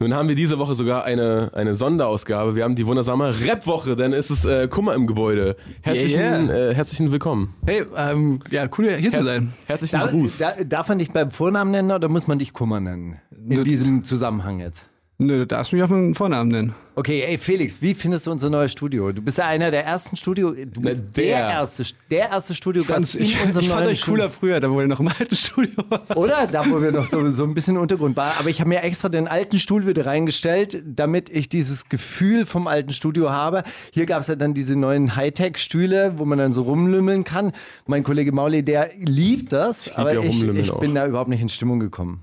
Nun haben wir diese Woche sogar eine, eine Sonderausgabe. Wir haben die wundersame Rap-Woche, denn es ist äh, Kummer im Gebäude. Herzlichen, Yeah, Äh, herzlichen Willkommen. Hey, ähm, ja, cool hier zu Herz, sein. herzlichen Da, Gruß. da, darf man dich beim Vornamen nennen oder muss man dich Kummer nennen? In diesem Zusammenhang jetzt. Nö, du darfst mich auf meinen Vornamen nennen. Okay, ey Felix, wie findest du unser neues Studio? Du bist ja einer der ersten Studio, du bist der. der, erste, der erste Studiogast in ich, unserem ich fand neuen euch cooler früher, da wo ihr noch im alten Studio war. Studio. Oder? Da, wo wir noch so, so ein bisschen im Untergrund waren. Aber ich habe mir extra den alten Stuhl wieder reingestellt, damit ich dieses Gefühl vom alten Studio habe. Hier gab es ja dann diese neuen Hightech-Stühle, wo man dann so rumlümmeln kann. Mein Kollege Mauli, der liebt das, aber ich, rumlümmeln ich auch. bin da überhaupt nicht in Stimmung gekommen.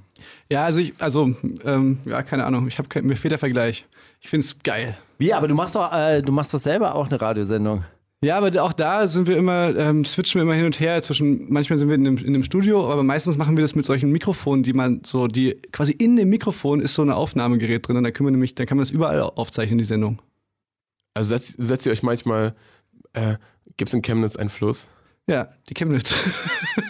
Ja, also ich, also, ähm, ja, keine Ahnung, ich hab kein, mir fehlt der Vergleich. Ich find's geil. Wie, aber du machst doch, äh, du machst doch selber auch eine Radiosendung. Ja, aber auch da sind wir immer, ähm, switchen wir immer hin und her zwischen, manchmal sind wir in dem, in dem Studio, aber meistens machen wir das mit solchen Mikrofonen, die man so, die, quasi in dem Mikrofon ist so ein Aufnahmegerät drin und da können wir nämlich, dann kann man das überall aufzeichnen, die Sendung. Also setzt, setzt ihr euch manchmal, äh, gibt es in Chemnitz einen Fluss? Ja, die Chemnitz.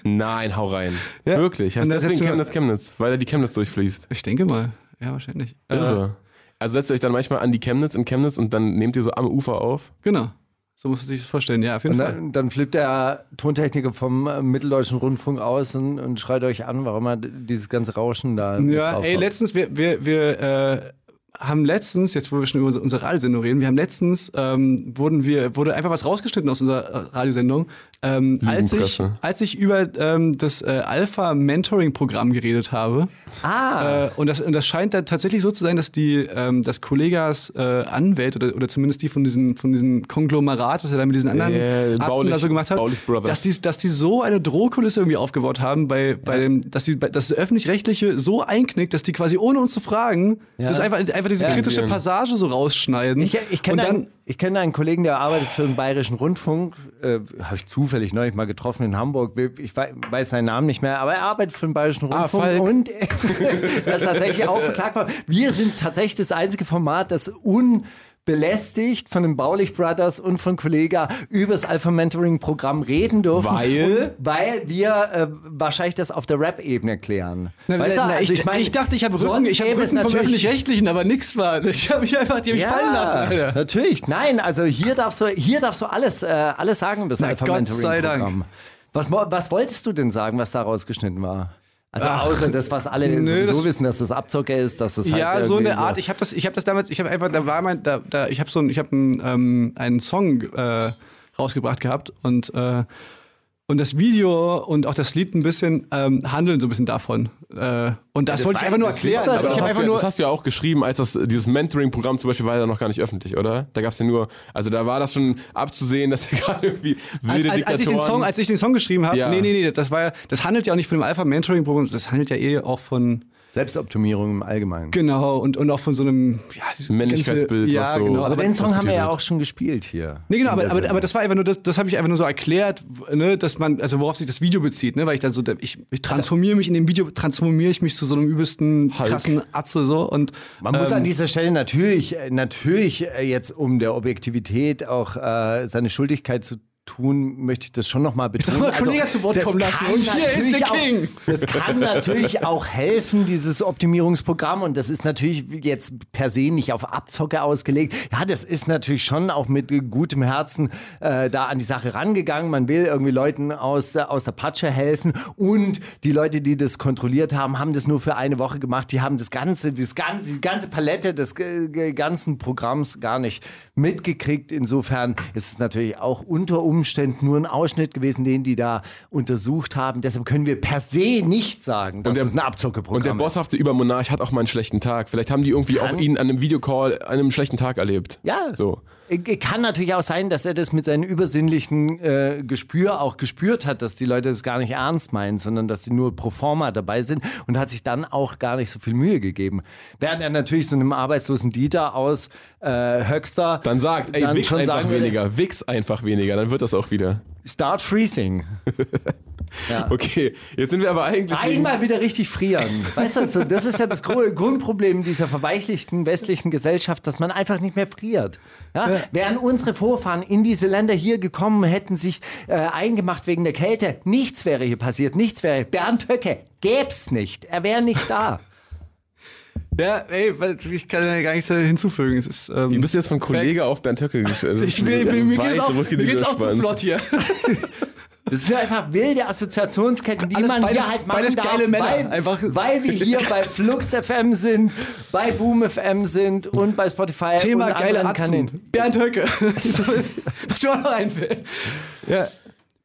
Nein, hau rein. Ja. Wirklich? Heißt deswegen Chemnitz Chemnitz, weil da die Chemnitz durchfließt. Ich denke mal. Ja, wahrscheinlich. Äh, Irre. Also setzt ihr euch dann manchmal an die Chemnitz in Chemnitz und dann nehmt ihr so am Ufer auf? genau. So musst du dich das vorstellen, ja, auf jeden Und Fall. dann, dann flippt der Tontechniker vom äh, Mitteldeutschen Rundfunk aus und, und schreit euch an, warum er dieses ganze Rauschen da Ja, drauf ey, hat. letztens, wir, wir, wir äh, haben letztens, jetzt wo wir schon über unsere- Radiosendung reden, wir haben letztens, ähm, wurden wir, wurde einfach was rausgeschnitten aus unserer äh, Radiosendung, ähm, als, ich, als ich über ähm, das äh, Alpha-Mentoring-Programm geredet habe. Ah, Äh, und, das, und das scheint da tatsächlich so zu sein, dass die, ähm, dass Kollegas äh, Anwälte oder, oder zumindest die von diesem, von diesem Konglomerat, was er da mit diesen anderen Äh, Arzten Baulich- da so gemacht hat, dass die, dass die so eine Drohkulisse irgendwie aufgebaut haben, bei, bei dem, dass, die, dass das Öffentlich-Rechtliche so einknickt, dass die quasi ohne uns zu fragen, Ja. das einfach, einfach diese Ja. kritische Zensieren. Passage so rausschneiden. ich, ich kenne einen, kenn einen Kollegen, der arbeitet für den Bayerischen Rundfunk. Äh, Habe ich zufällig neulich mal getroffen in Hamburg. Ich wei- weiß seinen Namen nicht mehr, aber er arbeitet für den Bayerischen Ah, Rundfunk. Falk. und er ist tatsächlich auch worden. Wir sind tatsächlich das einzige Format, das unbelästigt von den Baulich Brothers und von Kollega über das Alpha Mentoring Programm reden dürfen. Weil? Und weil wir äh, wahrscheinlich das auf der Rap-Ebene klären. na, Weißt du, na, also ich, mein, ich dachte, ich habe Rücken, ich habe Rücken vom Öffentlich-Rechtlichen, aber nichts war. Ich habe mich einfach, die hab ich fallen lassen, Alter. Natürlich, nein, also hier darfst du, hier darfst du alles, äh, alles sagen über das Na, Alpha Gott Mentoring sei Dank. Programm. Was, was wolltest du denn sagen, was da rausgeschnitten war? Also Ach, außer das, was alle nö, sowieso das- wissen, dass das Abzocke ist, dass das halt Ja, so eine Art. Ich habe das, ich habe das damals, ich habe einfach, da war mein, da, da ich habe so, ein, ich habe einen, ähm, einen Song äh, rausgebracht gehabt und äh, und das Video und auch das Lied ein bisschen ähm, handeln so ein bisschen davon. Äh, und das, das wollte ich einfach nur das erklären. das, habe hast ja- nur, das hast du ja auch geschrieben, als das dieses Mentoring-Programm zum Beispiel war ja noch gar nicht öffentlich, oder? Da gab es ja nur, also da war das schon abzusehen, dass ja gerade irgendwie wilde als, als, als ich den. Song, als ich den Song geschrieben habe, Ja. nee, nee, nee, das war ja, das handelt ja auch nicht von dem Alpha Mentoring Programm, das handelt ja eh auch von Selbstoptimierung im Allgemeinen. genau und, und auch von so einem ja, Männlichkeitsbild, ganze, ja, so- genau, aber den Song haben wir ja auch schon gespielt hier. Nee, genau, aber, aber, aber das war einfach nur, das, das habe ich einfach nur so erklärt, ne, dass man, also worauf sich das Video bezieht, ne, weil ich dann so, ich, ich transformiere mich in dem Video, transformiere ich mich zu so einem übelsten Hulk. krassen Atze so und Man muss ähm, an dieser Stelle natürlich, äh, natürlich äh, jetzt um der Objektivität auch äh, seine Schuldigkeit zu tun, möchte ich das schon nochmal betonen. Also, mal Kollege zu Wort kommen lassen. kann Und hier ist natürlich der auch- King. Das kann natürlich auch helfen, dieses Optimierungsprogramm. Und das ist natürlich jetzt per se nicht auf Abzocke ausgelegt. Ja, das ist natürlich schon auch mit gutem Herzen äh, da an die Sache rangegangen. Man will irgendwie Leuten aus der, aus der Patsche helfen. Und die Leute, die das kontrolliert haben, haben das nur für eine Woche gemacht. Die haben das ganze, das ganze, die ganze Palette des äh, ganzen Programms gar nicht mitgekriegt. Insofern ist es natürlich auch unter Umständen nur ein Ausschnitt gewesen, den die da untersucht haben. Deshalb können wir per se nicht sagen, dass der- es ein Abzockeprogramm Und der ist. bosshafte Übermonarch hat auch mal einen schlechten Tag. Vielleicht haben die irgendwie auch ihn an einem Videocall an einem schlechten Tag erlebt. Ja. So. Äh, Kann natürlich auch sein, dass er das mit seinem übersinnlichen äh, Gespür auch gespürt hat, dass die Leute das gar nicht ernst meinen, sondern dass sie nur pro forma dabei sind und hat sich dann auch gar nicht so viel Mühe gegeben. Während er natürlich so einem arbeitslosen Dieter aus äh, Höxter Dann sagt, ey, dann wichs schon einfach weniger, wichs einfach weniger, dann wird das auch wieder. Start freezing. Okay, jetzt sind wir aber eigentlich. Einmal wieder richtig frieren. Weißt du, das ist ja das Grundproblem dieser verweichlichten westlichen Gesellschaft, dass man einfach nicht mehr friert. Ja? Wären unsere Vorfahren in diese Länder hier gekommen, hätten sich äh, eingemacht wegen der Kälte, nichts wäre hier passiert, nichts wäre. Bernd Höcke gäb's nicht. Er wäre nicht da. Ja, ey, weil ich kann ja gar nichts hinzufügen. Es ist, ähm, bist du jetzt von Kollege Facts. auf Bernd Höcke gestellt? Ich will, mir, mir geht's auch, mir geht's auch zu flott hier. Das sind einfach wilde Assoziationsketten, die Alles man beides- hier halt machen beides darf, geile Männer. Weil, Einfach- weil wir hier bei Flux FM sind, bei Boom FM sind und bei Spotify Thema und geile anderen Atzen. Kanälen. Bernd Höcke. Was mir auch noch einfällt. Ja.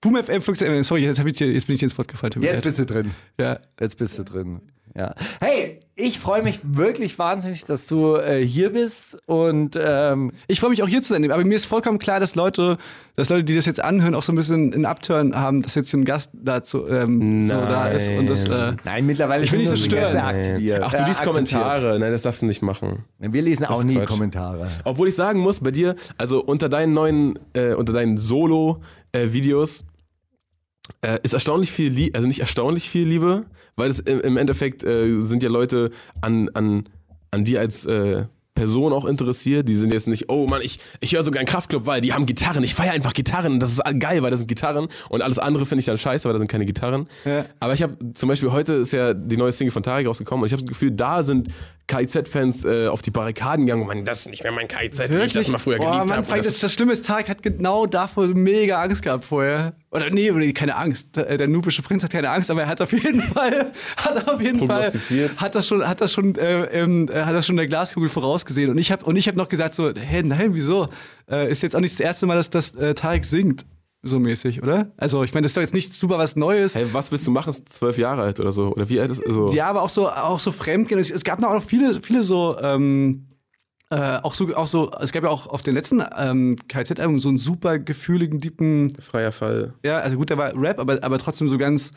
Boom FM, Flux FM. Sorry, jetzt, hab ich, jetzt bin ich dir ins Wort gefallen. Jetzt bist du drin. ja. Jetzt bist du drin. Ja. Hey, ich freue mich wirklich wahnsinnig, dass du äh, hier bist und ähm, Ich freue mich auch hier zu sein, aber mir ist vollkommen klar, dass Leute, dass Leute, die das jetzt anhören, auch so ein bisschen einen Upturn haben, dass jetzt ein Gast dazu ähm, so da ist und das. Äh, nein, mittlerweile Ich will nicht so stören. Ach, du äh, liest. Kommentare. Nein, das darfst du nicht machen. Wir lesen auch nie Quatsch. Kommentare. Obwohl ich sagen muss, bei dir, also unter deinen neuen, äh, unter deinen Solo-Videos äh, ist erstaunlich viel Liebe, also nicht erstaunlich viel Liebe, weil es im, im Endeffekt äh, sind ja Leute an, an, an die als äh, Person auch interessiert. Die sind jetzt nicht, oh Mann, ich, ich höre sogar einen Kraftclub, weil die haben Gitarren. Ich feiere einfach Gitarren. Das ist geil, weil das sind Gitarren. Und alles andere finde ich dann scheiße, weil da sind keine Gitarren. Ja. Aber ich habe zum Beispiel heute ist ja die neue Single von Tarek rausgekommen und ich habe das Gefühl, da sind KIZ-Fans äh, auf die Barrikaden gegangen. Mann, das ist nicht mehr mein KIZ, wie ich das mal früher Boah, geliebt habe. Das das, ist- das Schlimme ist, Tarek hat genau davor mega Angst gehabt vorher. Oder nee, keine Angst. Der, der nubische Prinz hat keine Angst, aber er hat auf jeden Fall, hat auf jeden Fall, hat das schon, hat das schon, äh, ähm, äh, hat das schon der Glaskugel vorausgesehen. Und ich habe und ich habe noch gesagt so, hä, nein, wieso? Äh, ist jetzt auch nicht das erste Mal, dass das äh, Tarek singt. So mäßig, oder? Also, ich meine, das ist doch jetzt nicht super was Neues. Hey, was willst du machen? Ist zwölf Jahre alt oder so? Oder wie alt ist also, Ja, aber auch so, auch so Fremdgehen. Es, es gab noch auch viele, viele so, ähm, äh, auch so, auch so, es gab ja auch auf den letzten ähm, KZ-Album so einen super gefühligen, deepen, Freier Fall. ja, also gut, der war Rap, aber, aber trotzdem so ganz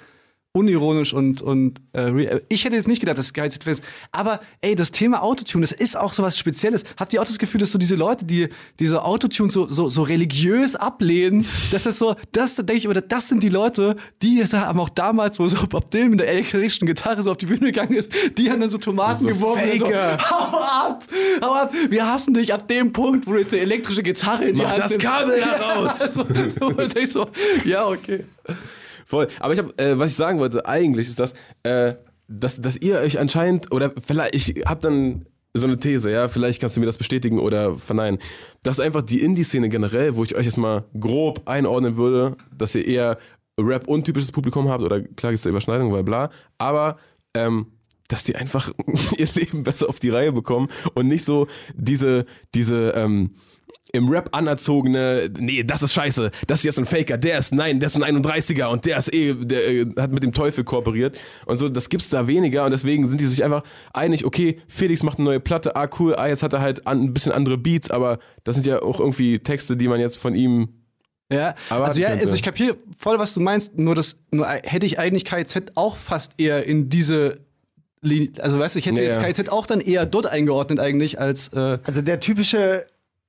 unironisch und, und äh, real. ich hätte jetzt nicht gedacht, dass es KZ ist. Aber ey, das Thema Autotune, das ist auch so was Spezielles. Habt ihr auch das Gefühl, dass so diese Leute, die diese Autotune so, so, so religiös ablehnen, dass das so, das denke ich, oder das sind die Leute, die es haben auch damals, wo so Bob Dylan mit der elektrischen Gitarre so auf die Bühne gegangen ist, die haben dann so Tomaten So geworfen. So, hau ab, hau ab, wir hassen dich ab dem Punkt, wo du jetzt eine elektrische Gitarre in die Mach Hand das. Kabel da raus. so, und ich so, ja, okay. Voll. Aber ich habe, äh, was ich sagen wollte, eigentlich ist das, äh, dass, dass ihr euch anscheinend, oder vielleicht, ich habe dann so eine These, ja, vielleicht kannst du mir das bestätigen oder verneinen, dass einfach die Indie-Szene generell, wo ich euch jetzt mal grob einordnen würde, dass ihr eher Rap-untypisches Publikum habt, oder klar gibt es da Überschneidung, weil bla, aber ähm, dass die einfach ihr Leben besser auf die Reihe bekommen und nicht so diese, diese, ähm, im Rap anerzogene, nee, das ist scheiße, das ist jetzt ein Faker, der ist, nein, der ist ein 31er und der ist eh, der äh, hat mit dem Teufel kooperiert und so, das gibt's da weniger und deswegen sind die sich einfach einig, okay, Felix macht eine neue Platte, ah cool, ah jetzt hat er halt an, ein bisschen andere Beats, aber das sind ja auch irgendwie Texte, die man jetzt von ihm Ja, Aber also ja, also ich kapiere voll, was du meinst, nur das, nur hätte ich eigentlich KIZ auch fast eher in diese Linie, also weißt du, ich hätte Ja, jetzt. KIZ auch dann eher dort eingeordnet eigentlich als, äh, Also der typische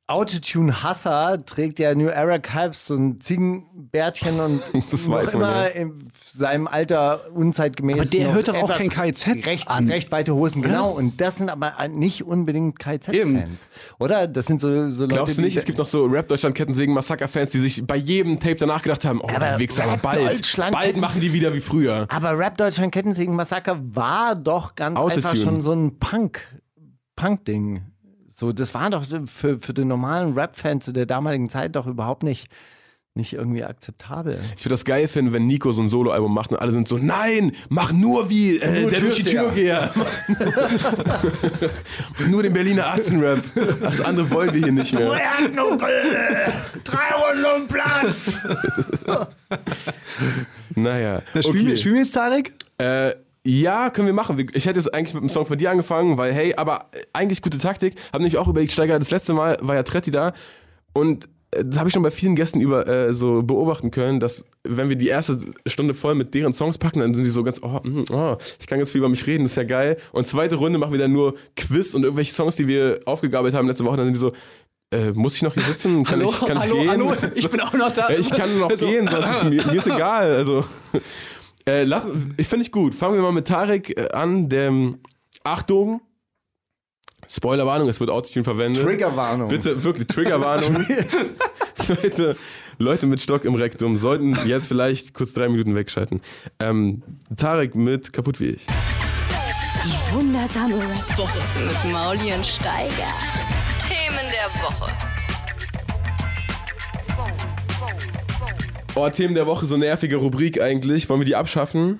Autotune-Hasser trägt ja New Era Caps so ein Ziegenbärtchen und Das noch weiß man, immer ja. in seinem Alter unzeitgemäß. Aber der hört doch auch kein KIZ recht, an. Recht weite Hosen, genau. Und das sind aber nicht unbedingt Eben. KIZ-Fans. Oder? Das sind so, so Leute, Glaubst du nicht, die- es gibt noch so Rap Deutschland Kettensägen Massaker-Fans, die sich bei jedem Tape danach gedacht haben, oh, Aber die Wichser, aber bald, bald machen die wieder wie früher. Aber Rap Deutschland Kettensägen Massaker war doch ganz Autotune. einfach schon so ein Punk, Punk-Ding. So, das war doch für, für den normalen Rap-Fan zu der damaligen Zeit doch überhaupt nicht, nicht irgendwie akzeptabel. Ich würde das geil finden, wenn Nico so ein Soloalbum macht und alle sind so, nein, mach nur wie äh, Nur der durch die Tür gehe. nur den Berliner Arzenrap. Das andere wollen wir hier nicht mehr. Drei Runden um Platz! Naja, spielen, wir, okay. spielen wir jetzt Tarek? Äh, ja, können wir machen. Ich hätte jetzt eigentlich mit einem Song von dir angefangen, weil hey, aber äh, eigentlich gute Taktik. Hab nämlich auch überlegt, Steiger, das letzte Mal war ja Tretti da und äh, das habe ich schon bei vielen Gästen über äh, so beobachten können, dass wenn wir die erste Stunde voll mit deren Songs packen, dann sind sie so ganz, oh, mm, oh ich kann ganz viel über mich reden, das ist ja geil. Und zweite Runde machen wir dann nur Quiz und irgendwelche Songs, die wir aufgegabelt haben letzte Woche, dann sind die so, äh, muss ich noch hier sitzen? Kann Hallo, ich, kann ich hallo, gehen? hallo, ich bin auch noch da. Ja, ich kann noch Also, gehen, sonst ist mir, mir ist egal. Also Äh, lass, ich finde ich gut. Fangen wir mal mit Tarek äh, an, dem Achtung. Spoilerwarnung, es wird Autotune verwendet. Triggerwarnung. Bitte, wirklich, Triggerwarnung. Leute, Leute mit Stock im Rektum sollten jetzt vielleicht kurz drei Minuten wegschalten. Ähm, Tarek mit kaputt wie ich. Die wundersame Rap-Woche. Mit Mauli und Steiger. Themen der Woche. Oh, Themen der Woche, so nervige Rubrik eigentlich. Wollen wir die abschaffen?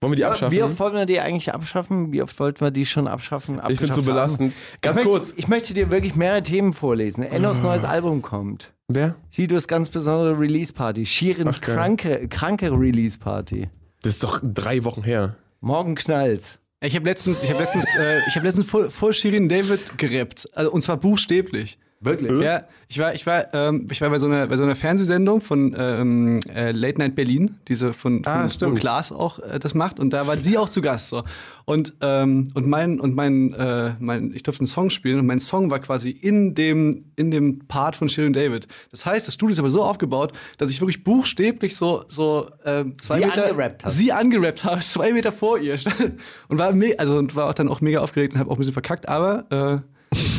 Wollen wir die abschaffen? Wie oft wollten wir die eigentlich abschaffen? Wie oft wollten wir die schon abschaffen? ich finde es so abgeschafft haben? belastend. Ganz ich kurz. Möchte, ich möchte dir wirklich mehrere Themen vorlesen. Ennos neues Album kommt. Wer? Sidos ganz besondere Release-Party. Shirins Ach, geil. kranke, kranke Release-Party. Das ist doch drei Wochen her. Morgen knallt. Ich habe letztens, ich habe letztens, äh, ich habe letztens vor, vor Shirin David gerappt, also, und zwar buchstäblich. Wirklich? Ja, ich war, ich war, ähm, ich war bei so einer, bei so einer Fernsehsendung von ähm, äh, Late Night Berlin, diese von, von Ah, wo. Klaas auch äh, das macht, und da war sie auch zu Gast so. Und ähm, und mein und mein, äh, mein, ich durfte einen Song spielen und mein Song war quasi in dem in dem Part von Shirin David. Das heißt, das Studio ist aber so aufgebaut, dass ich wirklich buchstäblich so so äh, zwei Sie Meter angerappt hast. sie angerappt habe, zwei Meter vor ihr und war also und war auch dann auch mega aufgeregt und habe auch ein bisschen verkackt, aber äh,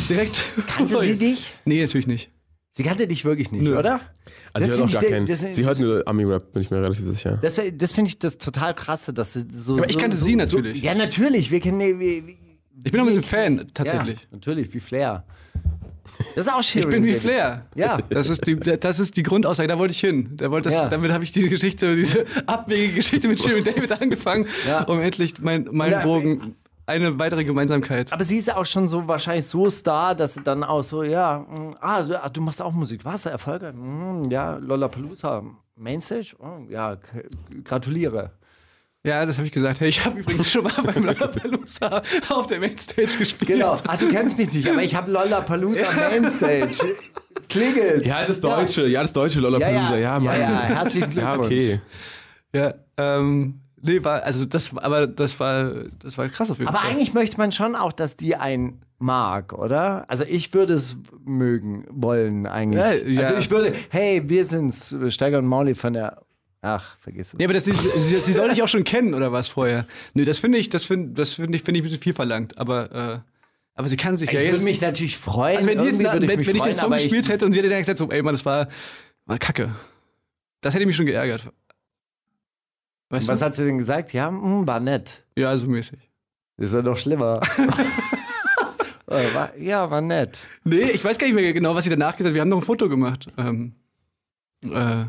direkt Kannte sie dich? Nee, natürlich nicht. Sie kannte dich wirklich nicht, Nö. oder? Also sie hört Das auch gar keinen. das- sie hört nur Ami-Rap, bin ich mir relativ sicher. Das, das finde ich das total krasse, dass sie so. Aber ich so, kannte so, sie natürlich. So, ja, natürlich. Wir kennen. Wir, wir, Ich bin auch ein bisschen Fan, tatsächlich. Ja, natürlich, wie Flair. Das ist auch schön. Ich bin wie Flair. Ja. Das ist die, das ist die Grundaussage, da wollte ich hin. Da wollte das, Ja. Damit habe ich diese Geschichte, diese abwegige Geschichte mit Shirin David angefangen, Ja. um endlich mein, meinen Ja, Bogen, eine weitere Gemeinsamkeit. Aber sie ist auch schon so wahrscheinlich so Star, dass sie dann auch so, ja, mm, ah, du, ah, du machst auch Musik. Was? Erfolge? Mm, ja, Lollapalooza. Mainstage? Oh, ja, gratuliere. Ja, das habe ich gesagt. Hey, ich habe übrigens schon mal beim Lollapalooza auf der Mainstage gespielt. Genau. Ach, du kennst mich nicht, aber ich habe Lollapalooza Mainstage. Klingelt. Ja, das Deutsche, ja, das Deutsche Lollapalooza, ja, Mann. ja, ja, herzlichen Glückwunsch. Ja, okay. Ja, ähm, nee, war, also das, aber das war, das war krass auf jeden Aber Fall. eigentlich möchte man schon auch, dass die einen mag, oder? Also ich würde es mögen, wollen eigentlich. Ja, ja. Also ich würde, hey, wir sind's, Steiger und Mauli von der, ach, vergiss es. Nee, aber das, sie, sie, sie soll dich auch schon kennen, oder was vorher? Nö, das finde ich, das finde das finde ich, finde ich ein bisschen viel verlangt. Aber, äh, aber sie kann sich ich ja würde jetzt. mich natürlich freuen. also wenn, die jetzt, würde wenn, mich wenn ich den freuen, Song aber gespielt hätte und sie hätte dann gesagt, so, ey Mann, das war, war kacke. Das hätte mich schon geärgert. Weißt Was du? hat sie denn gesagt? Ja, mm, war nett. Ja, so mäßig. Ist ja noch schlimmer. Äh, war, ja, war nett. Nee, ich weiß gar nicht mehr genau, was sie danach gesagt hat. Wir haben noch ein Foto gemacht. Ähm, äh,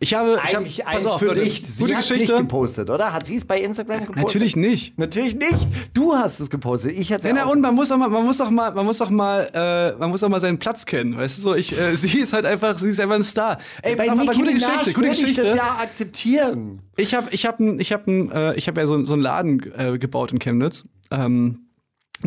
ich habe. ich Eigentlich hab, eins auf, für Leute, dich. Sie Gute hat's nicht Geschichte. gepostet, oder? Hat sie es bei Instagram gepostet? Natürlich nicht. Natürlich nicht. Du hast es gepostet. Ich hätte Ja, na, und man muss auch mal, man muss auch mal, man muss auch mal, äh, man muss auch mal seinen Platz kennen, weißt du so? Ich, äh, sie ist halt einfach, sie ist einfach ein Star. Ey, bei auf, Nicki gute Minaj Geschichte, gute ich Geschichte. das ja akzeptieren. Ich habe, ich habe, ich habe, äh, ich habe ja so, so einen Laden äh, gebaut in Chemnitz. Ähm,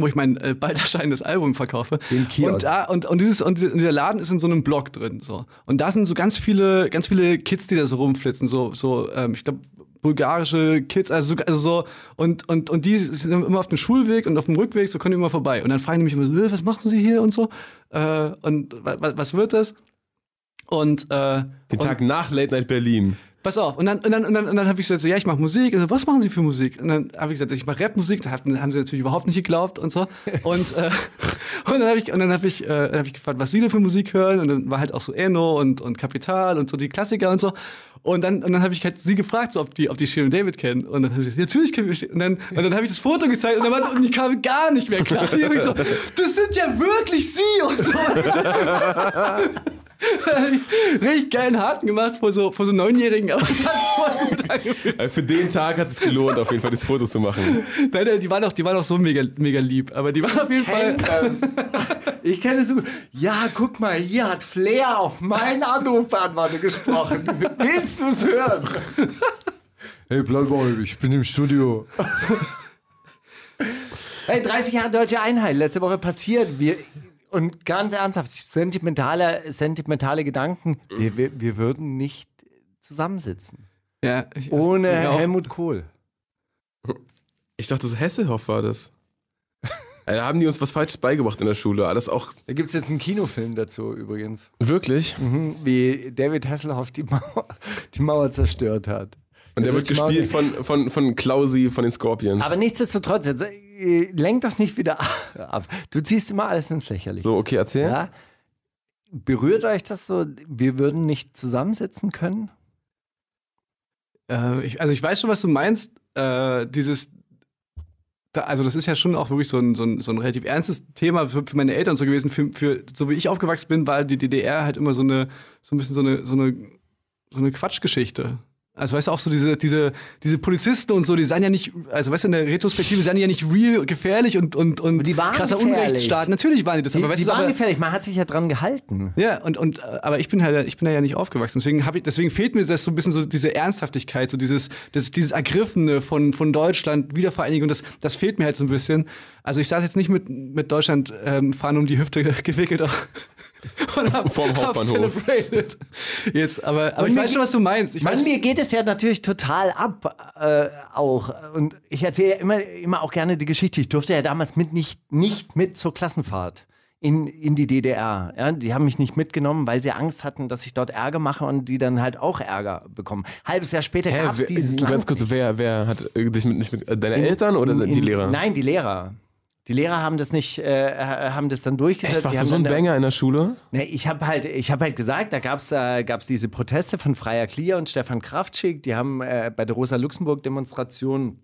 wo ich mein äh, bald erscheinendes Album verkaufe. Den Kiosk. Und, da, und, und, dieses, und dieser Laden ist in so einem Block drin. So. Und da sind so ganz viele, ganz viele Kids, die da so rumflitzen. So, so ähm, ich glaube, bulgarische Kids, also, so- also so, und, und, und die sind immer auf dem Schulweg und auf dem Rückweg, so können die immer vorbei. Und dann fragen die mich immer so, "Äh, was machen sie hier und so? Äh, und wa, wa, was wird das? Und, äh, Den und, Tag nach Late Night Berlin. Pass auf, und dann, und dann, und dann, und dann habe ich gesagt, so, ja, ich mache Musik. Und so, was machen Sie für Musik? Und dann habe ich gesagt, ich mache Rapmusik. Da haben, haben sie natürlich überhaupt nicht geglaubt und so. Und, äh, und dann habe ich, und dann hab ich, äh, hab ich gefragt, was Sie denn für Musik hören. Und dann war halt auch so Enno und, und Kapital und so die Klassiker und so. Und dann, und dann habe ich halt sie gefragt, so, ob die, ob die Shirin David kennen. Und dann habe ich gesagt, natürlich kennen wir. Und dann, und dann habe ich das Foto gezeigt und, dann war, und die kam gar nicht mehr klar. Die hab ich so, das sind ja wirklich Sie und so. Richtig geilen Harten gemacht vor so, vor so Neunjährigen. Äh, Für den Tag hat es gelohnt, auf jeden Fall das Foto zu machen. Nein, nein, die waren auch, die waren auch so mega, mega lieb, aber die waren auf jeden Fall. Ich kenne es so. Ja, guck mal, hier hat Flair auf meinen Anrufbeantworter gesprochen. Willst du es hören? Hey, bleib mal, ich bin im Studio. Hey, 30 Jahre deutsche Einheit, letzte Woche passiert. Wir, und ganz ernsthaft, sentimentale, sentimentale Gedanken. Wir, wir, wir würden nicht zusammensitzen. Ja, ich, Ohne auch. Helmut Kohl. Ich dachte, das Hesselhoff war das. Da haben die uns was Falsches beigebracht in der Schule. Alles auch Da gibt es jetzt einen Kinofilm dazu übrigens. wirklich. Wie David Hasselhoff die Mauer, die Mauer zerstört hat. Und der wird gespielt von, von, von Klausi von den Scorpions. Aber nichtsdestotrotz, jetzt, äh, lenk doch nicht wieder ab. Du ziehst immer alles ins Lächerliche. so, okay, erzähl. Ja? Berührt euch das so? Wir würden nicht zusammensitzen können? Äh, ich, also ich weiß schon, was du meinst. Äh, dieses, da, also das ist ja schon auch wirklich so ein, so ein, so ein relativ ernstes Thema für, für meine Eltern so gewesen. Für, für, so wie ich aufgewachsen bin, war die DDR halt immer so eine, so ein bisschen so eine, so eine, so eine Quatschgeschichte. Also weißt du auch so diese, diese, diese Polizisten und so, die seien ja nicht, also weißt du, in der Retrospektive seien die ja nicht real gefährlich und, und, und die waren krasser gefährlich. Unrechtsstaat. Natürlich waren die das, Die, aber weißt die du, waren aber, gefährlich, man hat sich ja dran gehalten. ja, und, und aber ich bin halt, ich bin ja nicht aufgewachsen. Deswegen habe ich, deswegen fehlt mir das so ein bisschen so diese Ernsthaftigkeit, so dieses, das, dieses Ergriffene von, von Deutschland, Wiedervereinigung, das, das fehlt mir halt so ein bisschen. Also ich saß jetzt nicht mit, mit Deutschland ähm, Fahnen um die Hüfte gewickelt auch. Und hab, Vorm hab Hauptbahnhof. celebrated. Jetzt, aber, aber Und ich weiß schon, was du meinst. Ich Mann, weiß, mir geht es ja natürlich total ab, äh, auch. Und ich erzähle ja immer, immer auch gerne die Geschichte. Ich durfte ja damals mit nicht, nicht mit zur Klassenfahrt in, in die DDR. Ja, die haben mich nicht mitgenommen, weil sie Angst hatten, dass ich dort Ärger mache und die dann halt auch Ärger bekommen. Halbes Jahr später gab es wer, dieses ganz Land kurz, nicht. wer, wer hat äh, dich mit, nicht mit äh, deine Eltern oder In- die in- Lehrer? Nein, die Lehrer. Die Lehrer haben das nicht, äh, haben das dann durchgesetzt. Echt, warst Die du so ein Banger in der Schule? Ne, ich habe halt, ich hab halt gesagt, da gab es äh, gab's diese Proteste von Freier Klier und Stefan Kraftschick. Die haben äh, bei der Rosa-Luxemburg-Demonstration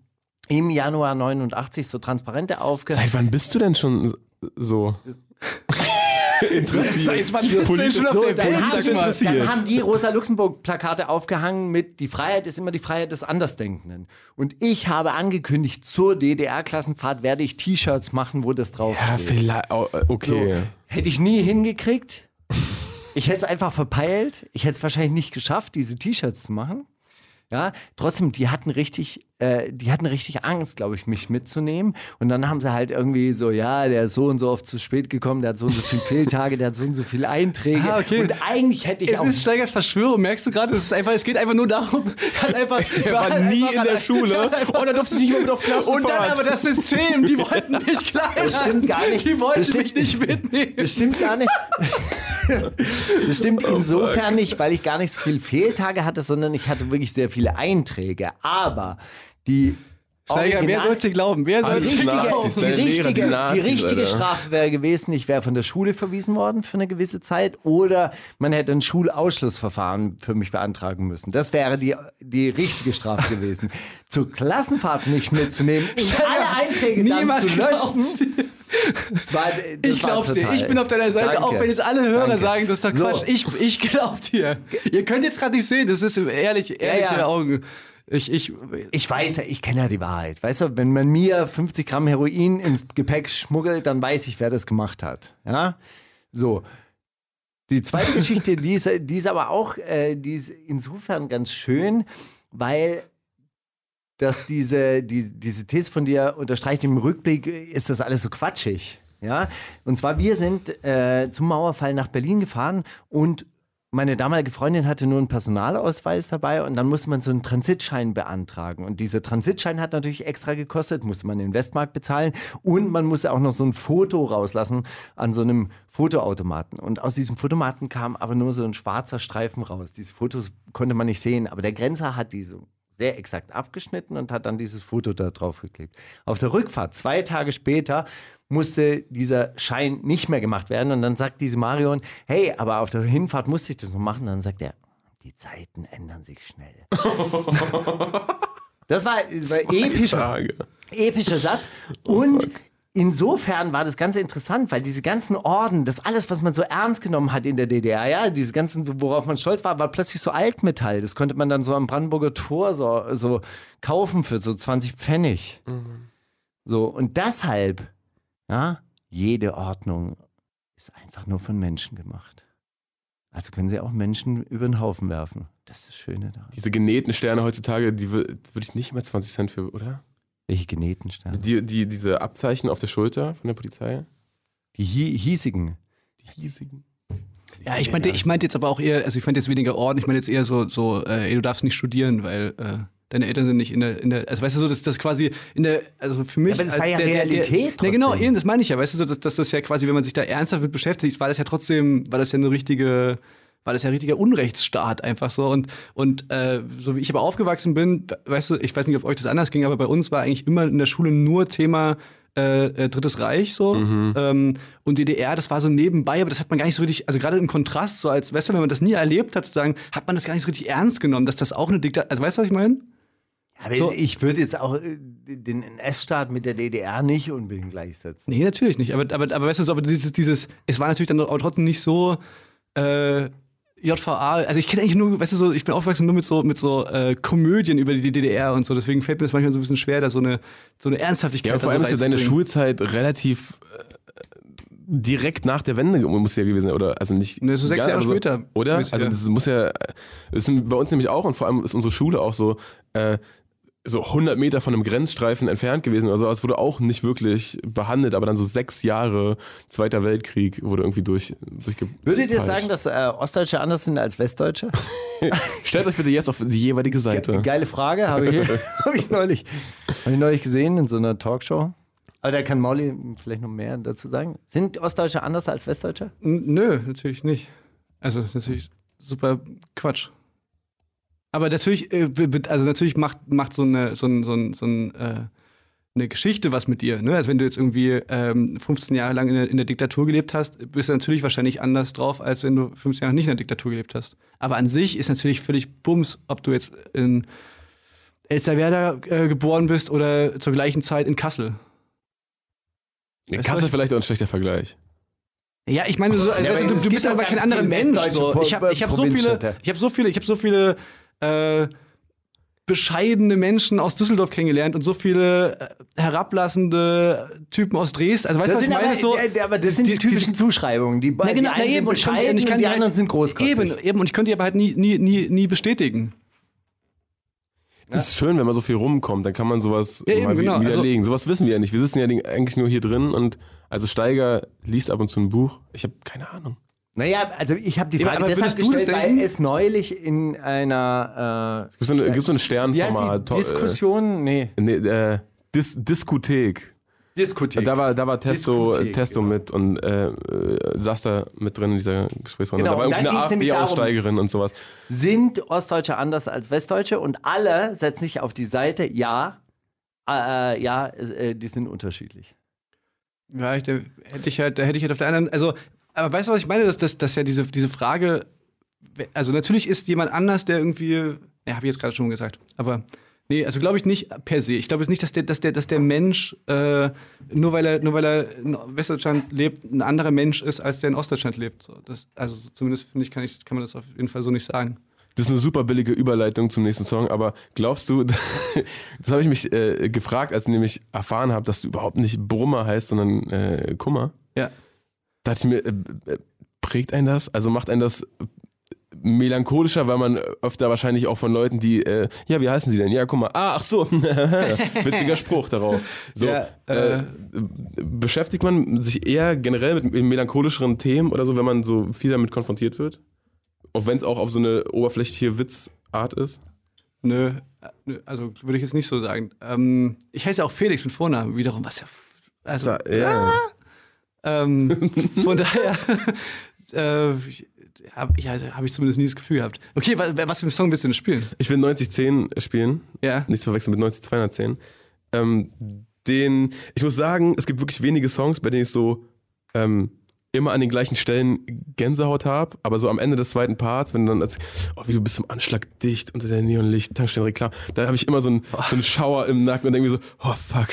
im Januar 89 so Transparente aufgehängt. Seit wann bist du denn schon so interessiert? Du denn schon auf So, der dann, Welt, haben mal? dann haben die Rosa-Luxemburg-Plakate aufgehangen mit Die Freiheit ist immer die Freiheit des Andersdenkenden. Und ich habe angekündigt, zur DDR-Klassenfahrt werde ich T-Shirts machen, wo das draufsteht. Ja, vielleicht. oh, äh, Okay. Hätte ich nie hingekriegt. Ich hätte es einfach verpeilt. Ich hätte es wahrscheinlich nicht geschafft, diese T-Shirts zu machen. Ja, trotzdem, die hatten richtig, äh, die hatten richtig Angst, glaube ich, mich mitzunehmen. Und dann haben sie halt irgendwie so, ja, der ist so und so oft zu spät gekommen, der hat so und so viele Fehltage, der hat so und so viele Einträge. Ah, okay. Und eigentlich hätte ich Es auch. ist Steigers Verschwörung, merkst du gerade? Es ist einfach, es geht einfach nur darum, hat einfach, Er war nie in der Schule und er durfte nicht mal mit auf Klassenfahrt. Und dann aber das System, die wollten mich klein Das stimmt gar nicht. Die wollten mich nicht mitnehmen. Das stimmt gar nicht. Das stimmt insofern nicht, weil ich gar nicht so viele Fehltage hatte, sondern ich hatte wirklich sehr viele Einträge. Aber die Steiger, wer Original- soll's dir glauben? Wer die soll's dir richtige, Nazis, die richtige, die die Nazis, richtige Alter. Strafe wäre gewesen, ich wäre von der Schule verwiesen worden für eine gewisse Zeit oder man hätte ein Schulausschlussverfahren für mich beantragen müssen. Das wäre die, die richtige Strafe gewesen. Zur Klassenfahrt nicht mitzunehmen und alle Einträge dann zu löschen. Das war, das Ich glaub's dir. Ich bin auf deiner Seite, Danke. auch wenn jetzt alle Hörer Danke. sagen, das ist doch So. Quatsch. Ich, ich glaub dir. Ihr könnt jetzt gerade nicht sehen, das ist ehrlich, ehrliche ja. Augen. Ich, ich, Ich weiß ja, ich kenne ja die Wahrheit. Weißt du, wenn man mir 50 Gramm Heroin ins Gepäck schmuggelt, dann weiß ich, wer das gemacht hat. Ja, so. Die zweite Geschichte, die ist, die ist aber auch, äh, die ist insofern ganz schön, weil dass diese, die, diese These von dir unterstreicht, im Rückblick ist das alles so quatschig. Ja? Und zwar, wir sind äh, zum Mauerfall nach Berlin gefahren und meine damalige Freundin hatte nur einen Personalausweis dabei und dann musste man so einen Transitschein beantragen. Und dieser Transitschein hat natürlich extra gekostet, musste man den Westmarkt bezahlen und man musste auch noch so ein Foto rauslassen an so einem Fotoautomaten. Und aus diesem Fotomaten kam aber nur so ein schwarzer Streifen raus. Diese Fotos konnte man nicht sehen, aber der Grenzer hat diese sehr exakt abgeschnitten und hat dann dieses Foto da drauf geklebt. Auf der Rückfahrt, zwei Tage später, musste dieser Schein nicht mehr gemacht werden. Und dann sagt diese Marion, hey, aber auf der Hinfahrt musste ich das noch machen. Und dann sagt er, die Zeiten ändern sich schnell. das war, das war epischer, epischer Satz. Und insofern war das Ganze interessant, weil diese ganzen Orden, das alles, was man so ernst genommen hat in der DDR, ja, diese ganzen, worauf man stolz war, war plötzlich so Altmetall. Das konnte man dann so am Brandenburger Tor so, so kaufen für so 20 Pfennig. So, und deshalb, ja, jede Ordnung ist einfach nur von Menschen gemacht. Also können sie auch Menschen über den Haufen werfen. Das ist das Schöne daran. Diese genähten Sterne heutzutage, die wür- würde ich nicht mehr 20 Cent für, oder? Welche genähten Sterne? Die, die, diese Abzeichen auf der Schulter von der Polizei. Die hie hiesigen. Die hiesigen. ja, ich meinte, ich meinte jetzt aber auch eher, also ich meinte jetzt weniger Orden, ich meinte jetzt eher so, so äh, ey, du darfst nicht studieren, weil äh, deine Eltern sind nicht in der, in der also weißt du so, dass das quasi in der, also für mich. aber das als war ja der, der, Realität Der, ja, genau, trotzdem. eben, das meine ich ja, weißt du so, dass, dass das ja quasi, wenn man sich da ernsthaft mit beschäftigt, war das ja trotzdem, war das ja eine richtige, war das ja ein richtiger Unrechtsstaat einfach so. Und, und äh, so wie ich aber aufgewachsen bin, weißt du, ich weiß nicht, ob euch das anders ging, aber bei uns war eigentlich immer in der Schule nur Thema äh, äh, Drittes Reich so. Ähm, und DDR, das war so nebenbei, aber das hat man gar nicht so richtig, also gerade im Kontrast, so als, weißt du, wenn man das nie erlebt hat, sozusagen, hat man das gar nicht so richtig ernst genommen, dass das auch eine Diktatur, also weißt du, was ich meine? Aber So. ich würde jetzt auch äh, den NS-Staat mit der DDR nicht unbedingt gleichsetzen. Nee, natürlich nicht. Aber, aber, aber weißt du, so, aber dieses, dieses, es war natürlich dann auch trotzdem nicht so äh, JVA, also ich kenne eigentlich nur, weißt du, so, ich bin aufgewachsen nur mit so, mit so äh, Komödien über die DDR und so, deswegen fällt mir das manchmal so ein bisschen schwer, da so eine, so eine Ernsthaftigkeit Ja, vor allem ist ja deine. Schulzeit relativ äh, direkt nach der Wende muss ja gewesen sein, oder? Also nicht. Ne, so sechs egal, Jahre so, später. Oder? Also das muss ja, das sind bei uns nämlich auch und vor allem ist unsere Schule auch so, äh, so 100 Meter von einem Grenzstreifen entfernt gewesen oder so. Es wurde auch nicht wirklich behandelt, aber dann so sechs Jahre Zweiter Weltkrieg wurde irgendwie durch, durchge Würdet ihr sagen, dass äh, Ostdeutsche anders sind als Westdeutsche? Stellt euch bitte jetzt auf die jeweilige Seite. Geile Frage, habe ich, hab ich, neulich, hab ich neulich gesehen in so einer Talkshow. Aber da kann Mauli vielleicht noch mehr dazu sagen. Sind Ostdeutsche anders als Westdeutsche? N- Nö, natürlich nicht. Also das ist natürlich super Quatsch. Aber natürlich, äh, also natürlich macht, macht so eine, so ein, so ein, so ein, äh, eine Geschichte was mit dir. Ne? Also wenn du jetzt irgendwie ähm, 15 Jahre lang in der, in der Diktatur gelebt hast, bist du natürlich wahrscheinlich anders drauf, als wenn du 15 Jahre nicht in der Diktatur gelebt hast. Aber an sich ist natürlich völlig Bums, ob du jetzt in Elsterwerda äh, geboren bist oder zur gleichen Zeit in Kassel. Ja, Weißt Kassel vielleicht auch ein schlechter Vergleich. Ja, ich meine, so, also, aber du, du bist aber kein anderer Mensch. So. Ich habe ich hab so viele, ich habe so viele, ich habe so viele äh, bescheidene Menschen aus Düsseldorf kennengelernt und so viele äh, herablassende Typen aus Dresden. Also weißt du, was ich meine? aber, so, aber das sind die, die- typischen die- Zuschreibungen. Die, na, die genau, einen na, eben, ich kann, bescheiden und ich kann und die die anderen halt, sind großkotzig. Eben, eben, und ich könnte die aber halt nie, nie, nie, nie bestätigen. Das ist schön, wenn man so viel rumkommt, dann kann man sowas Ja, eben, mal genau. Also- widerlegen. sowas wissen wir ja nicht. Wir sitzen ja die- eigentlich nur hier drin und also Steiger liest ab und zu ein Buch. Ich habe keine Ahnung. Naja, also ich habe die Ja, Frage aber deshalb würdest du das gestellt, weil es neulich in einer Gibt so eine, so ein äh, Sternformat? die? to- Diskussion? Nee. Äh, nee, äh, Dis Diskothek. Diskothek. Da war, da war Testo, Diskothek, Testo genau. mit und äh, äh, saß da mit drin in dieser Gesprächsrunde. Genau, da war irgendwie eine AfD-Aussteigerin und sowas. Sind Ostdeutsche anders als Westdeutsche? Und alle setzen sich auf die Seite, ja, äh, ja, äh, die sind unterschiedlich. Ja, ich, da hätte ich halt, da hätte ich halt auf der anderen, also, aber weißt du, was ich meine? Dass, dass, dass ja diese, diese Frage, also natürlich ist jemand anders, der irgendwie, ja, habe ich jetzt gerade schon gesagt, aber nee, also glaube ich nicht per se. Ich glaube jetzt nicht, dass der, dass der, dass der Mensch, äh, nur weil er, nur weil er in Westdeutschland lebt, ein anderer Mensch ist, als der in Ostdeutschland lebt. So, das, also zumindest finde ich, kann ich, kann man das auf jeden Fall so nicht sagen. Das ist eine super billige Überleitung zum nächsten Song, aber glaubst du, das habe ich mich äh, gefragt, als ich nämlich erfahren habe, dass du überhaupt nicht Brummer heißt, sondern äh, Kummer. Ja. Da dachte ich mir, äh, äh, prägt einen das? Also macht einen das melancholischer, weil man öfter wahrscheinlich auch von Leuten, die, äh, ja, wie heißen sie denn? Ja, guck mal, ah, ach so, witziger Spruch darauf. So, Ja, äh, äh, beschäftigt man sich eher generell mit melancholischeren Themen oder so, wenn man so viel damit konfrontiert wird? Auch wenn es auch auf so eine oberflächliche Witzart ist? Nö, also würde ich jetzt nicht so sagen. Ähm, ich heiße ja auch Felix mit Vornamen wiederum, was ja. Also, ja. Ähm, von daher äh, habe ich, also, hab ich zumindest nie das Gefühl gehabt. Okay, wa, was für einen Song willst du denn spielen? Ich will 9010 spielen. Ja. Nicht zu verwechseln mit 90210. Ähm, den, ich muss sagen, es gibt wirklich wenige Songs, bei denen ich so ähm, immer an den gleichen Stellen Gänsehaut habe, aber so am Ende des zweiten Parts, wenn du dann als, oh, wie du bist zum Anschlag dicht unter der Neonlicht, Tankstellenreklam, da habe ich immer so einen, so einen Schauer im Nacken und denke mir so, oh fuck,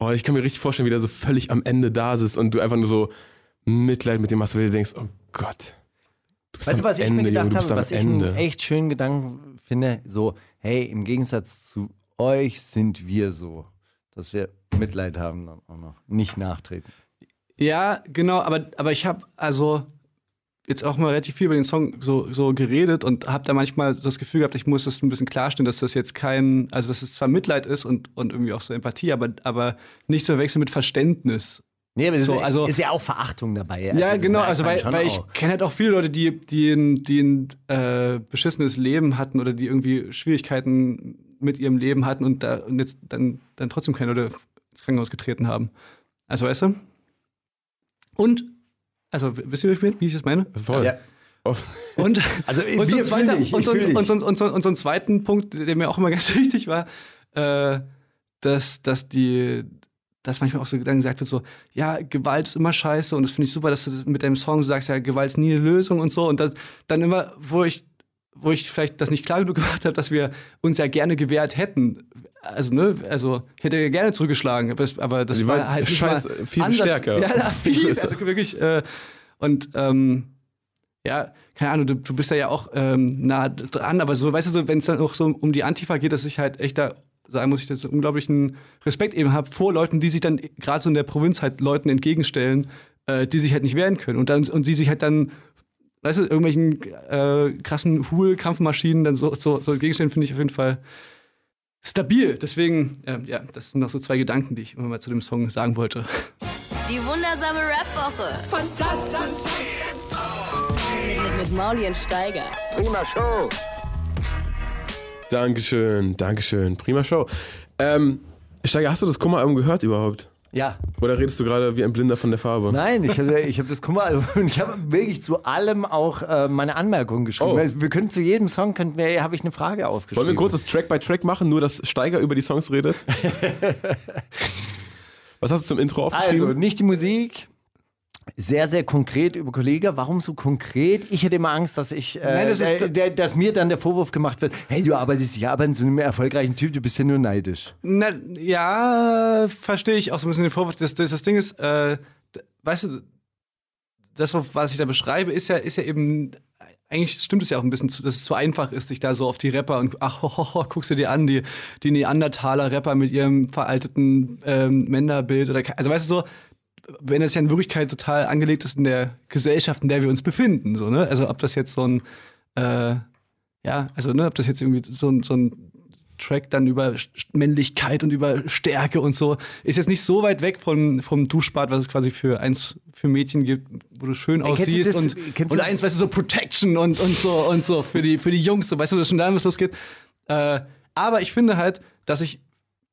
oh, ich kann mir richtig vorstellen, wie der so völlig am Ende da sitzt und du einfach nur so Mitleid mit dem hast, weil du denkst, oh Gott. Du bist Weißt du, was ich Ende, mir Junge, gedacht bist habe, was ich einen Ende. echt schönen Gedanken finde? So, hey, im Gegensatz zu euch sind wir so, dass wir Mitleid haben dann auch noch, nicht nachtreten. Ja, genau, aber, aber ich habe also jetzt auch mal relativ viel über den Song so, so geredet und habe da manchmal so das Gefühl gehabt, ich muss das ein bisschen klarstellen, dass das jetzt kein, also dass es zwar Mitleid ist und, und irgendwie auch so Empathie, aber, aber nicht zu verwechseln mit Verständnis. Nee, aber So, ist, also- ist ja auch Verachtung dabei. ja, das genau, merkt also weil, weil ich kenne halt auch viele Leute, die, die ein, die ein äh, beschissenes Leben hatten oder die irgendwie Schwierigkeiten mit ihrem Leben hatten und, da, und jetzt dann, dann trotzdem keine Leute ins Krankenhaus getreten haben. Also weißt du? Und, also wisst ihr, wie ich das meine? Voll. Ja. Und, Also, und, wir so zweiter, dich, und, so, und, so, und, so, und so einen zweiten Punkt, der mir auch immer ganz wichtig war, äh, dass, dass die, dass manchmal auch so Gedanken gesagt wird, so, ja, Gewalt ist immer scheiße und das finde ich super, dass du mit deinem Song sagst, ja, Gewalt ist nie eine Lösung und so und das, dann immer, wo ich, wo ich vielleicht das nicht klar genug gemacht habe, dass wir uns ja gerne gewehrt hätten. Also, ne, also, ich hätte ja gerne zurückgeschlagen, aber das, aber das Sie war halt scheiß- mal viel anders. stärker. Ja, ja, viel, also wirklich, äh, und, ähm, ja, keine Ahnung, du, du bist da ja auch ähm, nah dran, aber so, weißt du, so, wenn es dann auch so um die Antifa geht, dass ich halt echt da sagen muss, ich das unglaublichen Respekt eben habe vor Leuten, die sich dann gerade so in der Provinz halt Leuten entgegenstellen, äh, die sich halt nicht wehren können und dann und die sich halt dann weißt du, irgendwelchen äh, krassen Hul-Kampfmaschinen dann so, so, so entgegenstellen, finde ich auf jeden Fall stabil. Deswegen, äh, ja, das sind noch so zwei Gedanken, die ich immer mal zu dem Song sagen wollte. Die wundersame Rap-Woche. Fantastisch. Mit, mit, mit Mauli und Steiger. Dankeschön, Dankeschön. Prima Show. Ähm, Steiger, hast du das Kummeralbum gehört überhaupt? Ja, Oder redest du gerade wie ein Blinder von der Farbe? nein, ich habe ich hab das Kummeralbum und ich habe wirklich zu allem auch äh, meine Anmerkungen geschrieben. Oh. Also Wir können zu jedem Song, könnten wir, habe ich eine Frage aufgeschrieben. Wollen wir kurz das Track by Track machen, nur dass Steiger über die Songs redet? Was hast du zum Intro aufgeschrieben? Also, nicht die Musik. Sehr, sehr konkret über Kollege. Warum so konkret? Ich hätte immer Angst, dass ich, äh, Nein, das ist- äh, der, dass mir dann der Vorwurf gemacht wird: Hey, du arbeitest ja aber in so einem erfolgreichen Typ, du bist ja nur neidisch. Na, ja, verstehe ich auch so ein bisschen den Vorwurf. Das, das, das Ding ist, äh, weißt du, das, was ich da beschreibe, ist ja, ist ja eben, eigentlich stimmt es ja auch ein bisschen, zu, dass es zu einfach ist, dich da so auf die Rapper und ach, ho, ho, ho, guckst du dir an, die, die Neandertaler-Rapper mit ihrem veralteten ähm, Männerbild oder, also weißt du so, wenn das ja in Wirklichkeit total angelegt ist in der Gesellschaft, in der wir uns befinden, so, ne? Also ob das jetzt so ein, äh, ja, also ne, ob das jetzt irgendwie so ein, so ein Track dann über Männlichkeit und über Stärke und so, ist jetzt nicht so weit weg von, vom Duschbad, was es quasi für eins für Mädchen gibt, wo du schön du aussiehst das- und, eins, weißt du, so Protection und, und so und so für die, für die Jungs, so, weißt du, dass schon da was losgeht. Äh, aber ich finde halt, dass ich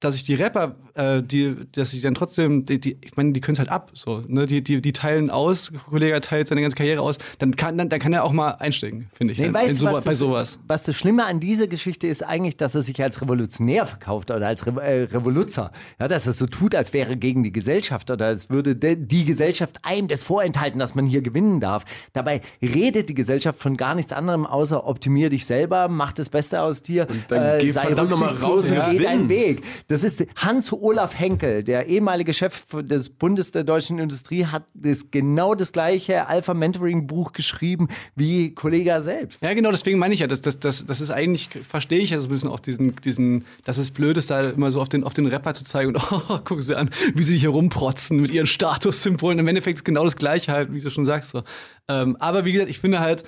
dass ich die Rapper, äh, die, dass ich dann trotzdem, die, die, ich meine, die können es halt ab, so, ne? Die, die, die teilen aus, Kollege teilt seine ganze Karriere aus, dann kann, dann, dann kann er auch mal einsteigen, finde ich. Nee, dann, weißt so, was bei das, sowas. was das Schlimme an dieser Geschichte ist eigentlich, dass er sich als revolutionär verkauft oder als Re äh, Revoluzer. Ja, dass er so tut, als wäre er gegen die Gesellschaft oder als würde de die Gesellschaft einem das vorenthalten, dass man hier gewinnen darf. Dabei redet die Gesellschaft von gar nichts anderem, außer optimier dich selber, mach das Beste aus dir, dann geh sei verdammt noch mal rücksichtslos raus und und geh gewinn. deinen Weg. Das ist Hans-Olaf Henkel, der ehemalige Chef des Bundes der deutschen Industrie, hat das, genau das gleiche Alpha-Mentoring-Buch geschrieben wie Kollega selbst. Ja, genau, deswegen meine ich ja, das, das, das, das ist eigentlich, verstehe ich ja so ein bisschen auch diesen, diesen, dass es blöd ist, da immer so auf den, auf den Rapper zu zeigen und oh, gucken sie an, wie sie hier rumprotzen mit ihren Statussymbolen. Im Endeffekt ist genau das Gleiche halt, wie du schon sagst. So. Ähm, aber wie gesagt, ich finde halt,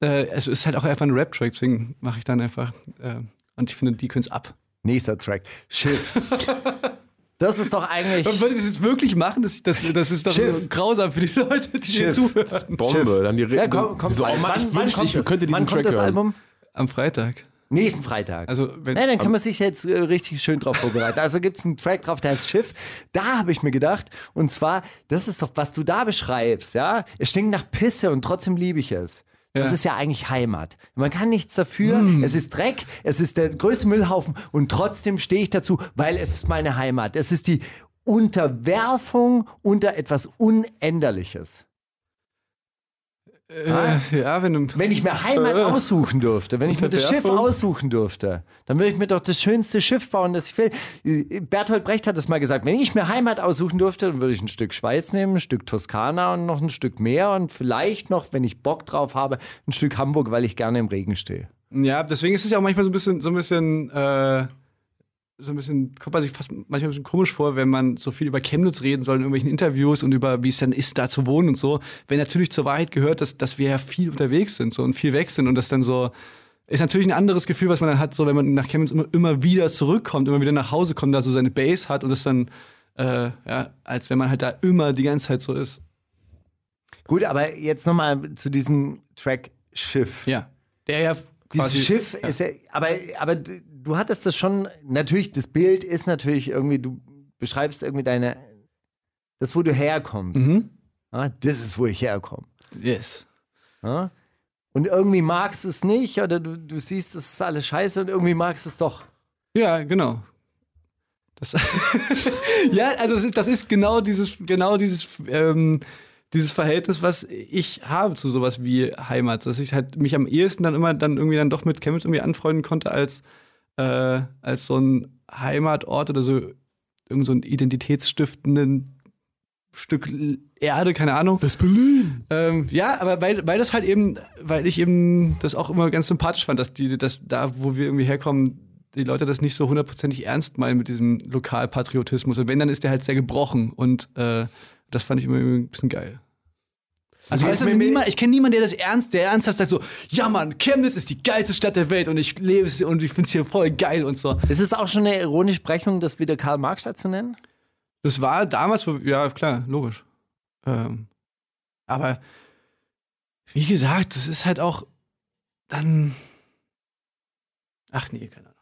äh, es ist halt auch einfach ein Rap-Track, deswegen mache ich dann einfach, äh, und ich finde, die können es ab. Nächster Track. Schiff. Das ist doch eigentlich. Und würde ich das jetzt wirklich machen? Das, das, das ist doch Schiff. grausam für die Leute, die hier Schiff. zuhören. Bombe. Dann die Re Ja, komm, komm, so, oh wann- Mann, ich wann- wünschte, kommt ich das? könnte diesen wann kommt Track das hören. Album? Am Freitag. Nächsten Freitag. Also, wenn, ja, dann kann man sich jetzt äh, richtig schön drauf vorbereiten. Also gibt es einen Track drauf, der heißt Schiff. Da habe ich mir gedacht, und zwar, das ist doch, was du da beschreibst, ja. Es stinkt nach Pisse und trotzdem liebe ich es. Das Ja. ist ja eigentlich Heimat. Man kann nichts dafür. Hm. Es ist Dreck, es ist der größte Müllhaufen und trotzdem stehe ich dazu, weil es ist meine Heimat. Es ist die Unterwerfung unter etwas Unänderliches. Äh, ja, wenn. Wenn ich mir Heimat Äh. aussuchen dürfte, wenn ich mir das Schiff aussuchen dürfte, dann würde ich mir doch das schönste Schiff bauen, das ich will. Bertolt Brecht hat es mal gesagt, wenn ich mir Heimat aussuchen dürfte, dann würde ich ein Stück Schweiz nehmen, ein Stück Toskana und noch ein Stück Meer und vielleicht noch, wenn ich Bock drauf habe, ein Stück Hamburg, weil ich gerne im Regen stehe. Ja, deswegen ist es ja auch manchmal so ein bisschen, so ein bisschen, äh, so ein bisschen, kommt man sich fast manchmal ein bisschen komisch vor, wenn man so viel über Chemnitz reden soll in irgendwelchen Interviews und über, wie es dann ist, da zu wohnen und so. Wenn natürlich zur Wahrheit gehört, dass, dass wir ja viel unterwegs sind so, und viel weg sind und das dann so, ist natürlich ein anderes Gefühl, was man dann hat, so wenn man nach Chemnitz immer, immer wieder zurückkommt, immer wieder nach Hause kommt, da so seine Base hat und das dann, äh, ja, als wenn man halt da immer die ganze Zeit so ist. Gut, aber jetzt nochmal zu diesem Track Schiff. Ja. Der ja Dieses Schiff ist ja, aber, aber du hattest das schon, natürlich, das Bild ist natürlich irgendwie, du beschreibst irgendwie deine, das, wo du herkommst. Mhm. Ja, das ist, wo ich herkomme. Yes. Ja? Und irgendwie magst du es nicht oder du, du siehst, das ist alles scheiße und irgendwie magst du es doch. Ja, genau. Das ja, also das ist, das ist genau dieses, genau dieses, ähm, dieses Verhältnis, was ich habe zu sowas wie Heimat, dass ich halt mich am ehesten dann immer dann irgendwie dann doch mit Chemnitz irgendwie anfreunden konnte als, äh, als so ein Heimatort oder so irgend so ein identitätsstiftenden Stück Erde, keine Ahnung. West-Berlin. Ähm, ja, aber weil, weil das halt eben, weil ich eben das auch immer ganz sympathisch fand, dass die, dass da, wo wir irgendwie herkommen, die Leute das nicht so hundertprozentig ernst meinen mit diesem Lokalpatriotismus. Und wenn, dann ist der halt sehr gebrochen. Und äh, das fand ich immer ein bisschen geil. Also mit mir- niemand, ich kenne niemanden, der das ernst, der ernsthaft sagt so, ja Mann, Chemnitz ist die geilste Stadt der Welt und ich lebe es und ich finde es hier voll geil und so. Ist es auch schon eine ironische Brechung, das wieder Karl-Marx-Stadt zu nennen? Das war damals, ja klar, logisch. Ähm, aber wie gesagt, das ist halt auch dann. Ach nee, keine Ahnung.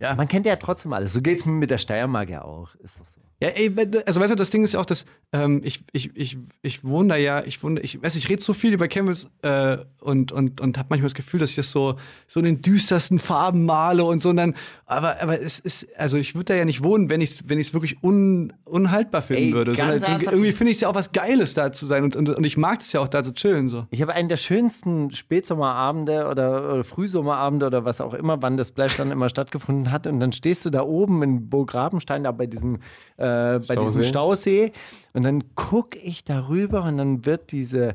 Ja. Man kennt ja trotzdem alles. So geht es mir mit der Steiermark ja auch. Ist doch so. Ja, ey, also weißt du, das Ding ist ja auch, dass ähm, ich, ich, ich, ich wohne da ja, ich wohne, ich weiß, ich rede so viel über Chemnitz äh, und, und, und habe manchmal das Gefühl, dass ich das so, so in den düstersten Farben male und so und dann, aber, aber es ist, also ich würde da ja nicht wohnen, wenn ich es wenn ich's wirklich un, unhaltbar finden Ey, würde. Sondern ernsthaft? irgendwie finde ich es ja auch was Geiles, da zu sein und, und, und ich mag es ja auch da zu chillen. So. Ich habe einen der schönsten Spätsommerabende oder, oder Frühsommerabende oder was auch immer, wann das Splash dann immer stattgefunden hat. Und dann stehst du da oben in Burg Rabenstein, da bei diesem, äh, bei diesem Stausee. Und dann gucke ich darüber und dann wird diese,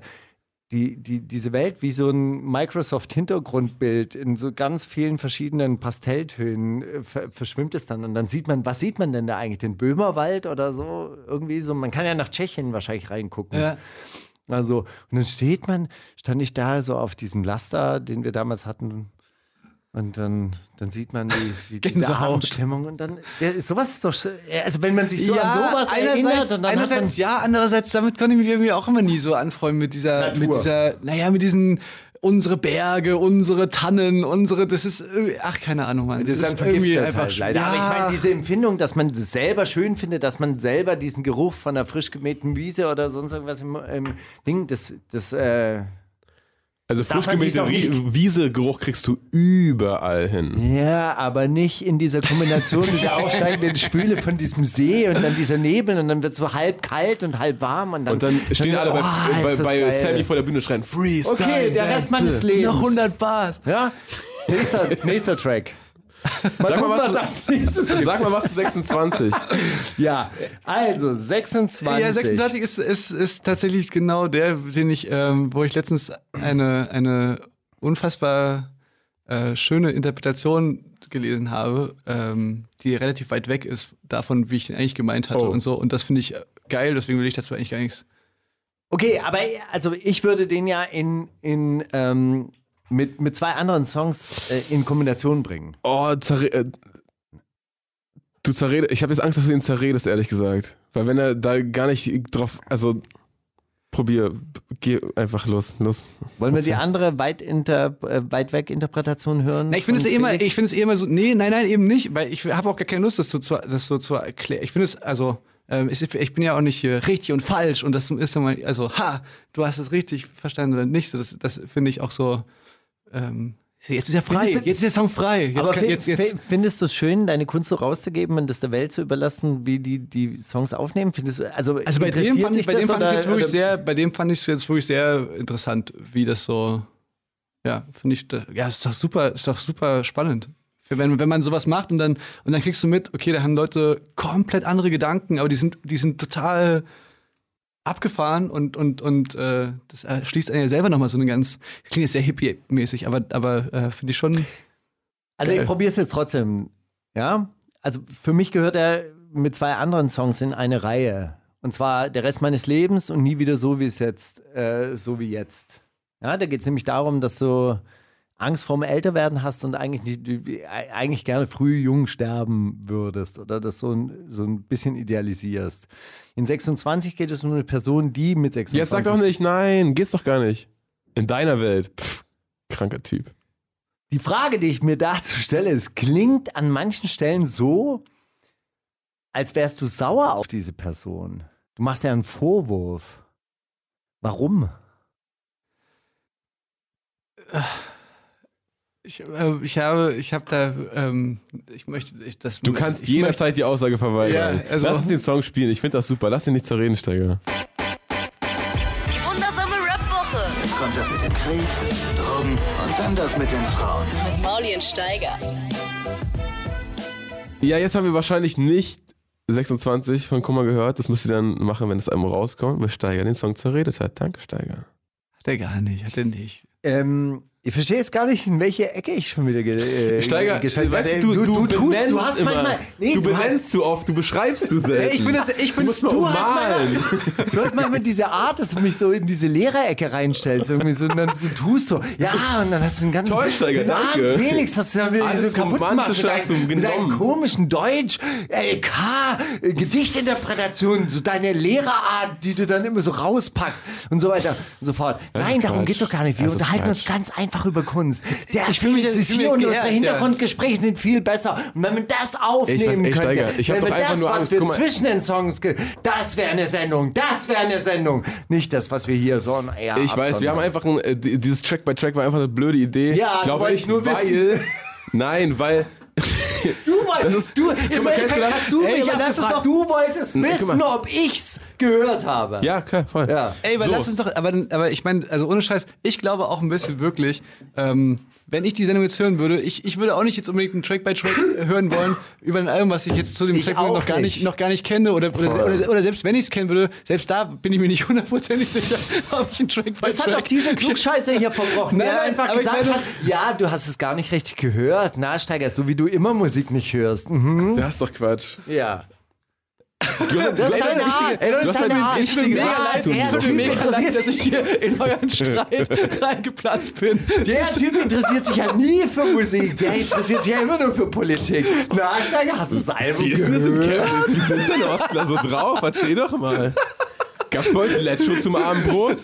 die, die, diese Welt wie so ein Microsoft-Hintergrundbild in so ganz vielen verschiedenen Pastelltönen äh, ver verschwimmt es dann. Und dann sieht man, was sieht man denn da eigentlich? Den Böhmerwald oder so? Irgendwie so. Man kann ja nach Tschechien wahrscheinlich reingucken. Also, und dann steht man, stand ich da so auf diesem Laster, den wir damals hatten. Und dann, dann sieht man die, wie diese. Abendstimmung. Und dann, ja, sowas ist doch, also wenn man sich so an sowas erinnert, einerseits, und dann hat einerseits ja, andererseits damit konnte ich mich irgendwie auch immer nie so anfreunden mit dieser, Natur. mit dieser, naja, mit diesen unsere Berge, unsere Tannen, unsere, das ist, irgendwie- ach keine Ahnung, Mann. das ist dann vergiftet halt leider. Aber ich meine, diese Empfindung, dass man das selber schön findet, dass man selber diesen Geruch von einer frisch gemähten Wiese oder sonst irgendwas im, im Ding, das, das, äh, Also darf frisch gemähte Wiesegeruch kriegst du überall hin. Ja, aber nicht in dieser Kombination dieser aufsteigenden Spüle von diesem See und dann dieser Nebel und dann wird es so halb kalt und halb warm und dann, Und dann stehen alle bei, oh, bei, bei. Sammy vor der Bühne schreien, Freestyle. Okay, der Rest meines Lebens. Noch 100 Bars. Ja, nächster, nächster Track. Mal Sag mal, gucken, was du- als nächstes. Sag mal was zu 26. Ja, also 26. Ja, 26 ist, ist, ist tatsächlich genau der, den ich, ähm, wo ich letztens eine, eine unfassbar äh, schöne Interpretation gelesen habe, ähm, die relativ weit weg ist davon, wie ich den eigentlich gemeint hatte Oh. und so. Und das finde ich geil, deswegen will ich dazu eigentlich gar nichts. Okay, aber also ich würde den ja in, in ähm, mit, mit zwei anderen Songs äh, in Kombination bringen. Oh, zerre äh, du zerredest. Ich habe jetzt Angst, dass du ihn zerredest, ehrlich gesagt. Weil wenn er da gar nicht drauf, also probier, geh einfach los, los. Wollen wir die andere weit, inter, äh, weit weg Interpretation hören? Na, ich finde es eh immer, ich finde es eh immer so, nee, nein, nein, eben nicht, weil ich habe auch gar keine Lust, das so zu, das so zu erklären. Ich finde es, also, ähm, ist, ich bin ja auch nicht äh, richtig und falsch und das ist immer, also, ha, du hast es richtig verstanden oder nicht, so, das, das finde ich auch so, ähm, jetzt ist er frei, du- jetzt ist der Song frei, jetzt, Aber kann, jetzt, jetzt, fi- findest du es schön, deine Kunst so rauszugeben und das der Welt zu überlassen, wie die die Songs aufnehmen? Findest du, also, also bei dem fand ich, bei dem fand ich oder- jetzt wirklich sehr, bei dem fand ich es jetzt wirklich sehr interessant, wie das so, ja, finde ich, das, ja, ist doch super, ist doch super spannend. Wenn, wenn man sowas macht und dann, und dann kriegst du mit, okay, da haben Leute komplett andere Gedanken, aber die sind, die sind total abgefahren und, und, und äh, das schließt einen ja selber nochmal so eine ganz, das klingt jetzt sehr hippie-mäßig, aber, aber äh, finde ich schon, Also ich probiere es jetzt trotzdem. Ja, also für mich gehört er mit zwei anderen Songs in eine Reihe. Und zwar der Rest meines Lebens und nie wieder so wie es jetzt, äh, so wie jetzt. Ja, da geht es nämlich darum, dass du Angst vorm Älterwerden hast und eigentlich, nicht, eigentlich gerne früh jung sterben würdest oder das so ein, so ein bisschen idealisierst. In 26 geht es um eine Person, die mit 26 Jetzt sag doch nicht, nein, geht's doch gar nicht. In deiner Welt. Pff, kranker Typ. Die Frage, die ich mir dazu stelle, es klingt an manchen Stellen so, als wärst du sauer auf diese Person. Du machst ja einen Vorwurf. Warum? Ich, äh, ich habe, ich habe da, ähm, ich möchte, ich, das. Du kannst ich jederzeit die Aussage verweigern. Ja, also- Lass uns den Song spielen. Ich finde das super. Lass ihn nicht zur Reden steigen. Die wundersame Rap-Woche Kommt das mit dem Krieg, Drogen und dann das mit den Frauen. mit Mauli und Steiger. Ja, jetzt haben wir wahrscheinlich nicht 26 von Kummer gehört. Das müsst ihr dann machen, wenn das Album rauskommt, weil Steiger den Song zerredet hat. Danke, Steiger. Hat er gar nicht, hat er nicht. Ähm, ich verstehe jetzt gar nicht, in welche Ecke ich schon wieder ge äh, Steiger, gestellt weißt werde. du, du, du, tust, benennst du hast immer. manchmal, nee, du du benennst zu oft, du beschreibst zu selten. Ich finde das, ich du finde musst Du hast manchmal, du hast manchmal diese Art, dass du mich so in diese Lehrerecke reinstellst. Irgendwie so, und dann so tust so, ja, und dann hast du einen ganzen. Toll, Steiger, den danke. Felix hast du dann wieder Alles so kaputt gemacht. Mit, du deinem, mit deinem komischen Deutsch, LK, äh, Gedichtinterpretation, so deine Lehrerart, die du dann immer so rauspackst und so weiter und so fort. Das Nein, darum Quatsch. geht's doch gar nicht. Wir Das unterhalten uns ganz einfach über Kunst. Der Ich Felix ich ist hier und unsere ja. Hintergrundgespräche sind viel besser. Und wenn man das aufnehmen Ich ey, könnte, Steiger, ich wenn einfach das, was Angst, wir zwischen den Songs, das wäre eine Sendung, das wäre eine Sendung. Nicht das, was wir hier so eher Ich weiß, wir haben einfach ein, äh, die- dieses Track by Track war einfach eine blöde Idee. Ja, Glaube ich, nur weil, Nein, weil Du wolltest, du, im Endeffekt du das? hast du Ey, mich doch- Du wolltest wissen, ob ich's gehört habe. ja, klar, voll. Ja. Ey, aber So. lass uns doch, aber, aber ich meine, also ohne Scheiß, ich glaube auch ein bisschen wirklich, ähm, wenn ich die Sendung jetzt hören würde, ich, ich würde auch nicht jetzt unbedingt einen Track by Track hören wollen über ein Album, was ich jetzt zu dem Ich Zeitpunkt noch gar nicht. nicht, noch gar nicht kenne oder, oder, oder, oder selbst wenn ich es kennen würde, selbst da bin ich mir nicht hundertprozentig sicher, ob ich einen Track by Das Track hat doch dieser Klugscheißer hier verbrochen, Nein, der nein, einfach gesagt meine- hat, ja, du hast es gar nicht richtig gehört. Na, Steiger, so wie du immer Musik nicht hörst. Mhm. Das ist doch Quatsch. Ja. Du hast, Das ist deine eine Art. Ey, das ist deine Art. Ich bin mega leid, doch. mir mega interessiert, dass ich hier in euren Streit reingeplatzt bin. Der Typ interessiert sich ja nie für Musik. Der interessiert sich ja immer nur für Politik. Na, Steiger, hast du das Album Wie ist denn das im? Chemnitz? Wie sind denn Ostler so drauf? Erzähl doch mal. Gab's bei euch Let's zum Abendbrot?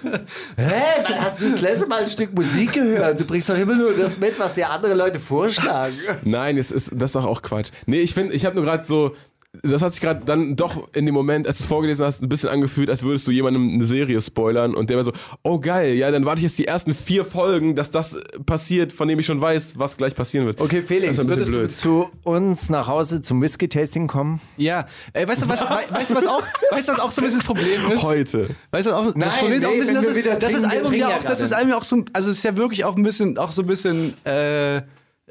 Hä, wann hast du das letzte Mal ein Stück Musik gehört? Du bringst doch immer nur das mit, was dir andere Leute vorschlagen. Nein, es ist, das ist doch auch Quatsch. Nee, ich finde, ich habe nur gerade so, das hat sich gerade dann doch in dem Moment, als du es vorgelesen hast, ein bisschen angefühlt, als würdest du jemandem eine Serie spoilern und der war so, oh geil, ja, dann warte ich jetzt die ersten vier Folgen, dass das passiert, von dem ich schon weiß, was gleich passieren wird. Okay, Felix, ist würdest bisschen du zu uns nach Hause zum Whisky-Tasting kommen? Ja, ey, weißt du, was, wei- weißt du, was auch, weißt du, was auch so ein bisschen das Problem ist? Heute. Weißt du, auch, das Nein, Problem ist auch ein bisschen, dass, es, das wir Album ja auch, das ist Album ja auch so, also es ist ja wirklich auch ein bisschen, auch so ein bisschen äh,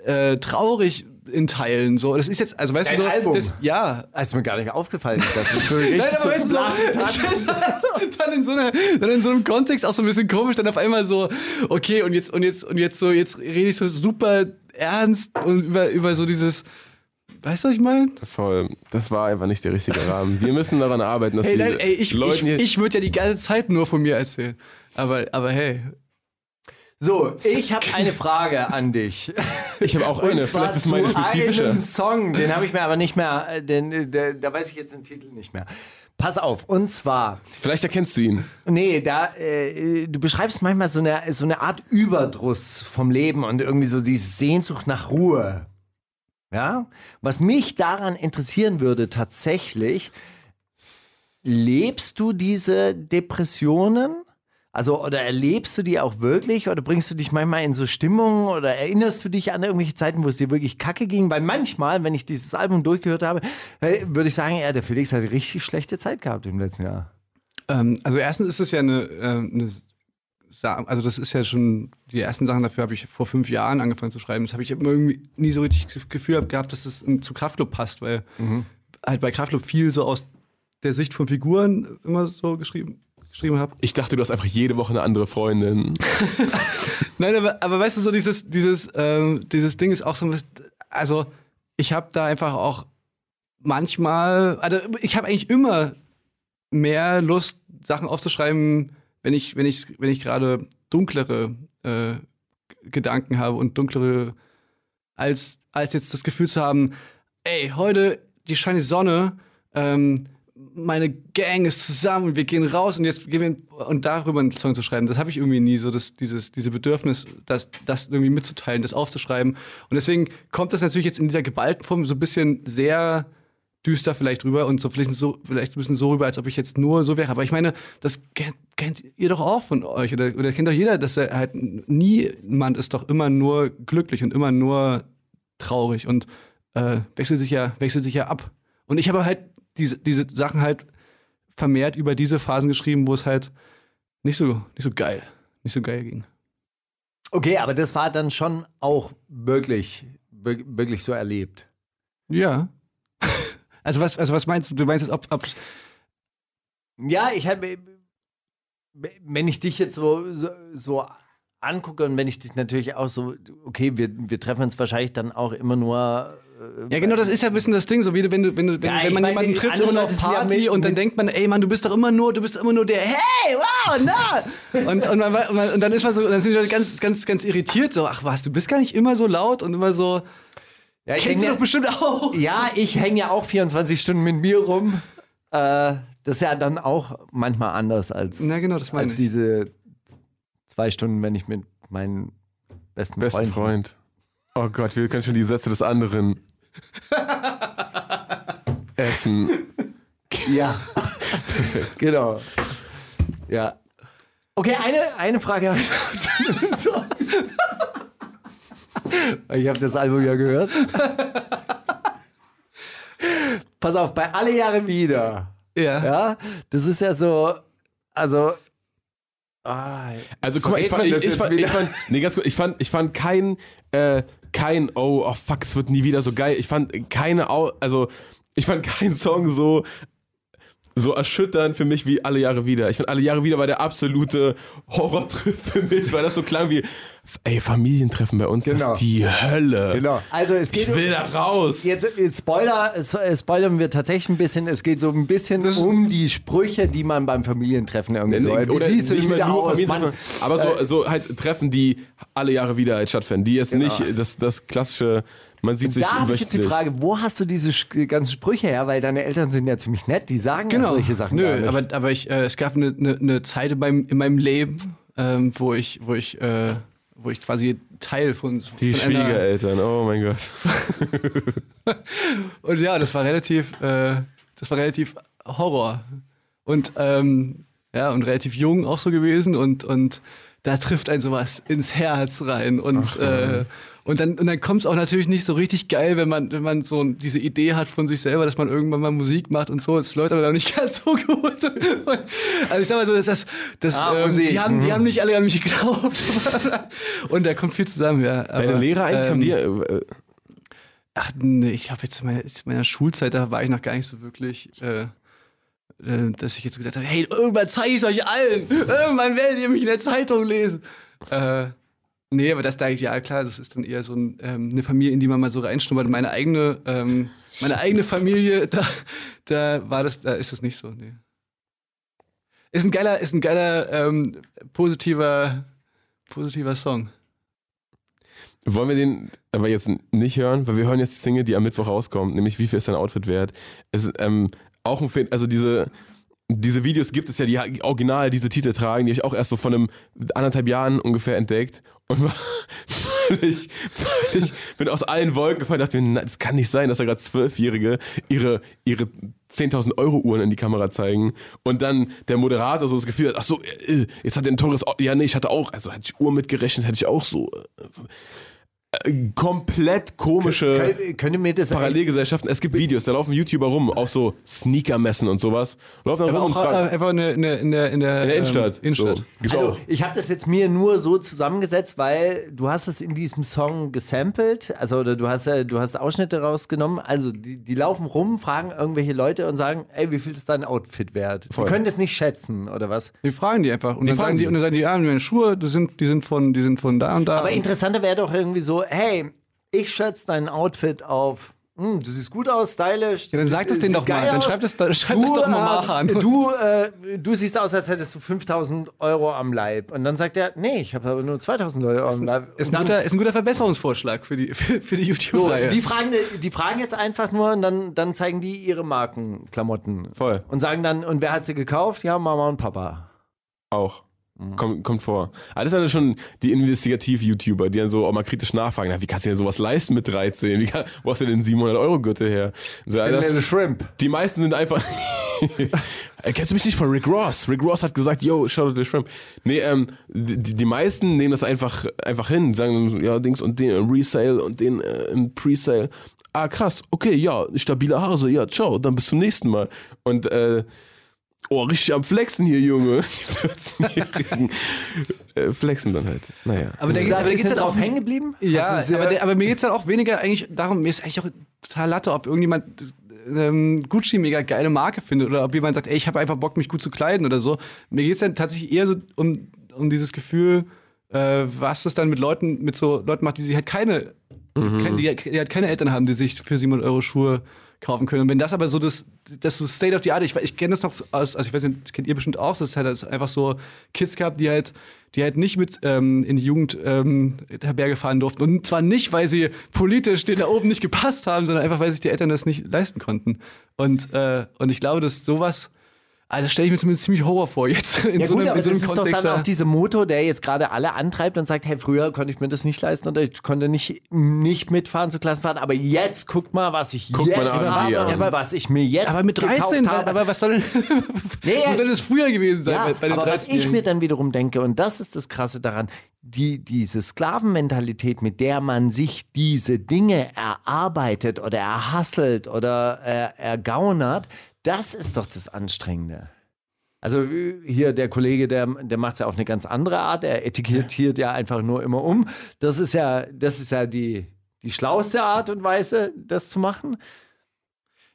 äh, traurig in Teilen. So, das ist jetzt, also weißt Dein du so, Album? Das, ja. Das ist mir gar nicht aufgefallen. Das ist so richtig Nein, aber zum du, Lachen und dann in, so einer, dann in so einem Kontext auch so ein bisschen komisch, dann auf einmal so, okay, und jetzt, und jetzt, und jetzt so, jetzt rede ich so super ernst und über, über so dieses, weißt du, was ich meine? Voll. Das war einfach nicht der richtige Rahmen. Wir müssen daran arbeiten, dass Hey, wir nein, ey, ich, Leuten ich, ich würde ja die ganze Zeit nur von mir erzählen. Aber, aber hey. So, ich habe eine Frage an dich. Ich habe auch eine, Und zwar vielleicht ist meine zu spezifischer. einem Song, den habe ich mir aber nicht mehr, äh, den, äh, der, da weiß ich jetzt den Titel nicht mehr. Pass auf, und zwar, Vielleicht erkennst du ihn. nee, da, äh, du beschreibst manchmal so eine, so eine Art Überdruss vom Leben und irgendwie so die Sehnsucht nach Ruhe. Ja? Was mich daran interessieren würde, tatsächlich, lebst du diese Depressionen? Also, oder erlebst du die auch wirklich? Oder bringst du dich manchmal in so Stimmungen? Oder erinnerst du dich an irgendwelche Zeiten, wo es dir wirklich kacke ging? Weil manchmal, wenn ich dieses Album durchgehört habe, würde ich sagen, ja, der Felix hat eine richtig schlechte Zeit gehabt im letzten Jahr. Ähm, also erstens ist es ja eine, äh, eine also das ist ja schon, die ersten Sachen dafür habe ich vor fünf Jahren angefangen zu schreiben. Das habe ich immer irgendwie nie so richtig das Gefühl gehabt, dass das zu Kraftclub passt, weil halt bei Kraftclub viel so aus der Sicht von Figuren immer so geschrieben, geschrieben habe. Ich dachte, du hast einfach jede Woche eine andere Freundin. Nein, aber, aber weißt du, so dieses, dieses, ähm, dieses Ding ist auch so ein bisschen, also ich habe da einfach auch manchmal, also ich habe eigentlich immer mehr Lust, Sachen aufzuschreiben, wenn ich, wenn ich, wenn ich gerade dunklere äh, Gedanken habe und dunklere, als, als jetzt das Gefühl zu haben, ey, heute die scheint die Sonne, ähm, meine Gang ist zusammen und wir gehen raus und jetzt gehen wir und darüber einen Song zu schreiben, das habe ich irgendwie nie so, das, dieses, diese Bedürfnis, das, das irgendwie mitzuteilen, das aufzuschreiben. Und deswegen kommt das natürlich jetzt in dieser geballten Form so ein bisschen sehr düster vielleicht rüber und so vielleicht so vielleicht ein bisschen so rüber, als ob ich jetzt nur so wäre. Aber ich meine, das kennt, kennt ihr doch auch von euch oder, oder kennt doch jeder, dass er halt niemand ist doch immer nur glücklich und immer nur traurig und äh, wechselt sich ja wechselt sich ja ab. Und ich habe halt diese, diese Sachen halt vermehrt über diese Phasen geschrieben, wo es halt nicht so nicht so geil, nicht so geil ging. Okay, aber das war dann schon auch wirklich, wir- wirklich so erlebt. Ja. Also was, also was meinst du? Du meinst, ob, ob Ja, ich habe, wenn ich dich jetzt so, so, so angucke und wenn ich dich natürlich auch so, okay, wir, wir treffen uns wahrscheinlich dann auch immer nur. Äh, Ja, genau, das ist ja ein bisschen das Ding, so wie du, wenn du, wenn, du, wenn, Ja, wenn man meine, jemanden trifft Leute auf ja Party mit- und dann denkt man, ey Mann, du bist doch immer nur, du bist immer nur der, hey, wow, na! Und, und, man, und, man, und dann ist man so, dann sind die Leute ganz, ganz, ganz irritiert, so, ach was, du bist gar nicht immer so laut und immer so, ja, ich kennst du doch bestimmt auch. Ja, ich hänge ja auch 24 Stunden mit mir rum. Äh, das ist ja dann auch manchmal anders als, Na genau, das meine als ich. diese zwei Stunden, wenn ich mit meinen besten, Besten Freunden. Freund. Oh Gott, wir können schon die Sätze des anderen. Essen. Ja. genau. Ja. Okay, eine, eine Frage habe ich noch. Ich habe das Album ja gehört. Pass auf, bei Alle Jahre wieder. Ja. Ja, das ist ja so, also. Ah, Also guck mal, ich fand, ich, ich, fand, ich fand, nee, ganz kurz, ich fand, ich fand kein, äh, kein, oh, oh fuck, es wird nie wieder so geil. Ich fand keine, also ich fand keinen Song so, so erschütternd für mich wie alle Jahre wieder. Ich fand alle Jahre wieder war der absolute Horrortrip für mich, weil das so klang wie, ey, Familientreffen bei uns, das Genau. ist die Hölle. genau. Also es geht Ich will da raus. Jetzt, jetzt Spoiler, spoilern wir tatsächlich ein bisschen. Es geht so ein bisschen um die Sprüche, die man beim Familientreffen irgendwie so. Wie Oder siehst du nicht mehr nur aus? Familientreffen, Mann, aber so, äh, so halt Treffen, die alle Jahre wieder halt stattfinden. Die jetzt nicht das, das klassische, man sieht sich da habe ich jetzt die. Frage, wo hast du diese sch- ganzen Sprüche her? Weil deine Eltern sind ja ziemlich nett, die sagen ja solche Sachen gar Genau. Nö, nicht. aber, aber ich, äh, es gab eine, eine, eine Zeit in meinem, in meinem Leben, ähm, wo ich, wo ich, äh, wo ich quasi Teil von, Die von Schwiegereltern, oh mein Gott. Und ja, das war relativ, äh, das war relativ Horror. Und ähm, ja, und relativ jung auch so gewesen und, und da trifft ein sowas ins Herz rein. Und, äh, und dann, und dann kommt es auch natürlich nicht so richtig geil, wenn man, wenn man so diese Idee hat von sich selber, dass man irgendwann mal Musik macht und so. Das läuft aber noch nicht ganz so gut. Also ich sag mal so, dass das, das Ah, ähm, die, haben, die mhm. haben nicht alle an mich geglaubt. und da kommt viel zusammen, ja. Deine Aber, Lehrer eigentlich haben ähm, dir, äh, Ach nee, ich glaube jetzt in meiner, in meiner Schulzeit, da war ich noch gar nicht so wirklich, äh, äh, dass ich jetzt gesagt habe, hey, irgendwann zeige ich es euch allen. Irgendwann werdet ihr mich in der Zeitung lesen. Äh, nee, aber das da ja klar, das ist dann eher so ein, ähm, eine Familie, in die man mal so reinschnuppert. Meine eigene, ähm, meine eigene Familie, da, da war das, da ist das nicht so. Nee. Ist ein geiler, ist ein geiler ähm, positiver, positiver Song. wollen wir den aber jetzt nicht hören, weil wir hören jetzt die Single, die am Mittwoch rauskommt, nämlich wie viel ist dein Outfit wert. Es ist ähm, auch ein Film, also diese, diese Videos gibt es ja, die original diese Titel tragen, die ich auch erst so von einem anderthalb Jahren ungefähr entdeckt und war völlig, völlig, bin aus allen Wolken gefallen, dachte mir, nein, das kann nicht sein, dass da gerade Zwölfjährige ihre, ihre 10.000 Euro Uhren in die Kamera zeigen. Und dann der Moderator so das Gefühl hat, ach so, äh, jetzt hat er ein teures ja nee, ich hatte auch, also hätte ich Uhr mitgerechnet, hätte ich auch so äh, komplett komische könnt ihr mir das Parallelgesellschaften. Es gibt Videos, da laufen YouTuber rum, auch so Sneakermessen und sowas. Laufen da rum und auch äh, fragen, einfach in der, in der, in der, in der, in der ähm, Innenstadt. Innenstadt. So. Gibt's Also, ich habe das jetzt mir nur so zusammengesetzt, weil du hast es in diesem Song gesampelt, also oder du hast ja, du hast Ausschnitte rausgenommen. Also die, die laufen rum, fragen irgendwelche Leute und sagen, ey, wie viel ist dein Outfit wert? Voll. Die können das nicht schätzen oder was? Die fragen die einfach. Und, dann, fragen sagen die, die. und dann sagen die, ja, meine Schuhe, die sind, die sind, von, die sind von da und da. Aber interessanter wäre doch irgendwie so, hey, ich schätze dein Outfit auf hm, du siehst gut aus, stylisch. Ja, dann sag das sieht denen doch mal. Dann schreib das, dann schreib das doch mal äh, an. Du, äh, du siehst aus, als hättest du 5000 Euro am Leib. Und dann sagt er, nee, ich habe aber nur 2000 Euro am Leib. Ist Und ein, guter, ist ein guter Verbesserungsvorschlag für die, für, für die so, YouTube-Reihe. die, fragen, die fragen jetzt einfach nur und dann, dann zeigen die ihre Markenklamotten. Voll. Und sagen dann, und wer hat sie gekauft? Ja, Mama und Papa. Auch. Mhm. Kommt, kommt vor. Aber das sind dann schon die Investigativ-YouTuber, die dann so auch mal kritisch nachfragen. Na, wie kannst du denn sowas leisten mit 13? Wie kann, wo hast du denn 700 Euro Gürtel her? So, das, Shrimp. die meisten sind einfach. Äh, Kennst du mich nicht von Rick Ross? Rick Ross hat gesagt, yo, shout out the shrimp. Nee, ähm, die, die meisten nehmen das einfach, einfach hin, sagen so, ja, Dings und den im Resale und den äh, im Presale. Ah, krass, okay, ja, stabile Hase, ja, ciao, dann bis zum nächsten Mal. Und, äh, oh, richtig am Flexen hier, Junge. Die 14-Jährigen äh, flexen dann halt. Naja. aber der, da aber geht's halt drauf auch hängen geblieben? Ja, du aber, der, aber mir geht es dann auch weniger eigentlich darum, mir ist eigentlich auch total Latte, ob irgendjemand ähm, Gucci mega geile Marke findet oder ob jemand sagt, ey, ich habe einfach Bock, mich gut zu kleiden oder so. Mir geht es dann tatsächlich eher so um, um dieses Gefühl, äh, was es dann mit Leuten, mit so Leuten macht, die sich halt keine, kein, die, die halt keine Eltern haben, die sich für 700 Euro Schuhe kaufen können. Und wenn das aber so das, das so State of the Art, ich, ich kenne das noch aus, also ich weiß nicht, das kennt ihr bestimmt auch, das ist halt einfach so Kids gehabt, die halt, die halt nicht mit ähm, in die Jugend ähm, fahren durften. Und zwar nicht, weil sie politisch denen da oben nicht gepasst haben, sondern einfach, weil sich die Eltern das nicht leisten konnten. Und, äh, und ich glaube, dass sowas, also das stelle ich mir zumindest ziemlich Horror vor jetzt in Ja so gut, einem, aber in so das einem ist doch Kontext. dann auch dieser Motor, der jetzt gerade alle antreibt und sagt, hey, früher konnte ich mir das nicht leisten oder ich konnte nicht, nicht mitfahren zu Klassenfahrten, aber jetzt guckt mal, was ich Guckt jetzt habe an. und was ich mir jetzt aber mit 13, gekauft habe. aber was soll denn, Nee, wo soll das früher gewesen sein ja, bei, bei den aber was 13 ich mir dann wiederum denke, und das ist das Krasse daran, die, diese Sklavenmentalität, mit der man sich diese Dinge erarbeitet oder erhasselt oder äh, ergaunert, das ist doch das Anstrengende. Also äh, hier der Kollege, der, der macht es ja auf eine ganz andere Art, er etikettiert ja einfach nur immer um. Das ist ja, das ist ja die, die schlauste Art und Weise, das zu machen.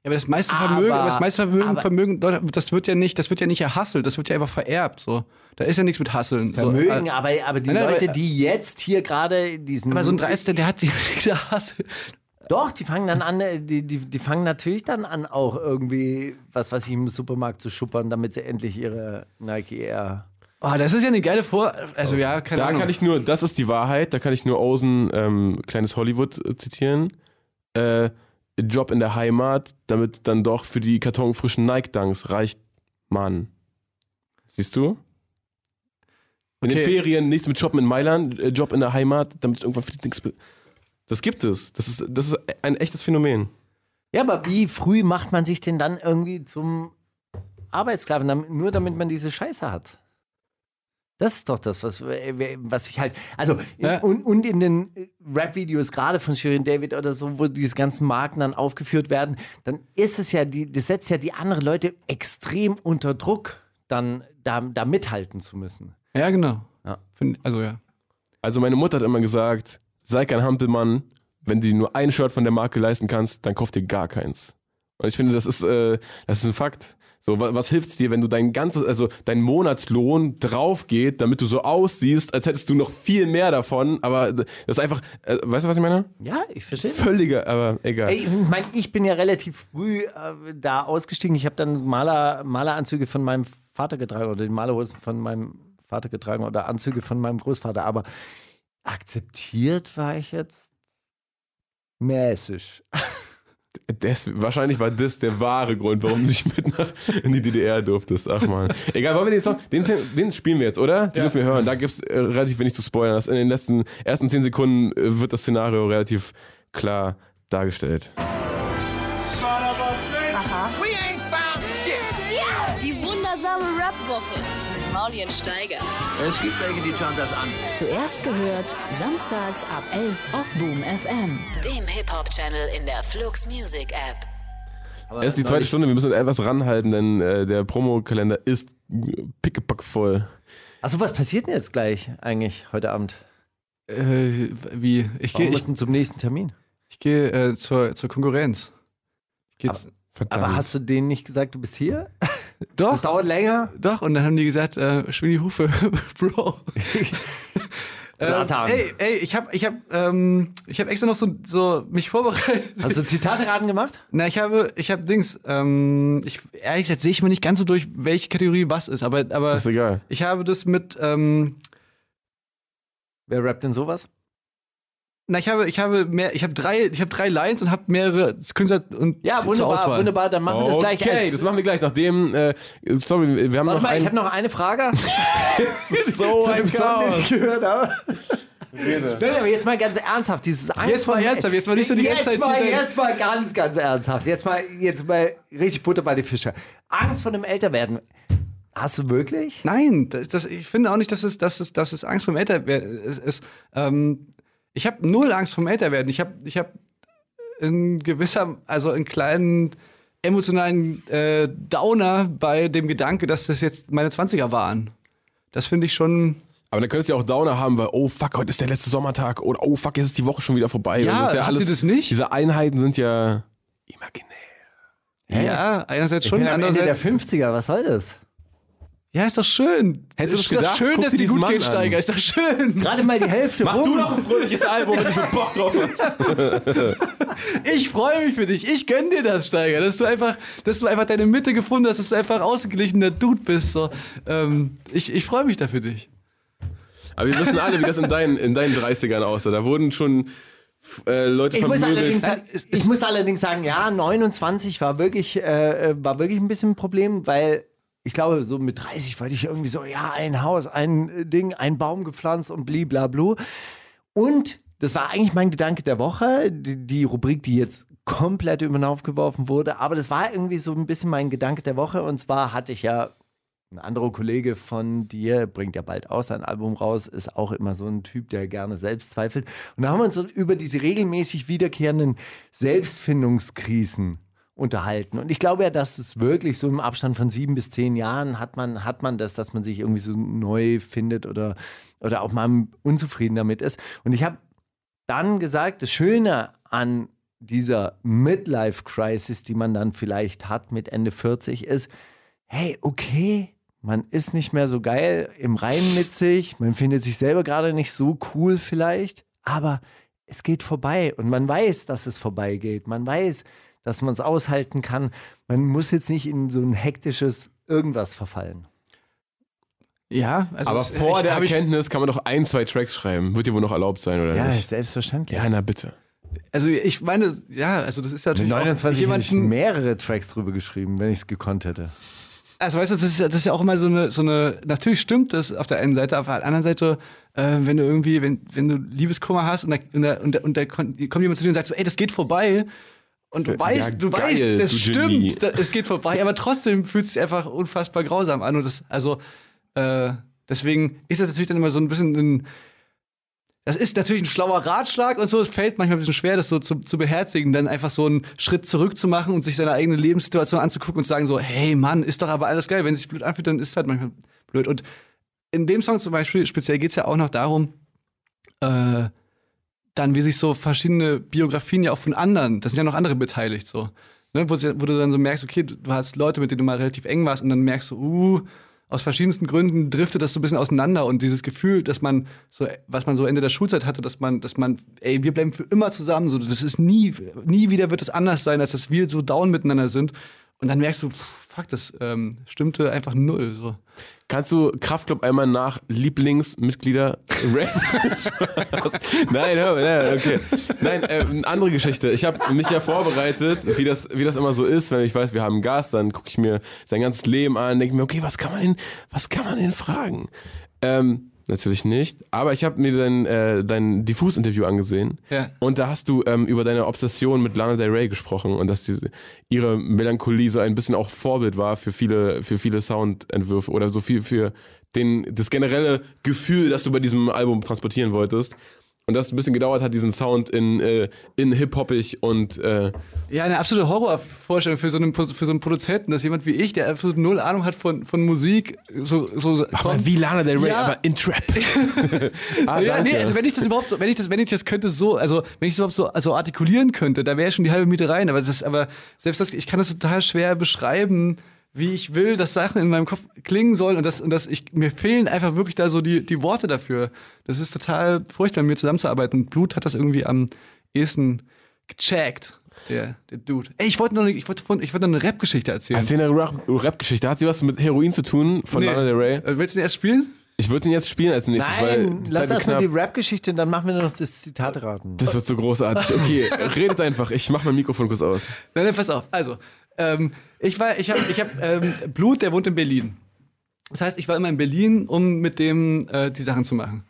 Ja, aber das meiste Vermögen, aber das meiste Vermögen, aber- Vermögen, das wird ja nicht, das wird ja nicht erhasselt, das wird ja einfach vererbt. So, da ist ja nichts mit Hasseln. Vermögen, so, äh, aber, aber die Nein, nein, Leute, aber- die jetzt hier gerade diesen. aber so ein 13, der hat sich nichts erhasselt. Doch, die fangen dann an, äh, die, die, die fangen natürlich dann an, auch irgendwie, was weiß ich, im Supermarkt zu schuppern, damit sie endlich ihre Nike Air. Oh, das ist ja eine geile Vor. Also ja, keine Da Ahnung. kann ich nur, das ist die Wahrheit, da kann ich nur Osen, ähm, kleines Hollywood äh, zitieren. Äh, Job in der Heimat, damit dann doch für die kartonfrischen Nike-Dunks reicht, Mann. Siehst du? In den Okay. Ferien nichts mit Shoppen in Mailand, äh, Job in der Heimat, damit es irgendwann für die Dings. be- Das gibt es. Das ist, das ist ein echtes Phänomen. Ja, aber wie früh macht man sich denn dann irgendwie zum Arbeitssklaven, nur damit man diese Scheiße hat? Das ist doch das, was, was ich halt. Also, Ja. und, und in den äh, Rap-Videos, gerade von Shirin David oder so, wo diese ganzen Marken dann aufgeführt werden, dann ist es ja, die, das setzt ja die anderen Leute extrem unter Druck, dann da, da mithalten zu müssen. Ja, genau. Ja. Find, also ja. Also meine Mutter hat immer gesagt, sei kein Hampelmann, wenn du dir nur ein Shirt von der Marke leisten kannst, dann kauf dir gar keins. Und ich finde, das ist, äh, das ist ein Fakt. So, was, was hilft's dir, wenn du dein ganzes, also dein Monatslohn drauf geht, damit du so aussiehst, als hättest du noch viel mehr davon, aber das ist einfach, äh, weißt du, was ich meine? Ja, ich verstehe. Völliger, aber egal. Ey, ich meine, ich bin ja relativ früh äh, da ausgestiegen. Ich habe dann Maler, Maleranzüge von meinem Vater getragen oder die Malerhosen von meinem Vater getragen oder Anzüge von meinem Großvater. Aber akzeptiert war ich jetzt mäßig. Das, wahrscheinlich war das der wahre Grund, warum du nicht mit nach, in die DDR durftest. Ach man. Egal, wollen wir den Song, den, den spielen wir jetzt, oder? Den dürfen wir hören. Da gibt's äh, relativ wenig zu spoilern. Das in den letzten, ersten zehn Sekunden äh, wird das Szenario relativ klar dargestellt. Die wundersame Rap-Woche Maulien Steiger. Es gibt welche, die schauen das an. Zuerst gehört, samstags ab 11 auf Boom FM. Dem Hip-Hop-Channel in der Flux Music App. Es ist die zweite Stunde, wir müssen etwas ranhalten, denn äh, der Promokalender ist pickepack voll. Achso, was passiert denn jetzt gleich eigentlich heute Abend? Äh, wie? Ich gehe ich, zum nächsten Termin? ich geh, äh, zur, zur Konkurrenz. Ich geh jetzt, Verdammt. Aber hast du denen nicht gesagt, du bist hier? doch, Das dauert länger. doch. Und dann haben die gesagt, äh, schwing die Hufe, Bro. Platan. ey, ey, ich habe ich hab, ähm, ich hab extra noch so, so mich vorbereitet. Hast du Zitate-Raten gemacht? Na, ich habe, ich habe Dings, ähm, ich, ehrlich gesagt sehe ich mir nicht ganz so durch, welche Kategorie was ist, aber, aber Ist egal. ich habe das mit, ähm, Wer rappt denn sowas? Na, ich habe, ich habe mehr, ich habe drei, ich habe drei Lines und habe mehrere Künstler und Ja, zur wunderbar, wunderbar. Dann machen wir das gleich. Okay, das machen wir gleich. Nachdem, äh, sorry, wir haben Warte noch mal, ich habe noch eine Frage. so Zu ein dem Song, den Chaos. ich gehört habe. Nein, aber jetzt mal ganz ernsthaft, dieses Angst Jetzt mal vor- ernsthaft, jetzt mal nicht so die ganze jetzt Zeit mal, jetzt mal ganz, ganz ernsthaft. Jetzt mal, jetzt mal richtig Butter bei die Fische. Angst vor dem Älterwerden. Hast du wirklich? Nein, das, das, ich finde auch nicht, dass es, dass es, dass es Angst vom Älterwerden ist. ist ähm, ich habe null Angst vom Älterwerden. Ich habe ich hab in gewisser, also einen kleinen emotionalen äh, Downer bei dem Gedanke, dass das jetzt meine 20er waren. Das finde ich schon. Aber dann könntest du ja auch Downer haben, weil, oh fuck, heute ist der letzte Sommertag oder oh fuck, jetzt ist die Woche schon wieder vorbei. Ja, das ist habt ihr das nicht? Diese Einheiten sind ja imaginär. Ja, einerseits Ich schon, bin am Ende der andererseits. 50er, was soll das? Ja, ist doch schön. Hättest du das ist doch gedacht? schön, Guck dass dir die gut Mann geht, an. Steiger. Ist doch schön. Gerade mal die Hälfte rum. ein fröhliches Album, wenn du so Bock drauf hast. Ich freue mich für dich. Ich gönn dir das, Steiger. Dass du einfach, dass du einfach deine Mitte gefunden hast, dass du einfach ausgeglichener Dude bist. So. Ähm, ich ich freue mich da für dich. Aber wir wissen alle, wie das in deinen, in deinen 30ern aussah. Da wurden schon äh, Leute Ich muss, ich muss allerdings sagen, ja, 29 war wirklich, äh, war wirklich ein bisschen ein Problem, weil ich glaube, so mit 30 wollte ich irgendwie so, ja, ein Haus, ein äh, Ding, ein Baum gepflanzt und bliblablu. Und das war eigentlich mein Gedanke der Woche, die, die Rubrik, die jetzt komplett über den Haufen geworfen wurde. Aber das war irgendwie so ein bisschen mein Gedanke der Woche. Und zwar hatte ich ja ein anderer Kollege von dir bringt ja bald aus sein Album raus, ist auch immer so ein Typ, der gerne selbst zweifelt. Und da haben wir uns so über diese regelmäßig wiederkehrenden Selbstfindungskrisen unterhalten. Und ich glaube ja, dass es wirklich so im Abstand von sieben bis zehn Jahren hat man, hat man das, dass man sich irgendwie so neu findet oder, oder auch mal unzufrieden damit ist. Und ich habe dann gesagt, das Schöne an dieser Midlife-Crisis, die man dann vielleicht hat mit Ende 40, ist, hey, okay, man ist nicht mehr so geil im Reinen mit sich, man findet sich selber gerade nicht so cool vielleicht, aber es geht vorbei und man weiß, dass es vorbeigeht. Man weiß, dass man es aushalten kann. Man muss jetzt nicht in so ein hektisches irgendwas verfallen. Ja, also Aber vor ich- der Erkenntnis kann man doch ein, zwei Tracks schreiben. Wird dir wohl noch erlaubt sein, oder Ja, nicht? selbstverständlich. Ja, na bitte. Also ich meine, ja, also das ist Mit natürlich 29 auch hätte ich jemanden, mehrere Tracks drüber geschrieben, wenn ich es gekonnt hätte. also weißt du, das ist, ja- das ist ja auch immer so eine, so eine, natürlich stimmt das auf der einen Seite, auf der anderen Seite, äh, wenn du irgendwie, wenn, wenn du Liebeskummer hast und da, und da, und da, und da kommt jemand zu dir und sagt so, ey, das geht vorbei. Und du Ja, weißt, du geil, weißt, das stimmt, da- es geht vorbei, aber trotzdem fühlt es sich einfach unfassbar grausam an. Und das, also, äh, deswegen ist das natürlich dann immer so ein bisschen ein, das ist natürlich ein schlauer Ratschlag und so. Es fällt manchmal ein bisschen schwer, das so zu, zu beherzigen, dann einfach so einen Schritt zurück zu machen und sich seine eigene Lebenssituation anzugucken und zu sagen so, hey Mann, ist doch aber alles geil. Wenn es sich blöd anfühlt, dann ist es halt manchmal blöd. Und in dem Song zum Beispiel, speziell geht es ja auch noch darum, äh, dann wie sich so verschiedene Biografien ja auch von anderen, das sind ja noch andere beteiligt so, ne? wo, wo du dann so merkst, okay, du, du hast Leute, mit denen du mal relativ eng warst und dann merkst du, uh, aus verschiedensten Gründen driftet das so ein bisschen auseinander und dieses Gefühl, dass man so, was man so Ende der Schulzeit hatte, dass man, dass man, ey, wir bleiben für immer zusammen, so, das ist nie, nie wieder wird es anders sein, als dass wir so down miteinander sind und dann merkst du, pff, fuck, das ähm, stimmte einfach null, so. Kannst du Kraftclub einmal nach Lieblingsmitglieder. Nein, nein, okay. Nein, äh, eine andere Geschichte. Ich habe mich ja vorbereitet, wie das, wie das immer so ist, wenn ich weiß, wir haben einen Gast, dann gucke ich mir sein ganzes Leben an, denke mir, okay, was kann man denn, was kann man denn fragen? Ähm, natürlich nicht. Aber ich habe mir dein, äh, dein Diffus-Interview angesehen. Ja. Und da hast du ähm, über deine Obsession mit Lana Del Rey gesprochen und dass die, ihre Melancholie so ein bisschen auch Vorbild war für viele, für viele Soundentwürfe oder so viel für den, das generelle Gefühl, das du bei diesem Album transportieren wolltest. Und das ein bisschen gedauert hat, diesen Sound in, äh, in hip-hoppig und äh, Ja, eine absolute Horrorvorstellung für so, einen, für so einen Produzenten, dass jemand wie ich, der absolut null Ahnung hat von, von Musik, so, so, so aber wie Lana Del Rey, Ja. aber in Trap. ah, ja, danke. nee, also wenn ich das überhaupt, so- wenn ich das, wenn ich das könnte so, also wenn ich das überhaupt so also artikulieren könnte, da wäre schon die halbe Miete rein. Aber das, aber selbst das, ich kann das total schwer beschreiben, wie ich will, dass Sachen in meinem Kopf klingen sollen und das, und das ich, mir fehlen einfach wirklich da so die, die Worte dafür. Das ist total furchtbar, mit mir zusammenzuarbeiten. Und Blut hat das irgendwie am ehesten gecheckt. Der, der Dude. Ey, ich wollte noch, eine- ich wollte, ich wollte noch eine Rap-Geschichte erzählen. Erzähl eine Rap- Rap-Geschichte. Hat sie was mit Heroin zu tun von Nee. Lana Del Rey? Äh, Willst du den erst spielen? Ich würde den jetzt spielen als nächstes, weil Nein, die lass Zeit wird erst mal knapp. die Rap-Geschichte, dann machen wir noch das Zitat raten. Das wird so großartig. Okay, redet einfach. Ich mach mein Mikrofon kurz aus. Nein, nein, pass auf. Also, ähm, ich war, ich habe, ich habe ähm, Blut, der wohnt in Berlin. Das heißt, ich war immer in Berlin, um mit dem äh, die Sachen zu machen.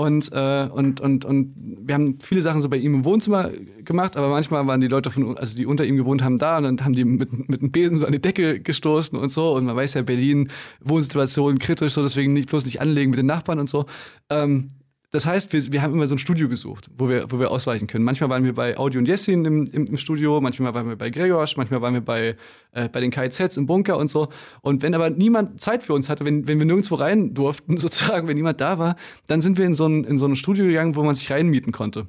Und, äh, und, und, und wir haben viele Sachen so bei ihm im Wohnzimmer gemacht, aber manchmal waren die Leute von, also die unter ihm gewohnt haben, da und dann haben die mit, mit einem Besen so an die Decke gestoßen und so. Und man weiß ja, Berlin, Wohnsituation kritisch, so deswegen nicht, bloß nicht anlegen mit den Nachbarn und so. Ähm, das heißt, wir, wir haben immer so ein Studio gesucht, wo wir, wo wir ausweichen können. Manchmal waren wir bei Audi und Jessin im, im, im Studio, manchmal waren wir bei Gregors, manchmal waren wir bei, äh, bei den KIZs im Bunker und so. Und wenn aber niemand Zeit für uns hatte, wenn, wenn wir nirgendwo rein durften, sozusagen, wenn niemand da war, dann sind wir in so ein, in so ein Studio gegangen, wo man sich reinmieten konnte.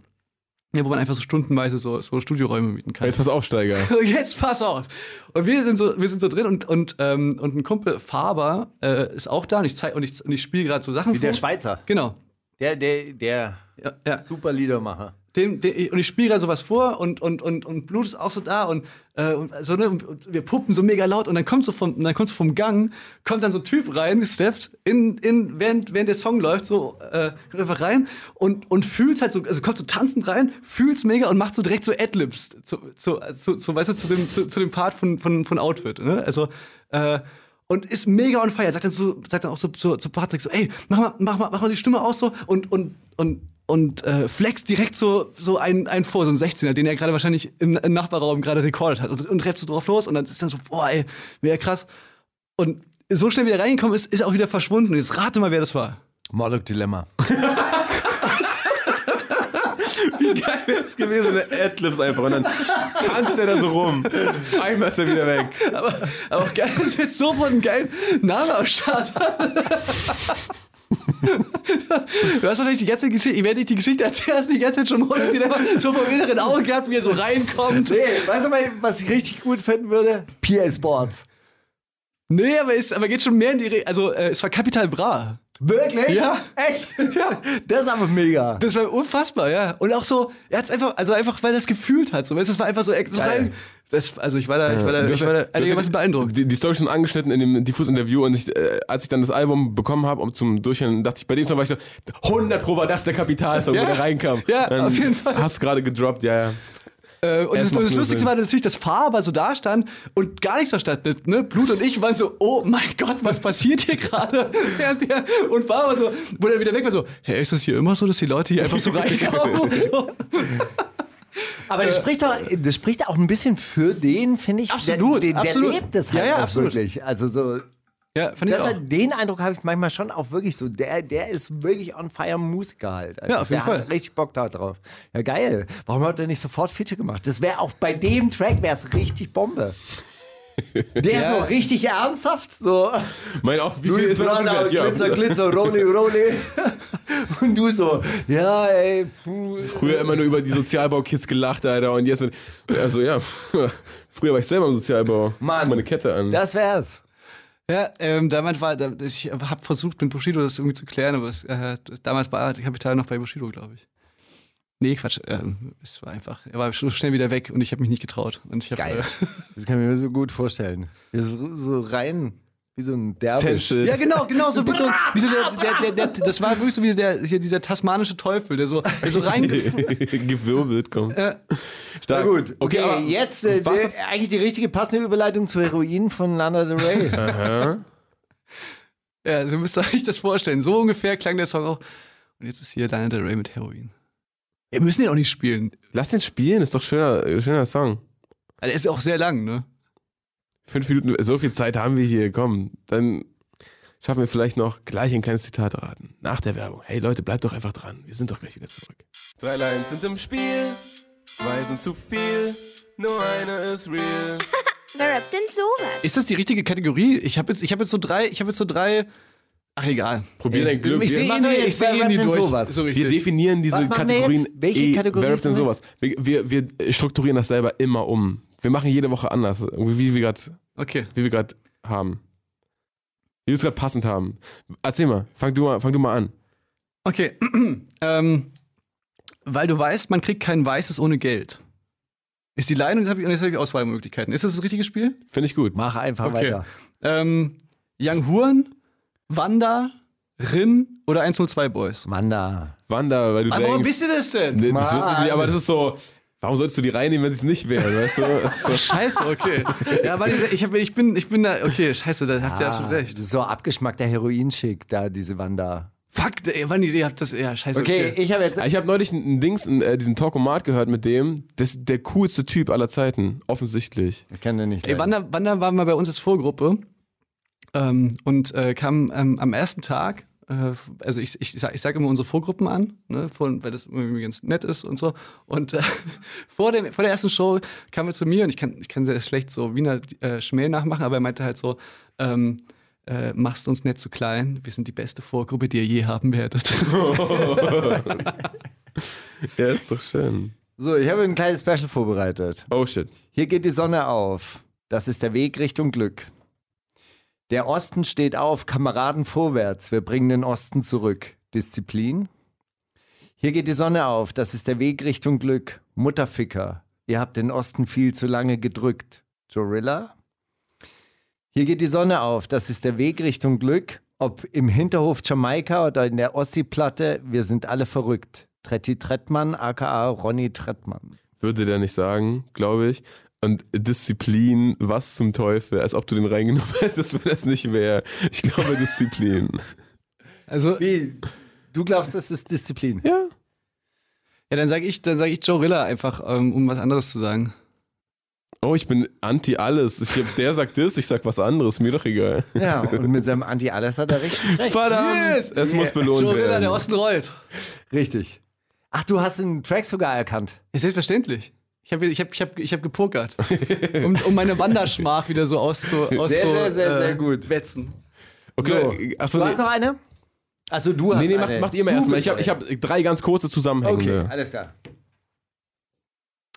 Ja, wo man einfach so stundenweise so, so Studioräume mieten kann. Jetzt pass auf, Steiger. Jetzt pass auf. Und wir sind so, wir sind so drin und, und, ähm, und ein Kumpel Faber äh, ist auch da und ich, zeig, und ich, und ich spiele gerade so Sachen Wie vor. der Schweizer. Genau. Der, der, der Ja, ja. super Liedermacher. Dem, dem, und ich spiele gerade sowas vor und, und, und, und Blut ist auch so da und, äh, und, so, ne, und wir puppen so mega laut und dann kommt so vom, dann kommt so vom Gang, kommt dann so ein Typ rein, gesteppt, in, in, während, während der Song läuft, so, äh, kommt einfach rein und, und fühlt halt so, also kommt so tanzend rein, fühlt's mega und macht so direkt so Adlibs zu, zu, zu, zu, weißt du, zu dem, zu, zu dem Part von, von, von Outfit, ne? Also, äh, und ist mega on fire. Sagt dann, so, sagt dann auch so zu, zu Patrick so, ey, mach mal, mach mal, mach mal die Stimme aus so und, und, und, und äh, flex direkt so, so einen, einen vor, so einen 16er, den er gerade wahrscheinlich im, im Nachbarraum gerade recordet hat und, und rappt so drauf los und dann ist dann so, boah, ey, mega krass. Und so schnell wie er reingekommen ist, ist er auch wieder verschwunden. Und jetzt rate mal, wer das war. Moloch Dilemma. Geil wäre es gewesen, eine Adlibs einfach. Und dann tanzt er da so rum. Einmal ist er wieder weg. Aber, aber auch geil, dass wir jetzt sofort einen geilen Namen am Start haben. Du hast wahrscheinlich die ganze Geschichte, ich werde nicht die Geschichte erzählen, hast die ganze Zeit schon Moloch Dilemma so vom inneren Auge gehabt, wie er so reinkommt. Nee, weißt du mal, was ich richtig gut finden würde? PA Sports. Nee, aber, ist, aber geht schon mehr in die Re Also, äh, es war Capital Bra. Wirklich? Ja. Echt? Ja. Das ist aber mega. Das war unfassbar, ja. Und auch so, er hat's einfach, also einfach, weil er es gefühlt hat. So, weißt das war einfach so, so rein. Das, also ich war da, ich war da, Du ich war da ja- ja einigermaßen beeindruckt. Die, die Story schon angeschnitten in dem Diffus-Interview und ich, äh, als ich dann das Album bekommen habe, um zum Durchhören, dachte ich, bei dem Song war ich so, 100 Pro war das der Kapitalsong, Ja. wo der reinkam. Ja, Dann auf jeden Fall. Hast gerade gedroppt, ja, ja. Äh, und das, und das Lustigste Sinn. war natürlich, dass Faber so da stand und gar nichts verstanden hat. Ne? Blut und ich waren so, oh mein Gott, was passiert hier gerade? Und Faber so, wo er wieder weg war, so, hey, ist das hier immer so, dass die Leute hier einfach so reinkommen und so? Aber das spricht doch, das spricht auch ein bisschen für den, finde ich. Absolut, Der, der, der absolut. lebt das halt Ja, ja, auch absolut. wirklich. Also so, Ja, fand ich das auch. halt, den Eindruck habe ich manchmal schon auch wirklich so. Der, der ist wirklich on fire Musiker halt. Also Ja, auf jeden der Fall. hat richtig Bock da drauf. Ja, geil. Warum hat er nicht sofort Feature gemacht? Das wäre auch bei dem Track wäre es richtig Bombe. Der Ja. so richtig ernsthaft, so Mein auch, wie viel Louis ist mein Prada, Wert? Ja, Glitzer, Glitzer, Rolli, Rolli. Und du so, ja, ey. Früher immer nur über die Sozialbaukids gelacht, Alter, und jetzt mit, also ja, früher war ich selber im Sozialbau. Mann. Meine Kette an. Das wär's. Ja, ähm, damals war, ich habe versucht, mit Bushido das irgendwie zu klären, aber es, äh, damals war Kapital noch bei Bushido, glaube ich. Nee, Quatsch. Ähm, es war einfach, er war so schnell wieder weg und ich habe mich nicht getraut. Und ich hab, Geil. Äh, Das kann ich mir so gut vorstellen. So, so rein, wie so ein Derwisch. Tenshit. ja, genau, genau, so wie so, wie so der, der, der, der, das war wirklich so wie der, hier dieser tasmanische Teufel, der so, der so rein. Gewirbelt kommt. Ja. Stark. Na gut, Okay, okay, aber jetzt äh, was hat's- eigentlich die richtige passende Überleitung zu Heroin von Lana Del Rey. ja, so müsst euch das vorstellen. So ungefähr klang der Song auch. Und jetzt ist hier Lana Del Rey mit Heroin. Wir müssen den auch nicht spielen. Lass den spielen, ist doch schöner, schöner Song. Also, er ist auch sehr lang, ne? Fünf Minuten, so viel Zeit haben wir hier, komm. Dann schaffen wir vielleicht noch gleich ein kleines Zitat raten. Nach der Werbung. Hey Leute, bleibt doch einfach dran. Wir sind doch gleich wieder zurück. Drei Lines sind im Spiel, zwei sind zu viel, nur eine ist real. Wer rappt denn sowas? Ist das die richtige Kategorie? Ich habe jetzt, ich habe jetzt so drei, ich habe jetzt so drei. Ach egal. Probier dein Glück. Ich Wir- sehe ihn, wir ich sehe ihn durch. sowas? So Wir definieren diese wir Kategorien. Welche eh, Kategorie Wer rappt denn sowas? Wir, wir, wir strukturieren das selber immer um. Wir machen jede Woche anders. Wie wir gerade Okay. wie wir gerade haben. Wie wir es gerade passend haben. Erzähl mal, fang du mal, fang du mal an. Okay. ähm, weil du weißt, man kriegt kein Weißes ohne Geld. Ist die Line und jetzt habe ich, hab ich Auswahlmöglichkeiten. Ist das das richtige Spiel? Finde ich gut. Mach einfach weiter. Ähm, Young Huren, Wanda, Rin oder 102 Boys? Wanda. Wanda, weil du Aber warum denkst. wisst ihr das denn? Das wissen sie nicht, aber das ist so. Warum solltest du die reinnehmen, wenn sie es nicht wären, weißt du? So, Scheiße, okay. ja, aber diese, ich, hab, ich, bin, ich bin da, okay, scheiße, da habt ihr Ah, absolut recht. das ist so abgeschmackter Heroinschick, da diese Wanda. Fuck, ey, Mann, ihr habt das, ja, scheiße, Okay, okay. ich habe jetzt. ich habe neulich einen Dings, einen, äh, diesen Talkomat gehört mit dem. Das ist der coolste Typ aller Zeiten, offensichtlich. Ich kann den nicht. Ey. Wanda, Wanda war mal bei uns als Vorgruppe ähm, und äh, kam ähm, am ersten Tag, also ich, ich, sag- ich sage immer unsere Vorgruppen an, ne, von, weil das irgendwie ganz nett ist und so. Und äh, vor, dem, vor der ersten Show kam er zu mir und ich kann, ich kann sehr schlecht so Wiener äh, Schmäh nachmachen, aber er meinte halt so, ähm, äh, machst uns nicht zu klein, wir sind die beste Vorgruppe, die ihr je haben werdet. Ja, ist doch schön. So, ich habe ein kleines Special vorbereitet. Oh shit. Hier geht die Sonne auf. Das ist der Weg Richtung Glück. Der Osten steht auf, Kameraden vorwärts. Wir bringen den Osten zurück. Disziplin. Hier geht die Sonne auf. Das ist der Weg Richtung Glück. Mutterficker. Ihr habt den Osten viel zu lange gedrückt. Jorilla. Hier geht die Sonne auf. Das ist der Weg Richtung Glück. Ob im Hinterhof Jamaika oder in der Ossi-Platte, wir sind alle verrückt. Tretti Trettmann, aka Ronny Trettmann. Würde der nicht sagen, glaube ich. Und Disziplin, was zum Teufel, als ob du den reingenommen hättest, wenn das nicht wäre. Ich glaube Disziplin. Also, Wie? Du glaubst, das ist Disziplin? Ja. ja, dann sage ich, dann sag ich Joe Rilla einfach, ähm, um was anderes zu sagen. Oh, ich bin anti alles. Ich hab, der sagt das, ich sag was anderes, mir doch egal. Ja, und mit seinem Anti-Alles hat er richtig recht. Verdammt! Es muss belohnt Joe Rilla, werden. der Osten rollt. Richtig. Ach, du hast den Track sogar erkannt. Ja, selbstverständlich. Ich habe ich hab, ich hab, ich hab gepokert. um, um meine Wanderschmach wieder so auszu, auszu Sehr, sehr, sehr, sehr gut. wetzen. Okay, achso, du nee, hast noch eine? Also du hast nee, nee, macht, eine. macht ihr mal erstmal. Ich habe ich hab drei ganz kurze Okay, Zusammenhängende. alles klar.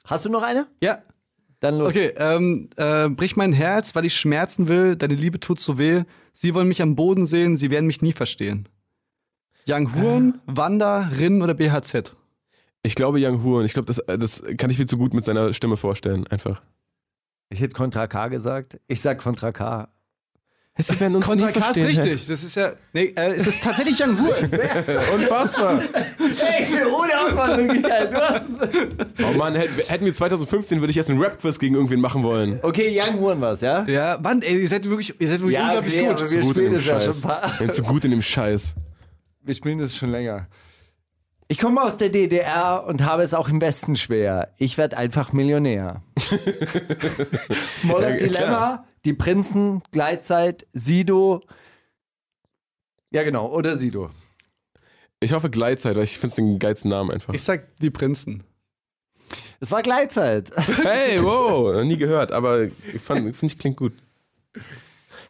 Hast du noch eine? Ja, Dann los. okay. Ähm, äh, brich mein Herz, weil ich schmerzen will. Deine Liebe tut so weh. Sie wollen mich am Boden sehen. Sie werden mich nie verstehen. Young Huren, Wanda, Rin oder BHZ? Ich glaube Young Huren. Ich glaube, das, das kann ich mir zu gut mit seiner Stimme vorstellen. Einfach. Ich hätte Contra K gesagt. Ich sag Contra K. Sie werden uns Contra nie K ist richtig. Das ist ja. Nee, äh, es ist tatsächlich Young Huren. Unfassbar. Ey, ich bin ohne Auswahlmöglichkeit. Du hast. Oh Mann, hätten wir 2015, würde ich jetzt einen Rap-Quiz gegen irgendwen machen wollen. Okay, Young Huren war's, ja? ja, Mann, ey, ihr seid wirklich, ihr seid wirklich unglaublich okay, gut. aber wir Gut in spielen dem das ja schon ein paar. Wenn so gut in dem Scheiß. Wir spielen das schon länger. Ich komme aus der DDR und habe es auch im Westen schwer. Ich werde einfach Millionär. Modern Ja, Dilemma, klar. die Prinzen, Gleitzeit, Sido. Ja, genau, oder Sido. Ich hoffe Gleitzeit, weil ich finde es den geilsten Namen einfach. Ich sag die Prinzen. Es war Gleitzeit. Hey, wow, noch nie gehört, aber ich fand, finde ich klingt gut.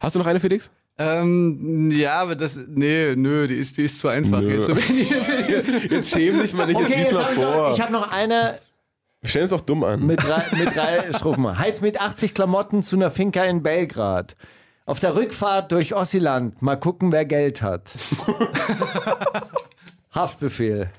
Hast du noch eine, Felix? Ähm, ja, aber das, nee, nö, die ist, die ist zu einfach. Nö. Jetzt, Jetzt schäm dich mal nicht, Okay, jetzt lies jetzt mal habe vor. ich hab noch eine Wir stellen uns doch dumm an. mit drei, mit drei Strophen. Heiz mit 80 Klamotten zu einer Finca in Belgrad. Auf der Rückfahrt durch Ossiland. Mal gucken, wer Geld hat. Haftbefehl.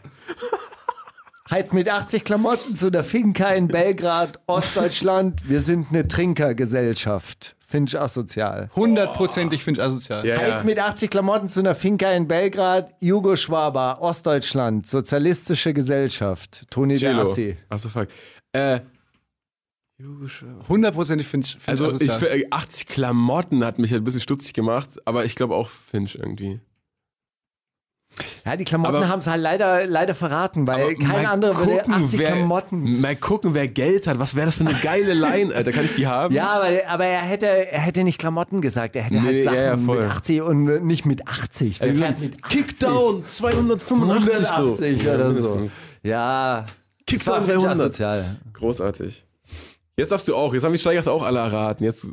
Heiz mit 80 Klamotten zu der Finca in Belgrad, Ostdeutschland. Wir sind eine Trinkergesellschaft. Finde ich asozial. Hundertprozentig finde ich asozial. ja, Heiz mit 80 Klamotten zu einer Finca in Belgrad, Jugoschwaber, Ostdeutschland, sozialistische Gesellschaft. Toni de. Assi. Achso, fuck. Äh, Hundertprozentig finde ich, find also ich ich, asozial. für- 80 Klamotten hat mich halt ein bisschen stutzig gemacht, aber ich glaube auch Finch irgendwie. Ja, die Klamotten haben es halt leider, leider verraten, weil kein anderer würde gucken, 80 wer, Klamotten. Mal gucken, wer Geld hat. Was wäre das für eine geile Line, Alter? Kann ich die haben? Ja, aber, aber er, hätte, er hätte nicht Klamotten gesagt, er hätte Nee, halt Sachen ja, ja, mit 80 und nicht mit 80. Wer Also, mit 80? Kickdown 285 so. 180 Ja, oder so. Ja, Kickdown das war wirklich 300. asozial. Großartig. Jetzt darfst du auch. Jetzt haben die Steigers auch alle erraten. Jetzt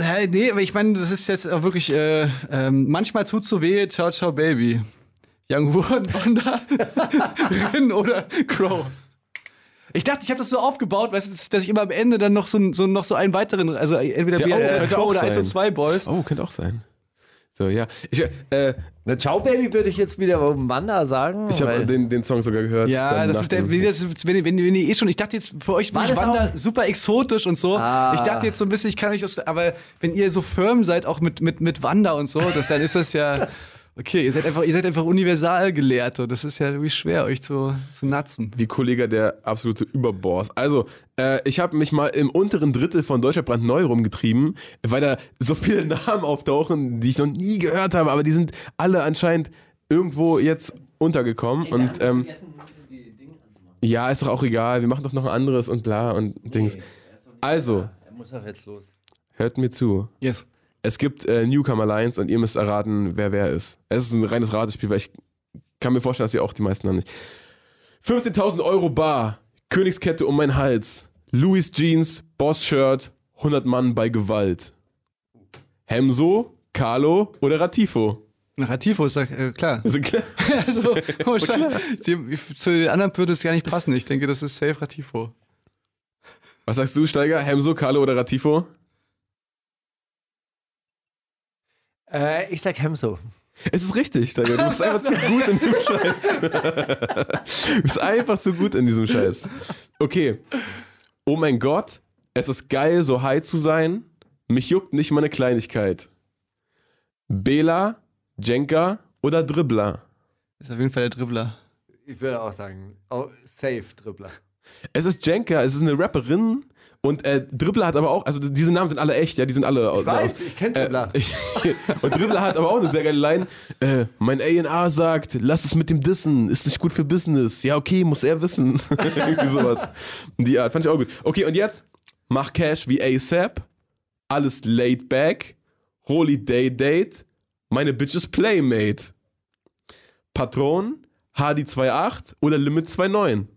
Ja, nee, aber ich meine, das ist jetzt auch wirklich, äh, ähm, manchmal tut so weh, ciao, ciao, Baby. Young Wood, Wanda, Rin oder Crow. Ich dachte, ich habe das so aufgebaut, weißt du, dass ich immer am Ende dann noch so, so, noch so einen weiteren, also entweder Der- oh, BRZ könnte Pro auch oder 1 und sein. 2 Boys. Oh, könnte auch sein. So, ja. Ich, äh, Na, Ciao Baby würde ich jetzt wieder um Wanda sagen. ich habe den, den Song sogar gehört. Ja, das ist der, wenn, das, wenn, wenn, wenn ihr eh schon, ich dachte jetzt für euch War Wanda auch- super exotisch und so. Ah. Ich dachte jetzt so ein bisschen, ich kann euch das, aber wenn ihr so firm seid, auch mit, mit, mit Wanda und so, das, dann ist das ja, okay, ihr seid einfach, ihr seid einfach Universalgelehrte. Das ist ja irgendwie schwer, euch zu, zu natzen. wie Kollege der absolute Überboss. Also, äh, ich habe mich mal im unteren Drittel von Deutscher Brandneu rumgetrieben, weil da so viele Namen auftauchen, die ich noch nie gehört habe, aber die sind alle anscheinend irgendwo jetzt untergekommen. Und ähm, ja, ist doch auch egal, wir machen doch noch ein anderes und bla und Dings. Also, Er muss auch jetzt los. hört mir zu. Yes. Es gibt äh, Newcomer Lines und ihr müsst erraten, wer wer ist. Es ist ein reines Ratespiel, weil ich kann mir vorstellen, dass ihr auch die meisten haben nicht. 15.000 Euro Bar, Königskette um meinen Hals, Louis Jeans, Boss-Shirt, 100 Mann bei Gewalt. Hemso, Carlo oder Ratifo? Narrativ ist äh, klar. Also, klar. Also, oh, Scheiße. Die, zu den anderen würde es gar nicht passen. Ich denke, das ist safe Ratifo. Was sagst du, Steiger? Hemso, Carlo oder Ratifo? Äh, ich sag Hemso. Es ist richtig, Steiger. Du bist einfach zu gut in dem Scheiß. du bist einfach zu gut in diesem Scheiß. Okay. Oh mein Gott, es ist geil, so high zu sein. Mich juckt nicht meine Kleinigkeit. Bela, Jenka oder Dribbler? Ist auf jeden Fall der Dribbler. Ich würde auch sagen, oh, safe Dribbler. Es ist Jenka, es ist eine Rapperin. Und äh, Dribbler hat aber auch, also diese Namen sind alle echt, ja, die sind alle. Ich weiß, ich kenn Dribbler. Äh, ich, und Dribbler hat aber auch eine sehr geile Line. Äh, mein A&R sagt, lass es mit dem Dissen, ist nicht gut für Business. Ja, okay, muss er wissen. Irgendwie sowas. Die Art, fand ich auch gut. Okay, und jetzt mach Cash wie ASAP, alles laid back, Holy Day Date, meine Bitches Playmate. Patron, HD28 oder Limit 29.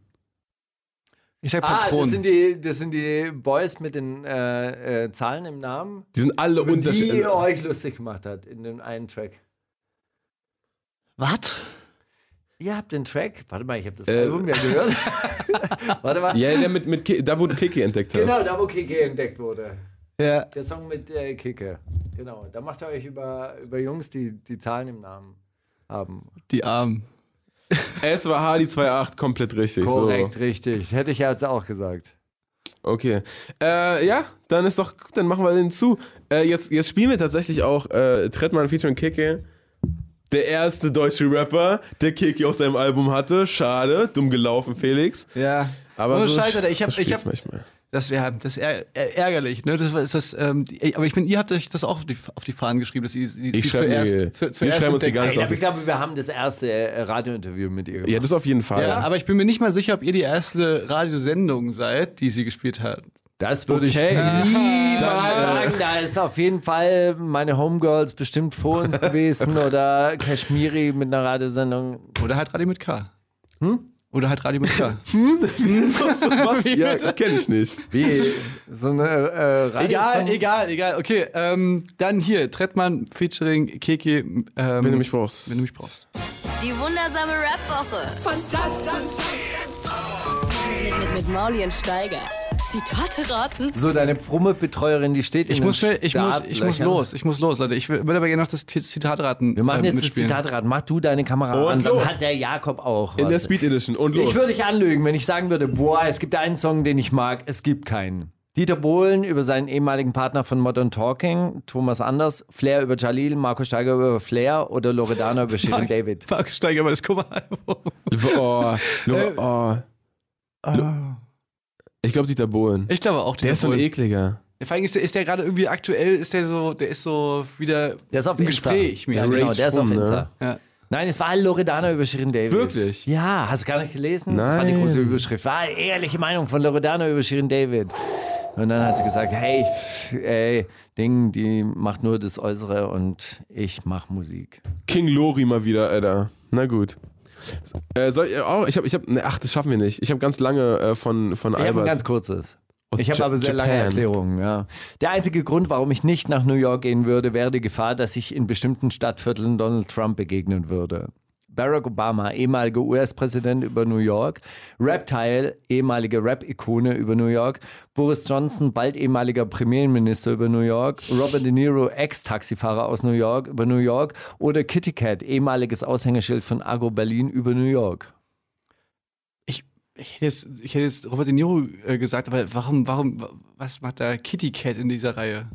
Ich sag Ah, Patron. das sind, die, das sind die Boys mit den äh, äh, Zahlen im Namen, Die sind alle über die unterschiedlich. ihr euch lustig gemacht hat in dem einen Track. Was? Ihr habt den Track, warte mal, ich habe das Äh. Album ja gehört. warte mal. Ja, der mit, mit Ki- da wo du Kiki entdeckt hast. Genau, da wo Kike entdeckt wurde. Ja. Der Song mit äh, Kike. Genau, da macht ihr euch über, über Jungs, die die Zahlen im Namen haben. Die Armen. Es war Hardy28 komplett richtig. Korrekt, richtig. Hätte ich ja jetzt auch gesagt. So. Okay. Äh, ja, dann ist doch gut, dann machen wir den zu. Äh, jetzt, jetzt spielen wir tatsächlich auch äh, Trettmann featuring Kiki. Der erste deutsche Rapper, der Kiki auf seinem Album hatte. Schade, dumm gelaufen, Felix. Ja. Aber Ohne so Scheiß, Alter, ich hab- das ich hab- manchmal. Das wäre das är är- ärgerlich, ne? Das das, ähm, die- aber ich meine, ihr habt euch das auch auf die, auf die Fahnen geschrieben, dass ihr sie, Ich zuerst, wir zu, zuerst schreiben uns die ganze aber ich glaube, wir haben das erste äh, Radiointerview mit ihr gemacht. Ja, das auf jeden Fall. Ja, aber ich bin mir nicht mal sicher, ob ihr die erste Radiosendung seid, die sie gespielt hat. Das würde Okay. ich niemals Dann, äh, sagen. Da ist auf jeden Fall meine Homegirls bestimmt vor uns gewesen oder Kashmiri mit einer Radiosendung. Oder halt Radio mit K. Oder halt Radio mit K. Was? Ja, kenn ich nicht. Wie? So eine äh, Radio egal, egal, egal. Okay, ähm, dann hier, Trettmann featuring Keke. Ähm, Wenn du mich brauchst. wenn du mich brauchst. Die wundersame Rap-Woche. Fantastisch. Mit, mit, mit Mauli und Steiger. Zitate raten. So, deine Brummebetreuerin, die steht in Ich den muss schnell, ich muss, ich muss los, ich muss los, Leute. Ich will will aber gerne noch das Zi- Zitat raten. Wir machen ähm, jetzt das mitspielen. Zitatrad. Mach du deine Kamera Und an, dann los. hat der Jakob auch. In der was. Speed Edition. Und los. Ich würde dich anlügen, wenn ich sagen würde, boah, es gibt einen Song, den ich mag. Es gibt keinen. Dieter Bohlen über seinen ehemaligen Partner von Modern Talking, Thomas Anders, Flair über Jalil, Marco Steiger über Flair oder Loredana über Shirin David. Marc Steiger über das Coveralbum. Oh, Äh, oh. Ich glaube Dieter Bohlen. Ich glaube auch, Der ist so ein Bohlen. ekliger. Vor allem ist der, ist der gerade irgendwie aktuell, ist der so, der ist so wieder Der ist auf im Insta. Gespräch. Ja, mäßig. genau, der ist auf rum, ne? Insta. Ja. Nein, es war halt Loredana über Shirin David. Wirklich? Ja, hast du gar nicht gelesen? Das war die Nein. große Überschrift. War eine ehrliche Meinung von Loredana über Shirin David. Und dann hat sie gesagt, hey, ey, Ding, die macht nur das Äußere und ich mach Musik. King Lori mal wieder, Alter. Na gut. Äh, soll ich, oh, ich habe, ich habe, ne, ach, das schaffen wir nicht. Ich habe ganz lange äh, von, von Ich habe ein Albert. ganz kurzes. Ich habe aber sehr lange Japan. Erklärungen, ja. Der einzige Grund, warum ich nicht nach New York gehen würde, wäre die Gefahr, dass ich in bestimmten Stadtvierteln Donald Trump begegnen würde. Barack Obama, ehemaliger US-Präsident über New York. Reptile, ehemalige Rap-Ikone über New York. Boris Johnson, bald ehemaliger Premierminister über New York. Robert De Niro, Ex-Taxifahrer aus New York über New York. Oder Kitty Cat, ehemaliges Aushängeschild von Agro Berlin über New York. Ich, ich, hätte jetzt, ich hätte jetzt Robert De Niro äh, gesagt, aber warum, warum, was macht da Kitty Cat in dieser Reihe?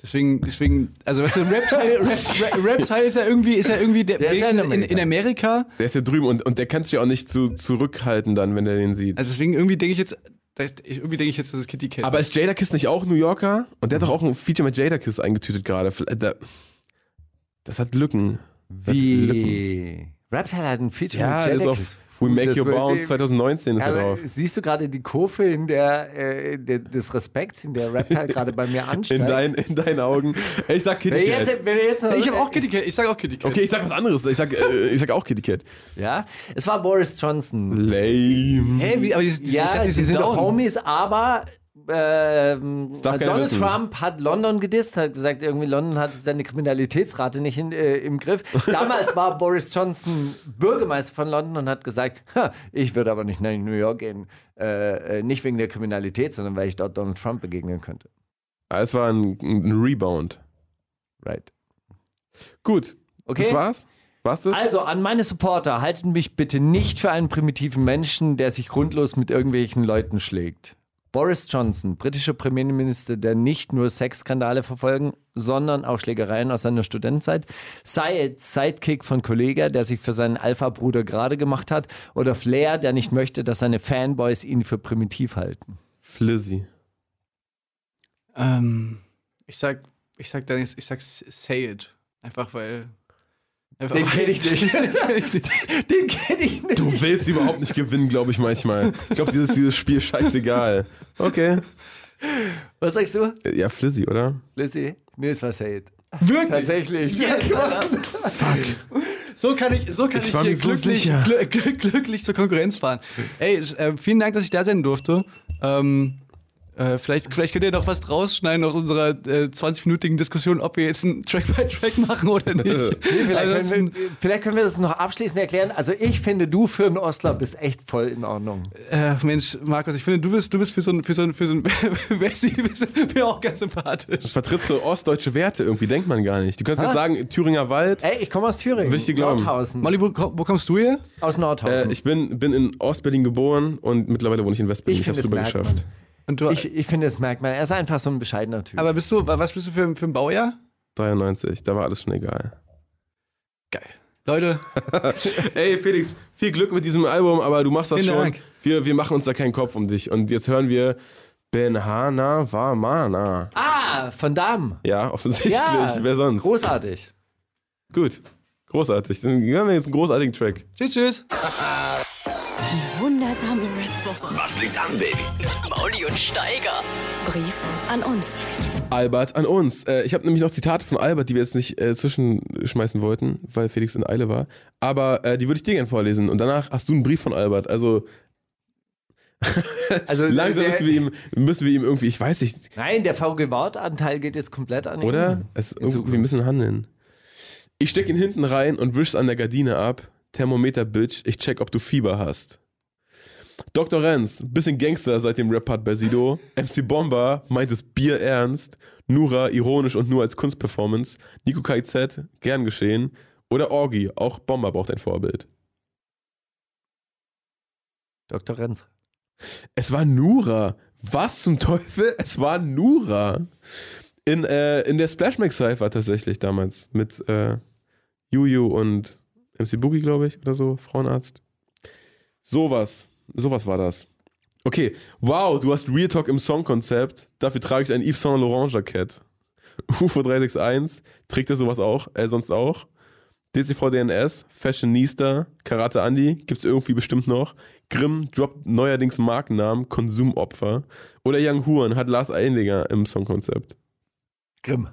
Deswegen, deswegen, also weißt du, Reptile, Rap, Rap, Reptile ist ja irgendwie, ist ja irgendwie der, Der ist ja in wenigstens in, in Amerika. Der ist ja drüben und, und der kann sich ja auch nicht zu, zurückhalten dann, wenn er den sieht. Also deswegen irgendwie denke ich jetzt, das- irgendwie denke ich jetzt, dass es Kitty Cat. Aber ist Jadakiss nicht auch New Yorker? Und der hat doch auch ein Feature mit Jadakiss eingetütet gerade. Da- Das hat Lücken. Das hat Lücken. Wie? Reptile hat ein Feature Ja, mit Jadakiss. auf We Make Das Your Bounce 2019 ist er Also, drauf. siehst du gerade die Kurve in der, äh, der, des Respekts, in der Reptile gerade bei mir ansteigt? In, dein, in deinen Augen. Ich sag Kitty Cat. jetzt, jetzt noch, ich habe auch Kitty Cat, ich sage auch Kitty Cat. Okay, ich sag was anderes. Ich sag, äh, ich sag auch Kitty Cat. Ja, es war Boris Johnson. Lame. Hä, wie, aber die, die, Ja, ich dachte, die sie sind doch down. Homies, aber keiner Donald. Trump hat London gedisst, hat gesagt, irgendwie London hat seine Kriminalitätsrate nicht in, äh, im Griff. Damals war Boris Johnson Bürgermeister von London und hat gesagt, "Ha, ich würde aber nicht nach New York gehen, äh, äh, nicht wegen der Kriminalität, sondern weil ich dort Donald Trump begegnen könnte. Ah, Es war ein, ein Rebound. Right. Gut. Okay. Das war's? Also an meine Supporter, haltet mich bitte nicht für einen primitiven Menschen, der sich grundlos mit irgendwelchen Leuten schlägt. Boris Johnson, britischer Premierminister, der nicht nur Sexskandale verfolgen, sondern auch Schlägereien aus seiner Studentenzeit. Syed, Sidekick von Kollega, der sich für seinen Alpha-Bruder gerade gemacht hat. Oder Flair, der nicht möchte, dass seine Fanboys ihn für primitiv halten. Flizzy. Ähm, ich sag, ich sag dann, ich sag say it. Einfach weil. Den kenne ich nicht. Den kenne ich nicht. Du willst überhaupt nicht gewinnen, glaube ich manchmal. Ich glaube, dieses, dieses Spiel ist scheißegal. Okay. Was sagst du, Ja, Flizzy, oder? Lizzie? Nee, es war Syed. Wirklich? Tatsächlich. Yes, Alter. So kann ich, so kann Ich ich, hier mir so glücklich, sicher. glü glü glücklich zur Konkurrenz fahren. Ey, äh, vielen Dank, dass ich da sein durfte. Ähm, äh, vielleicht, vielleicht könnt ihr noch was rausschneiden aus unserer äh, 20-minütigen Diskussion, ob wir jetzt einen Track-by-Track machen oder nicht. Nee, vielleicht, Ansonsten- können wir, vielleicht können wir das noch abschließend erklären. Also ich finde, du für einen Ostler bist echt voll in Ordnung. Äh, Mensch, Markus, ich finde, du bist, du bist für so ein, für so ein, für so ein Wessi, bist mir auch ganz sympathisch. Vertrittst so ostdeutsche Werte irgendwie, denkt man gar nicht. Du kannst jetzt sagen, Thüringer Wald. Ey, ich komme aus Thüringen. Will ich dir glauben. Nordhausen. Molly, wo, wo kommst du her? aus Nordhausen. Äh, ich bin, bin in Ostberlin geboren und mittlerweile wohne ich in Westberlin. Ich, Ich hab's finde, rüber das merkt geschafft. Und du, ich, ich finde, das merkt man. Er ist einfach so ein bescheidener Typ. aber bist du, was bist du für, für ein Baujahr? 93, da war alles schon egal. Geil. Leute, Ey, Felix, viel Glück mit diesem Album, aber du machst das Vielen schon. Dank. Wir, wir machen uns da keinen Kopf um dich. Und jetzt hören wir Benhana Wamana. ah, von Damm. Ja, offensichtlich. Ja, Wer sonst? großartig. Gut. Großartig. Dann hören wir jetzt einen großartigen Track. tschüss, tschüss. Wundersame Rap-Woche. Was liegt an, Baby? Mauli und Steiger. Brief an uns. Albert an uns. Äh, ich habe nämlich noch Zitate von Albert, die wir jetzt nicht äh, zwischenschmeißen wollten, weil Felix in Eile war. Aber äh, die würde ich dir gerne vorlesen. Und danach hast du einen Brief von Albert. Also Also, langsam der, müssen wir, ihm, müssen wir ihm irgendwie, ich weiß nicht, Nein, der VG-Wortanteil geht jetzt komplett an ihn. oder? Es, irgendwie, wir müssen handeln. Ich steck ihn hinten rein und wisch's an der Gardine ab. Thermometer, Bitch, ich check, ob du Fieber hast. Dr. Renz, bisschen Gangster seit dem Rap-Part bei Sido. MC Bomber meint es Bier ernst. Nura, ironisch und nur als Kunstperformance. Nico KZ, gern geschehen. Oder Orgi, auch Bomber braucht ein Vorbild. Dr. Renz. Es war Nura. Was zum Teufel? Es war Nura. In, äh, in der Splashmax Cypher tatsächlich damals. Mit äh, Juju und MC Boogie, glaube ich, oder so. Frauenarzt. Sowas. Sowas war das. Okay. Wow, du hast Real Talk im Songkonzept. Dafür trage ich ein Yves Saint Laurent Jackett. UFO 361. Trägt er sowas auch? Äh, sonst auch? DCV DNS, Fashionista, Karate Andy, gibt's irgendwie bestimmt noch. Grimm droppt neuerdings Markennamen, Konsumopfer. Oder Young Huren hat Lars Einlinger im Songkonzept. Grimm.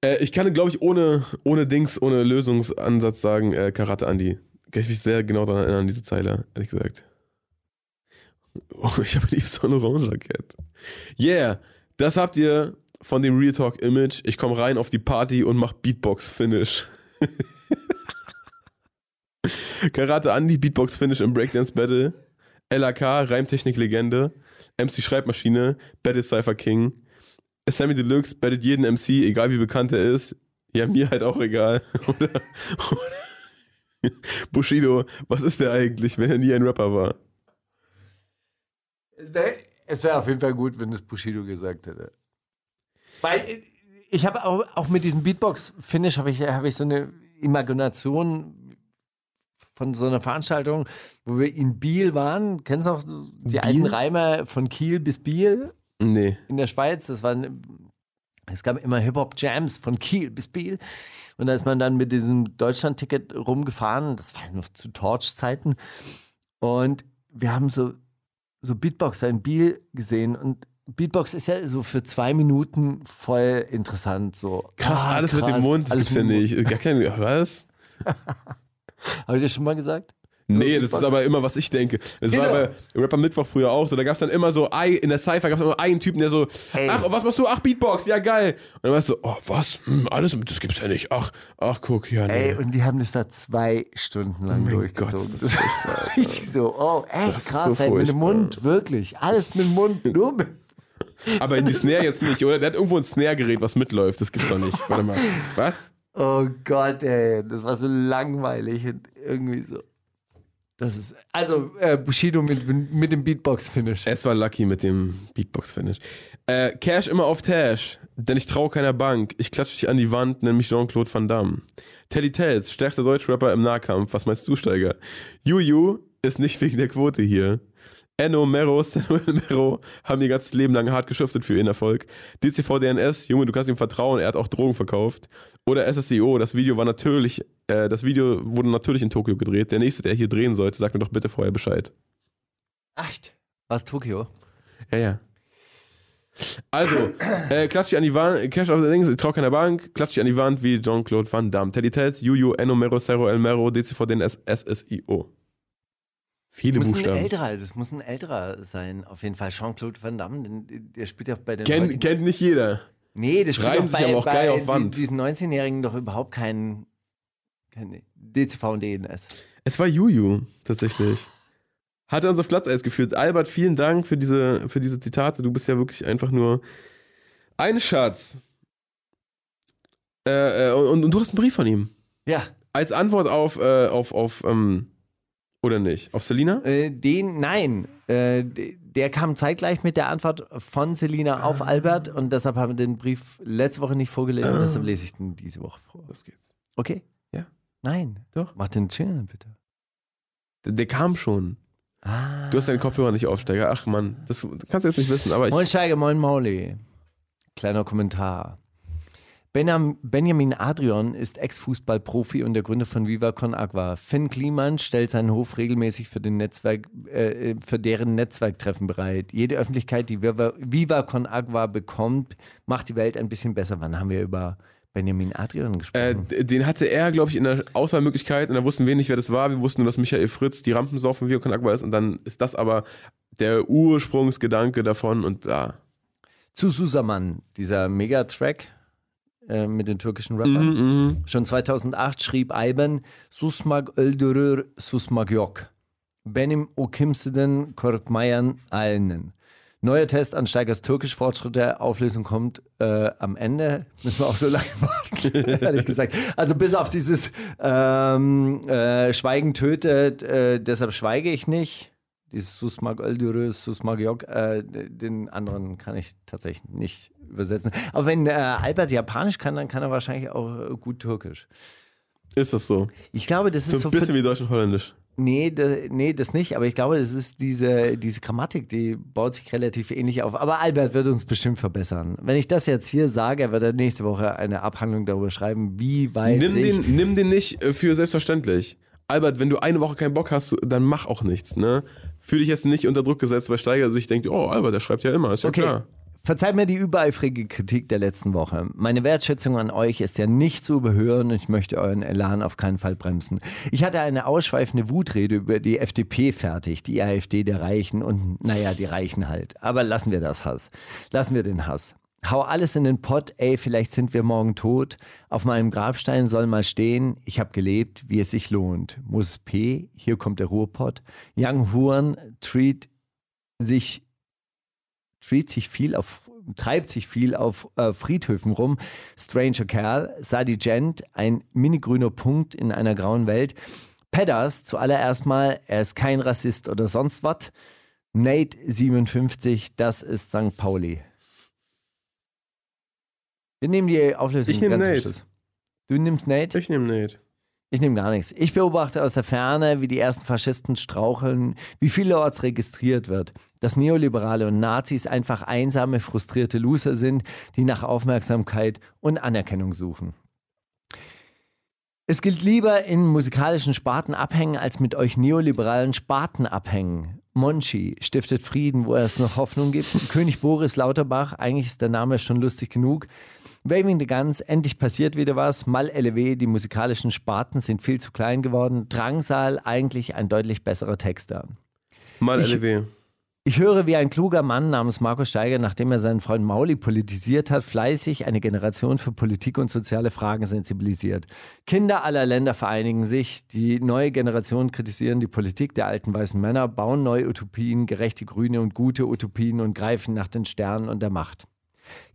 Äh, ich kann, glaube ich, ohne, ohne Dings, ohne Lösungsansatz sagen, äh, Karate Andy. Kann ich mich sehr genau daran erinnern, diese Zeile, ehrlich gesagt. Oh, ich habe Yves Saint Laurent Jackett. Yeah, das habt ihr von dem Real Talk Image. Ich komme rein auf die Party und mach Beatbox Finish. Karate Andy, Beatbox Finish im Breakdance Battle. LAK, Reimtechnik Legende. MC Schreibmaschine, Battle Cypher King. Sammy Deluxe bettet jeden MC, egal wie bekannt er ist. Ja, mir halt auch egal. Oder, oder Bushido, was ist der eigentlich, wenn er nie ein Rapper war? Es wäre wär auf jeden Fall gut, wenn es Bushido gesagt hätte. Weil ich habe auch, auch mit diesem Beatbox-Finish habe ich, hab ich so eine Imagination von so einer Veranstaltung, wo wir in Biel waren. Kennst du auch die Biel? alten Reimer von Kiel bis Biel Nee. in der Schweiz? Das waren, es gab immer Hip-Hop-Jams von Kiel bis Biel. Und da ist man dann mit diesem Deutschland-Ticket rumgefahren. Das war noch zu Torch-Zeiten. Und wir haben so, so Beatboxer in Biel gesehen. Und Beatbox ist ja so für zwei Minuten voll interessant. So. Krass, Ah, alles mit krass, dem Mund, das gibt's ja mit nicht. Gar kein, was? Habe ich das schon mal gesagt? Nee, das ist aber immer, was ich denke. Das war Genau. bei Rapper Mittwoch früher auch so. Da gab es dann immer so, in der Cypher gab es immer einen Typen, der so, Ey. ach, was machst du? Ach, Beatbox, ja geil. Und dann warst du, oh, was? Hm, alles, das gibt's ja nicht. Ach, ach, guck, ja, nee. Ey, und die haben das da zwei Stunden lang mein durchgezogen. Gott, das das ist war richtig so, oh, echt Das ist krass, so ey, mit dem. Mund, wirklich. Alles mit dem Mund, nur mit. Aber in die Snare jetzt nicht, oder? Der hat irgendwo ein Snare-Gerät, was mitläuft. Das gibt's doch nicht. Warte mal. Was? Oh Gott, ey, das war so langweilig und irgendwie so. Das ist, also äh, Bushido mit, mit dem Beatbox-Finish. Es war Lucky mit dem Beatbox-Finish. Äh, Cash immer auf Tash, denn ich traue keiner Bank. Ich klatsche dich an die Wand, nenn mich Jean-Claude Van Damme. Teddy Tells, stärkster Deutschrapper im Nahkampf. Was meinst du, Steiger? Juju ist nicht wegen der Quote hier. Enno, Mero, Samuel Mero haben ihr ganzes Leben lang hart geschuftet für ihren Erfolg. DCV DNS, Junge, du kannst ihm vertrauen, er hat auch Drogen verkauft. Oder SSEO, das Video war natürlich, äh, das Video wurde natürlich in Tokio gedreht. Der nächste, der hier drehen sollte, sagt mir doch bitte vorher Bescheid. Echt? Was Tokio? Ja, ja. Also, äh, klatsch dich an die Wand, Cash auf der Dings, ich trau keiner Bank, klatsch dich an die Wand wie Jean-Claude Van Damme. Teddy Tells, Juju, Enno, Mero, Cerro, El Mero, DCV, DNS, SSIO. Viele Muss ein Buchstaben. älterer, es muss ein älterer sein, auf jeden Fall. Jean-Claude Van Damme, den, der spielt ja bei den Kennt, heutigen- kennt nicht jeder. Nee, das spielt Schreiben sich bei, aber auch geil auf Wand. diesen 19-Jährigen doch überhaupt kein, kein DCV und DNS. Es war Juju, tatsächlich. Hat er uns auf Glatteis geführt. Albert, vielen Dank für diese, für diese Zitate. Du bist ja wirklich einfach nur ein Schatz. Äh, äh, und, und du hast einen Brief von ihm. Ja, Als Antwort auf, äh, auf, auf, ähm, oder nicht? Auf Selina? äh, den, nein, äh, der kam zeitgleich mit der Antwort von Selina auf Ah. Albert und deshalb haben wir den Brief letzte Woche nicht vorgelesen, deshalb lese ich den diese Woche vor. Los geht's. Okay? Nein. Doch. Mach den Channel bitte. Der, der kam schon. Ah. Du hast deinen Kopfhörer nicht aufsteiger. Ach Mann, das kannst du jetzt nicht wissen, aber ich. Moin Steiger, moin Mauli. Kleiner Kommentar. Benjam, Benjamin Adrian ist Ex-Fußballprofi und der Gründer von Viva Con Agua. Finn Kliman stellt seinen Hof regelmäßig für, den Netzwerk, äh, für deren Netzwerktreffen bereit. Jede Öffentlichkeit, die Viva, Viva Con Agua bekommt, macht die Welt ein bisschen besser. Wann haben wir über Benjamin Adrian Äh, gesprochen? d- den hatte er, glaube ich, in der Auswahlmöglichkeit und da wussten wir nicht, wer das war. Wir wussten nur, dass Michael Fritz die Rampensau von Viocon Aqua ist und dann ist das aber der Ursprungsgedanke davon und bla. Zu Susaman, dieser Megatrack äh, mit den türkischen Rappern. Mhm, Schon 2008 schrieb Ayben Susmag öldürür, susmag yok. Benim o kimseden korkmayan alnen. Neuer Test an Steigers türkisch Fortschritte. Auflösung kommt äh, am Ende. Müssen wir auch so lange warten, ehrlich gesagt. Also bis auf dieses ähm, äh, Schweigen tötet, äh, deshalb schweige ich nicht. Dieses Susmag öldürür, susmag yok, äh, den anderen kann ich tatsächlich nicht übersetzen. Aber wenn äh, Albert Japanisch kann, dann kann er wahrscheinlich auch gut Türkisch. Ist das so? Ich glaube, das ist So so ein bisschen wie Deutsch und Holländisch. Nee, das, nee, das nicht, aber ich glaube, das ist diese, diese Grammatik, die baut sich relativ ähnlich auf. Aber Albert wird uns bestimmt verbessern. Wenn ich das jetzt hier sage, wird er nächste Woche eine Abhandlung darüber schreiben, wie weit Nimm den, nimm den nicht für selbstverständlich. Albert, wenn du eine Woche keinen Bock hast, dann mach auch nichts, ne? Fühl dich jetzt nicht unter Druck gesetzt, weil Steiger sich denkt, oh, Albert, der schreibt ja immer, ist ja Okay. klar. Verzeiht mir die übereifrige Kritik der letzten Woche. Meine Wertschätzung an euch ist ja nicht zu überhören und ich möchte euren Elan auf keinen Fall bremsen. Ich hatte eine ausschweifende Wutrede über die FDP fertig, die AfD der Reichen und naja, die Reichen halt. Aber lassen wir das Hass. Lassen wir den Hass. Hau alles in den Pott, ey, vielleicht sind wir morgen tot. Auf meinem Grabstein soll mal stehen, ich habe gelebt, wie es sich lohnt. Muss P, hier kommt der Ruhrpott. Young Huren treat sich, treat sich viel auf, treibt sich viel auf äh, Friedhöfen rum. Stranger Kerl, Sadi Gent, ein mini-grüner Punkt in einer grauen Welt. Pedders, zuallererst mal, er ist kein Rassist oder sonst was. Nate 57, das ist St. Pauli. Wir nehmen die Auflösung Ich nehm ganz zum Nate. Du nimmst Nate? Ich nehme Nate. Ich nehme gar nichts. Ich beobachte aus der Ferne, wie die ersten Faschisten straucheln, wie vielerorts registriert wird, dass Neoliberale und Nazis einfach einsame, frustrierte Loser sind, die nach Aufmerksamkeit und Anerkennung suchen. Es gilt lieber in musikalischen Sparten abhängen, als mit euch neoliberalen Sparten abhängen. Monchi stiftet Frieden, wo es noch Hoffnung gibt. König Boris Lauterbach, eigentlich ist der Name schon lustig genug. Waving the Guns, endlich passiert wieder was. Mal LW, die musikalischen Sparten sind viel zu klein geworden. Drangsal, eigentlich ein deutlich besserer Texter. Mal Ich- LW. Ich höre, wie ein kluger Mann namens Markus Steiger, nachdem er seinen Freund Mauli politisiert hat, fleißig eine Generation für Politik und soziale Fragen sensibilisiert. Kinder aller Länder vereinigen sich, die neue Generation kritisieren die Politik der alten weißen Männer, bauen neue Utopien, gerechte Grüne und gute Utopien und greifen nach den Sternen und der Macht.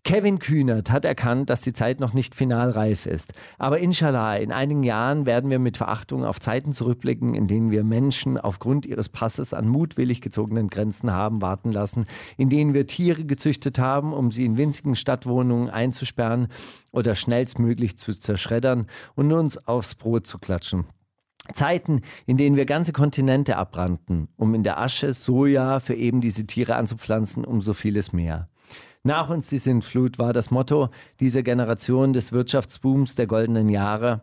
Kevin Kühnert hat erkannt, dass die Zeit noch nicht final reif ist. Aber inshallah, in einigen Jahren werden wir mit Verachtung auf Zeiten zurückblicken, in denen wir Menschen aufgrund ihres Passes an mutwillig gezogenen Grenzen haben warten lassen, in denen wir Tiere gezüchtet haben, um sie in winzigen Stadtwohnungen einzusperren oder schnellstmöglich zu zerschreddern und uns aufs Brot zu klatschen. Zeiten, in denen wir ganze Kontinente abbrannten, um in der Asche Soja für eben diese Tiere anzupflanzen, um so vieles mehr. Nach uns die Sintflut war das Motto dieser Generation des Wirtschaftsbooms der goldenen Jahre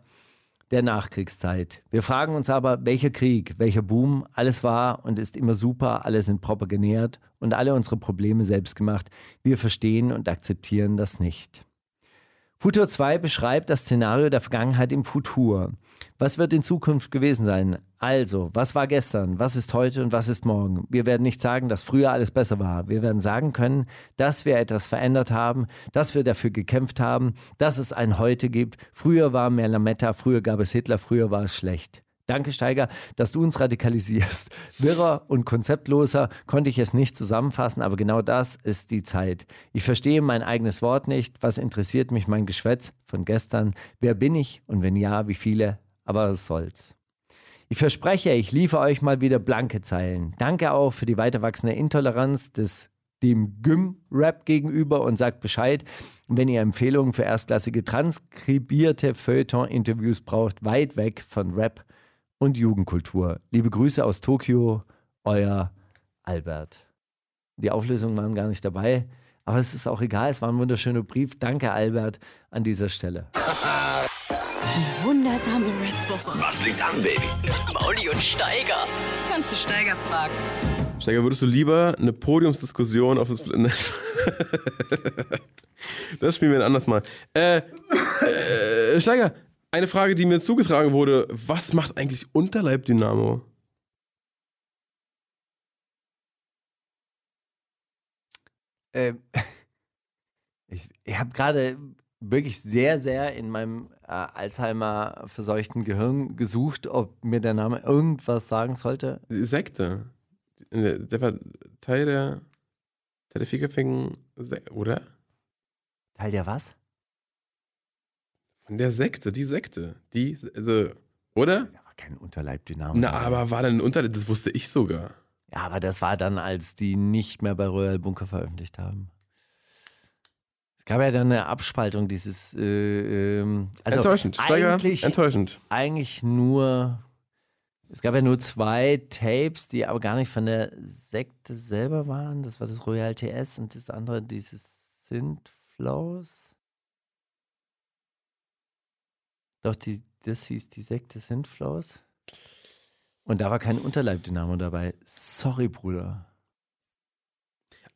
der Nachkriegszeit. Wir fragen uns aber, welcher Krieg, welcher Boom, alles war und ist immer super, alle sind proper genährt und alle unsere Probleme selbst gemacht. Wir verstehen und akzeptieren das nicht. Futur 2 beschreibt das Szenario der Vergangenheit im Futur. Was wird in Zukunft gewesen sein? Also, was war gestern? Was ist heute und was ist morgen? Wir werden nicht sagen, dass früher alles besser war. Wir werden sagen können, dass wir etwas verändert haben, dass wir dafür gekämpft haben, dass es ein Heute gibt. Früher war mehr Lametta, früher gab es Hitler, früher war es schlecht. Danke, Steiger, dass du uns radikalisierst. Wirrer und konzeptloser konnte ich es nicht zusammenfassen, aber genau das ist die Zeit. Ich verstehe mein eigenes Wort nicht. Was interessiert mich mein Geschwätz von gestern? Wer bin ich und wenn ja, wie viele? Aber was soll's. Ich verspreche, ich liefere euch mal wieder blanke Zeilen. Danke auch für die weiter wachsende Intoleranz des dem Gym-Rap gegenüber und sagt Bescheid, wenn ihr Empfehlungen für erstklassige transkribierte Feuilleton-Interviews braucht, weit weg von Rap und Jugendkultur. Liebe Grüße aus Tokio, euer Albert. Die Auflösungen waren gar nicht dabei, aber es ist auch egal, es war ein wunderschöner Brief. Danke, Albert, an dieser Stelle. Wundersame Rap-Woche. Was liegt an, Baby? Mauli und Steiger. Kannst du Steiger fragen? Steiger, würdest du lieber eine Podiumsdiskussion auf das. das spielen wir ein anderes Mal. Äh, äh, Steiger, eine Frage, die mir zugetragen wurde: Was macht eigentlich Unterleib-Dynamo? Ähm, ich ich habe gerade wirklich sehr, sehr in meinem äh, Alzheimer-verseuchten Gehirn gesucht, ob mir der Name irgendwas sagen sollte. Die Sekte. Der, der war Teil der. Teil der Fickerfingen. Oder? Teil der was? Von der Sekte, die Sekte. Die. Also, oder? Da war kein Unterleib-Dynamo. Na, aber war dann ein Unterleib, das wusste ich sogar. Ja, aber das war dann, als die nicht mehr bei Royal Bunker veröffentlicht haben. Es gab ja dann eine Abspaltung dieses. Äh, ähm, also enttäuschend. Steiger, eigentlich, enttäuschend. eigentlich nur. Es gab ja nur zwei Tapes, die aber gar nicht von der Sekte selber waren. Das war das Royal TS und das andere dieses Synthflows. Doch, die, das hieß die Sekte Synthflows. Und da war kein Unterleib-Dynamo dabei. Sorry, Bruder.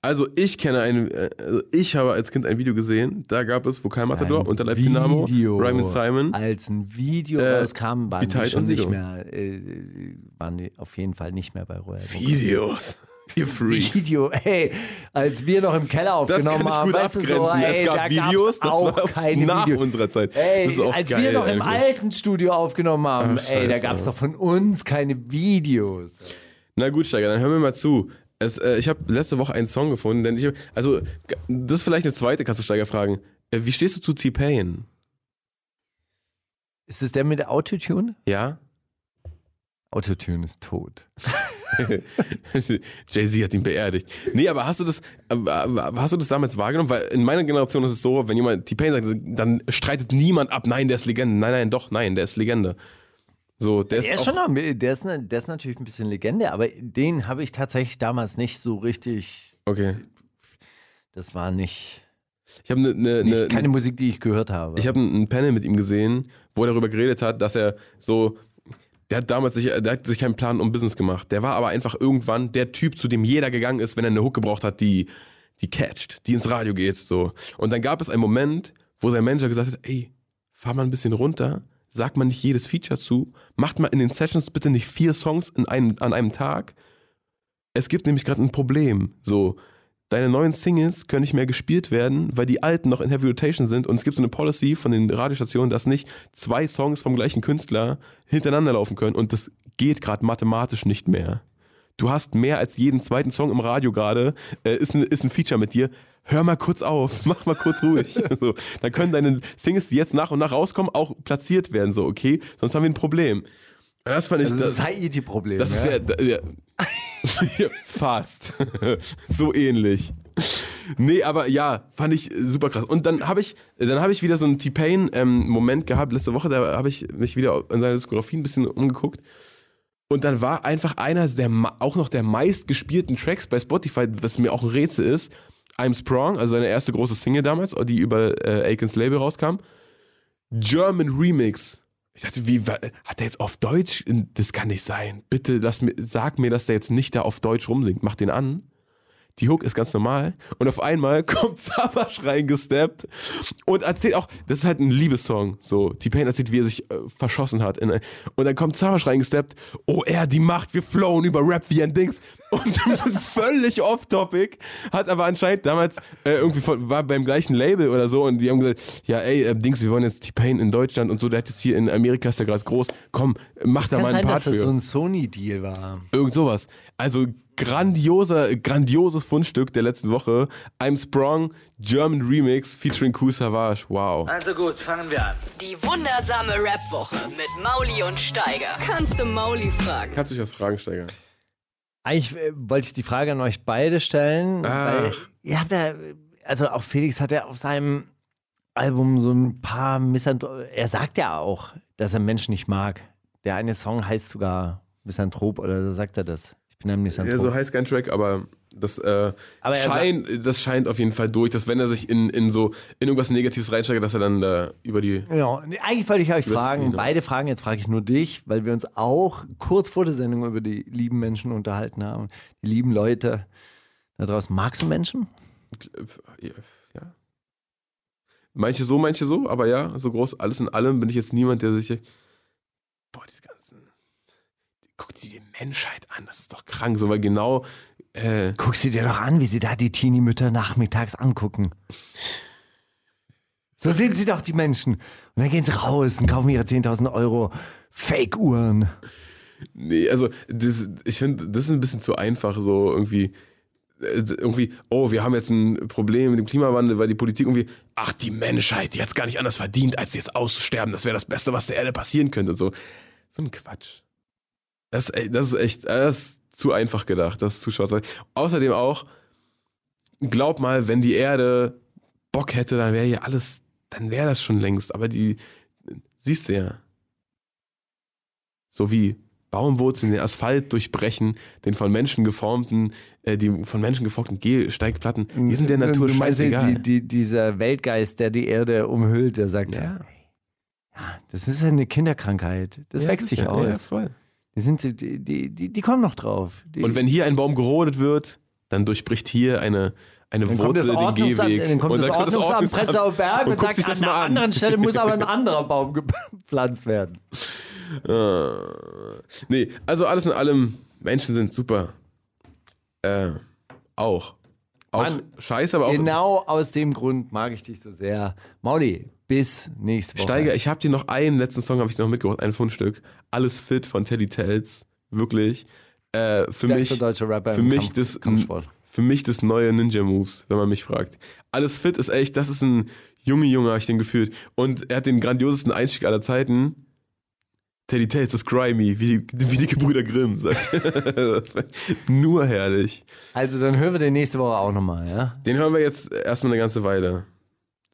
Also ich kenne ein, äh, also ich habe als Kind ein Video gesehen, da gab es Vokalmatador, Ein Unterleib Dynamo. Ryman Simon. Als ein Video Äh, rauskam, waren die schon nicht mehr, äh, waren die auf jeden Fall nicht mehr bei Royal. Videos. Ihr Freaks. Video, ey, als wir noch im Keller Das aufgenommen kann ich haben, gut du abgrenzen. so, ey, es gab da Videos, das auch war keine nach Videos. unserer Zeit. Ey, das als geil, wir noch im eigentlich. alten Studio aufgenommen haben, Ach, ey, da gab es doch von uns keine Videos. Na gut, Steiger, dann hör mir mal zu. Es, äh, ich habe letzte Woche einen Song gefunden, denn ich hab, also das ist vielleicht eine zweite, kannst du Steiger fragen. Äh, wie stehst du zu T-Pain? Ist es der mit der Autotune? Ja? Autotune ist tot. Jay-Z hat ihn beerdigt. Nee, aber hast du das, äh, hast du das damals wahrgenommen? Weil in meiner Generation ist es so, wenn jemand T-Pain sagt, dann streitet niemand ab, nein, der ist Legende. Nein, nein, doch, nein, der ist Legende. So, der ist, Der ist, auch, schon noch, der, ist, ne- der ist natürlich ein bisschen Legende, aber den habe ich tatsächlich damals nicht so richtig. Okay. Das war nicht, Ich habe ne, ne, ne, keine Musik, die ich gehört habe. Ich habe ein Panel mit ihm gesehen, wo er darüber geredet hat, dass er so, der hat damals sich, der hat sich keinen Plan um Business gemacht. Der war aber einfach irgendwann der Typ, zu dem jeder gegangen ist, wenn er eine Hook gebraucht hat, die, die catcht, die ins Radio geht, so. Und dann gab es einen Moment, wo sein Manager gesagt hat, ey, fahr mal ein bisschen runter, sag mal nicht jedes Feature zu, macht mal in den Sessions bitte nicht vier Songs in einem, an einem Tag. Es gibt nämlich gerade ein Problem, so. Deine neuen Singles können nicht mehr gespielt werden, weil die alten noch in Heavy Rotation sind und es gibt so eine Policy von den Radiostationen, dass nicht zwei Songs vom gleichen Künstler hintereinander laufen können und das geht gerade mathematisch nicht mehr. Du hast mehr als jeden zweiten Song im Radio gerade, äh, ist, ein, ist ein Feature mit dir. Hör mal kurz auf, mach mal kurz ruhig. so, dann können deine Singles, die jetzt nach und nach rauskommen, auch platziert werden, so, okay? Sonst haben wir ein Problem. Das fand ich. das ist das Haiti-Problem. Das ist ja. da- ja. Ja, fast. so ähnlich. Nee, aber ja, fand ich super krass. Und dann habe ich, dann habe ich wieder so einen T-Pain-Moment gehabt letzte Woche. Da habe ich mich wieder in seiner Diskografie ein bisschen umgeguckt. Und dann war einfach einer der auch noch der meistgespielten Tracks bei Spotify, was mir auch ein Rätsel ist. I'm Sprung, also seine erste große Single damals, die über äh, Akins Label rauskam. German Remix. Ich dachte, wie hat der jetzt auf Deutsch? Das kann nicht sein. Bitte lass mir, sag mir, dass der jetzt nicht da auf Deutsch rumsingt. Mach den an. Die Hook ist ganz normal. Und auf einmal kommt Savage reingesteppt und erzählt auch, das ist halt ein Liebessong. So, T-Pain erzählt, wie er sich äh, verschossen hat. Und dann kommt Savage reingesteppt. Oh, er, die Macht, wir flowen über Rap wie ein Dings. Und völlig off-topic. Hat aber anscheinend damals äh, irgendwie von, war beim gleichen Label oder so. Und die haben gesagt, ja, ey, äh, Dings, wir wollen jetzt T-Pain in Deutschland und so. Der hat jetzt hier in Amerika, ist ja gerade groß. Komm, mach da Kann mal einen sein, Part dass das für. so ein Sony-Deal war. Irgend sowas. Also grandioser, grandioses Fundstück der letzten Woche. I'm Sprung, German Remix featuring Kool Savage. Wow. Also gut, fangen wir an. Die wundersame Rap-Woche mit Mauli und Steiger. Kannst du Mauli fragen? Kannst du dich was fragen, Steiger? Eigentlich äh, wollte ich die Frage an euch beide stellen. Weil ihr habt ja, also auch Felix hat ja auf seinem Album so ein paar Misanthrop. Er sagt ja auch, dass er Menschen nicht mag. Der eine Song heißt sogar Misanthrop oder so sagt er das. Ich bin ein Misanthrop. Ja, so heißt kein Track, aber das, äh, Aber scheint, das scheint auf jeden Fall durch, dass wenn er sich in, in so in irgendwas Negatives reinsteigt, dass er dann da über die. Ja, nee, eigentlich wollte ich euch fragen, beide Fragen, jetzt frage ich nur dich, weil wir uns auch kurz vor der Sendung über die lieben Menschen unterhalten haben. Die lieben Leute da draußen. Magst du Menschen? Ja. Manche so, manche so, aber ja, so groß, alles in allem bin ich jetzt niemand, der sich. Boah, diese ganzen. Guckt sie die Menschheit an, das ist doch krank, so, weil genau. Äh, Guck sie dir doch an, wie sie da die Teenie-Mütter nachmittags angucken. So sind sie doch, die Menschen. Und dann gehen sie raus und kaufen ihre 10.000 Euro Fake-Uhren. Nee, also das, ich finde, das ist ein bisschen zu einfach, so irgendwie. äh, Irgendwie, oh, wir haben jetzt ein Problem mit dem Klimawandel, weil die Politik irgendwie, ach, die Menschheit, die hat es gar nicht anders verdient, als jetzt auszusterben. Das wäre das Beste, was der Erde passieren könnte und so. So ein Quatsch. Das, das ist echt, das zu einfach gedacht. Das ist zu schwarz. Außerdem auch, glaub mal, wenn die Erde Bock hätte, dann wäre hier alles, dann wäre das schon längst. Aber die, siehst du ja. So wie Baumwurzeln den Asphalt durchbrechen, den von Menschen geformten, äh, die von Menschen geformten Gehsteigplatten, die sind der Natur Du meinst, scheißegal. Die, die, dieser Weltgeist, der die Erde umhüllt, der sagt, ja, Ja. ja das ist eine Kinderkrankheit. Das Ja, wächst sich sicher. aus. Ja, voll. Die, sind, die, die, die, kommen noch drauf. Die, Und wenn hier ein Baum gerodet wird, dann durchbricht hier eine, eine dann das Wurzel den Ordnungsamt, Gehweg. dann kommt und das dann kommt Ordnungsamt Prenzlauer Berg und, guckt sagt, das an einer an. anderen Stelle muss aber ein anderer Baum gepflanzt werden. Äh, nee, also alles in allem, Menschen sind super. Äh, auch. Auch Mann, scheiße, aber auch. Genau aus dem Grund mag ich dich so sehr. Mauli, bis nächste Woche. Steiger, ich habe dir noch einen letzten Song habe ich dir noch mitgebracht, ein Fundstück. Alles fit von Teddy Tells, wirklich. Äh, für mich, deutscher Rapper für im mich Kampf- das, Kampfsport. für mich das neue Ninja Moves, wenn man mich fragt. Alles fit ist echt, das ist ein Junge Junge, habe ich den gefühlt. Und er hat den grandiosesten Einstieg aller Zeiten. Teddy Tells, das Grimy, wie, wie die Gebrüder Grimm, sagt. Nur herrlich. Also dann hören wir den nächste Woche auch nochmal, ja? Den hören wir jetzt erstmal eine ganze Weile.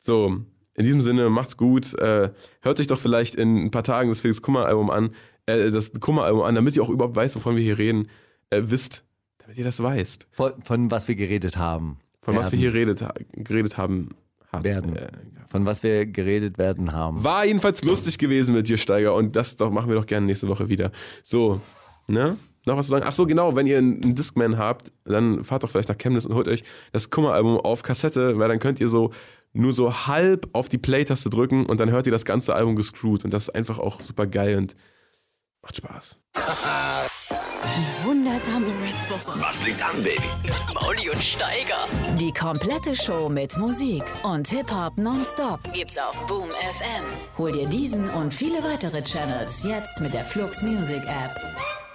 So, in diesem Sinne, macht's gut. Äh, hört euch doch vielleicht in ein paar Tagen das Felix Kummer-Album an, äh, das Kummer-Album an, damit ihr auch überhaupt weißt, wovon wir hier reden, äh, wisst, damit ihr das weißt. Von, von was wir geredet haben. Von was wir hier redet, geredet haben. haben. werden. Äh, Von was wir geredet werden haben. war jedenfalls lustig gewesen mit dir, Steiger, und das doch machen wir doch gerne nächste Woche wieder. So, ne? Noch was zu sagen? Ach so, genau, wenn ihr einen einen Discman habt, dann fahrt doch vielleicht nach Chemnitz und holt euch das Kummer-Album auf Kassette, weil dann könnt ihr so nur so halb auf die Play-Taste drücken und dann hört ihr das ganze Album gescrewt und das ist einfach auch super geil und macht Spaß. Wundersame Rap-Woche. Was liegt an, Baby? Mauli und Steiger. Die komplette Show mit Musik und Hip-Hop nonstop Gibt's auf Boom FM. Hol dir diesen und viele weitere Channels jetzt mit der Flux Music App.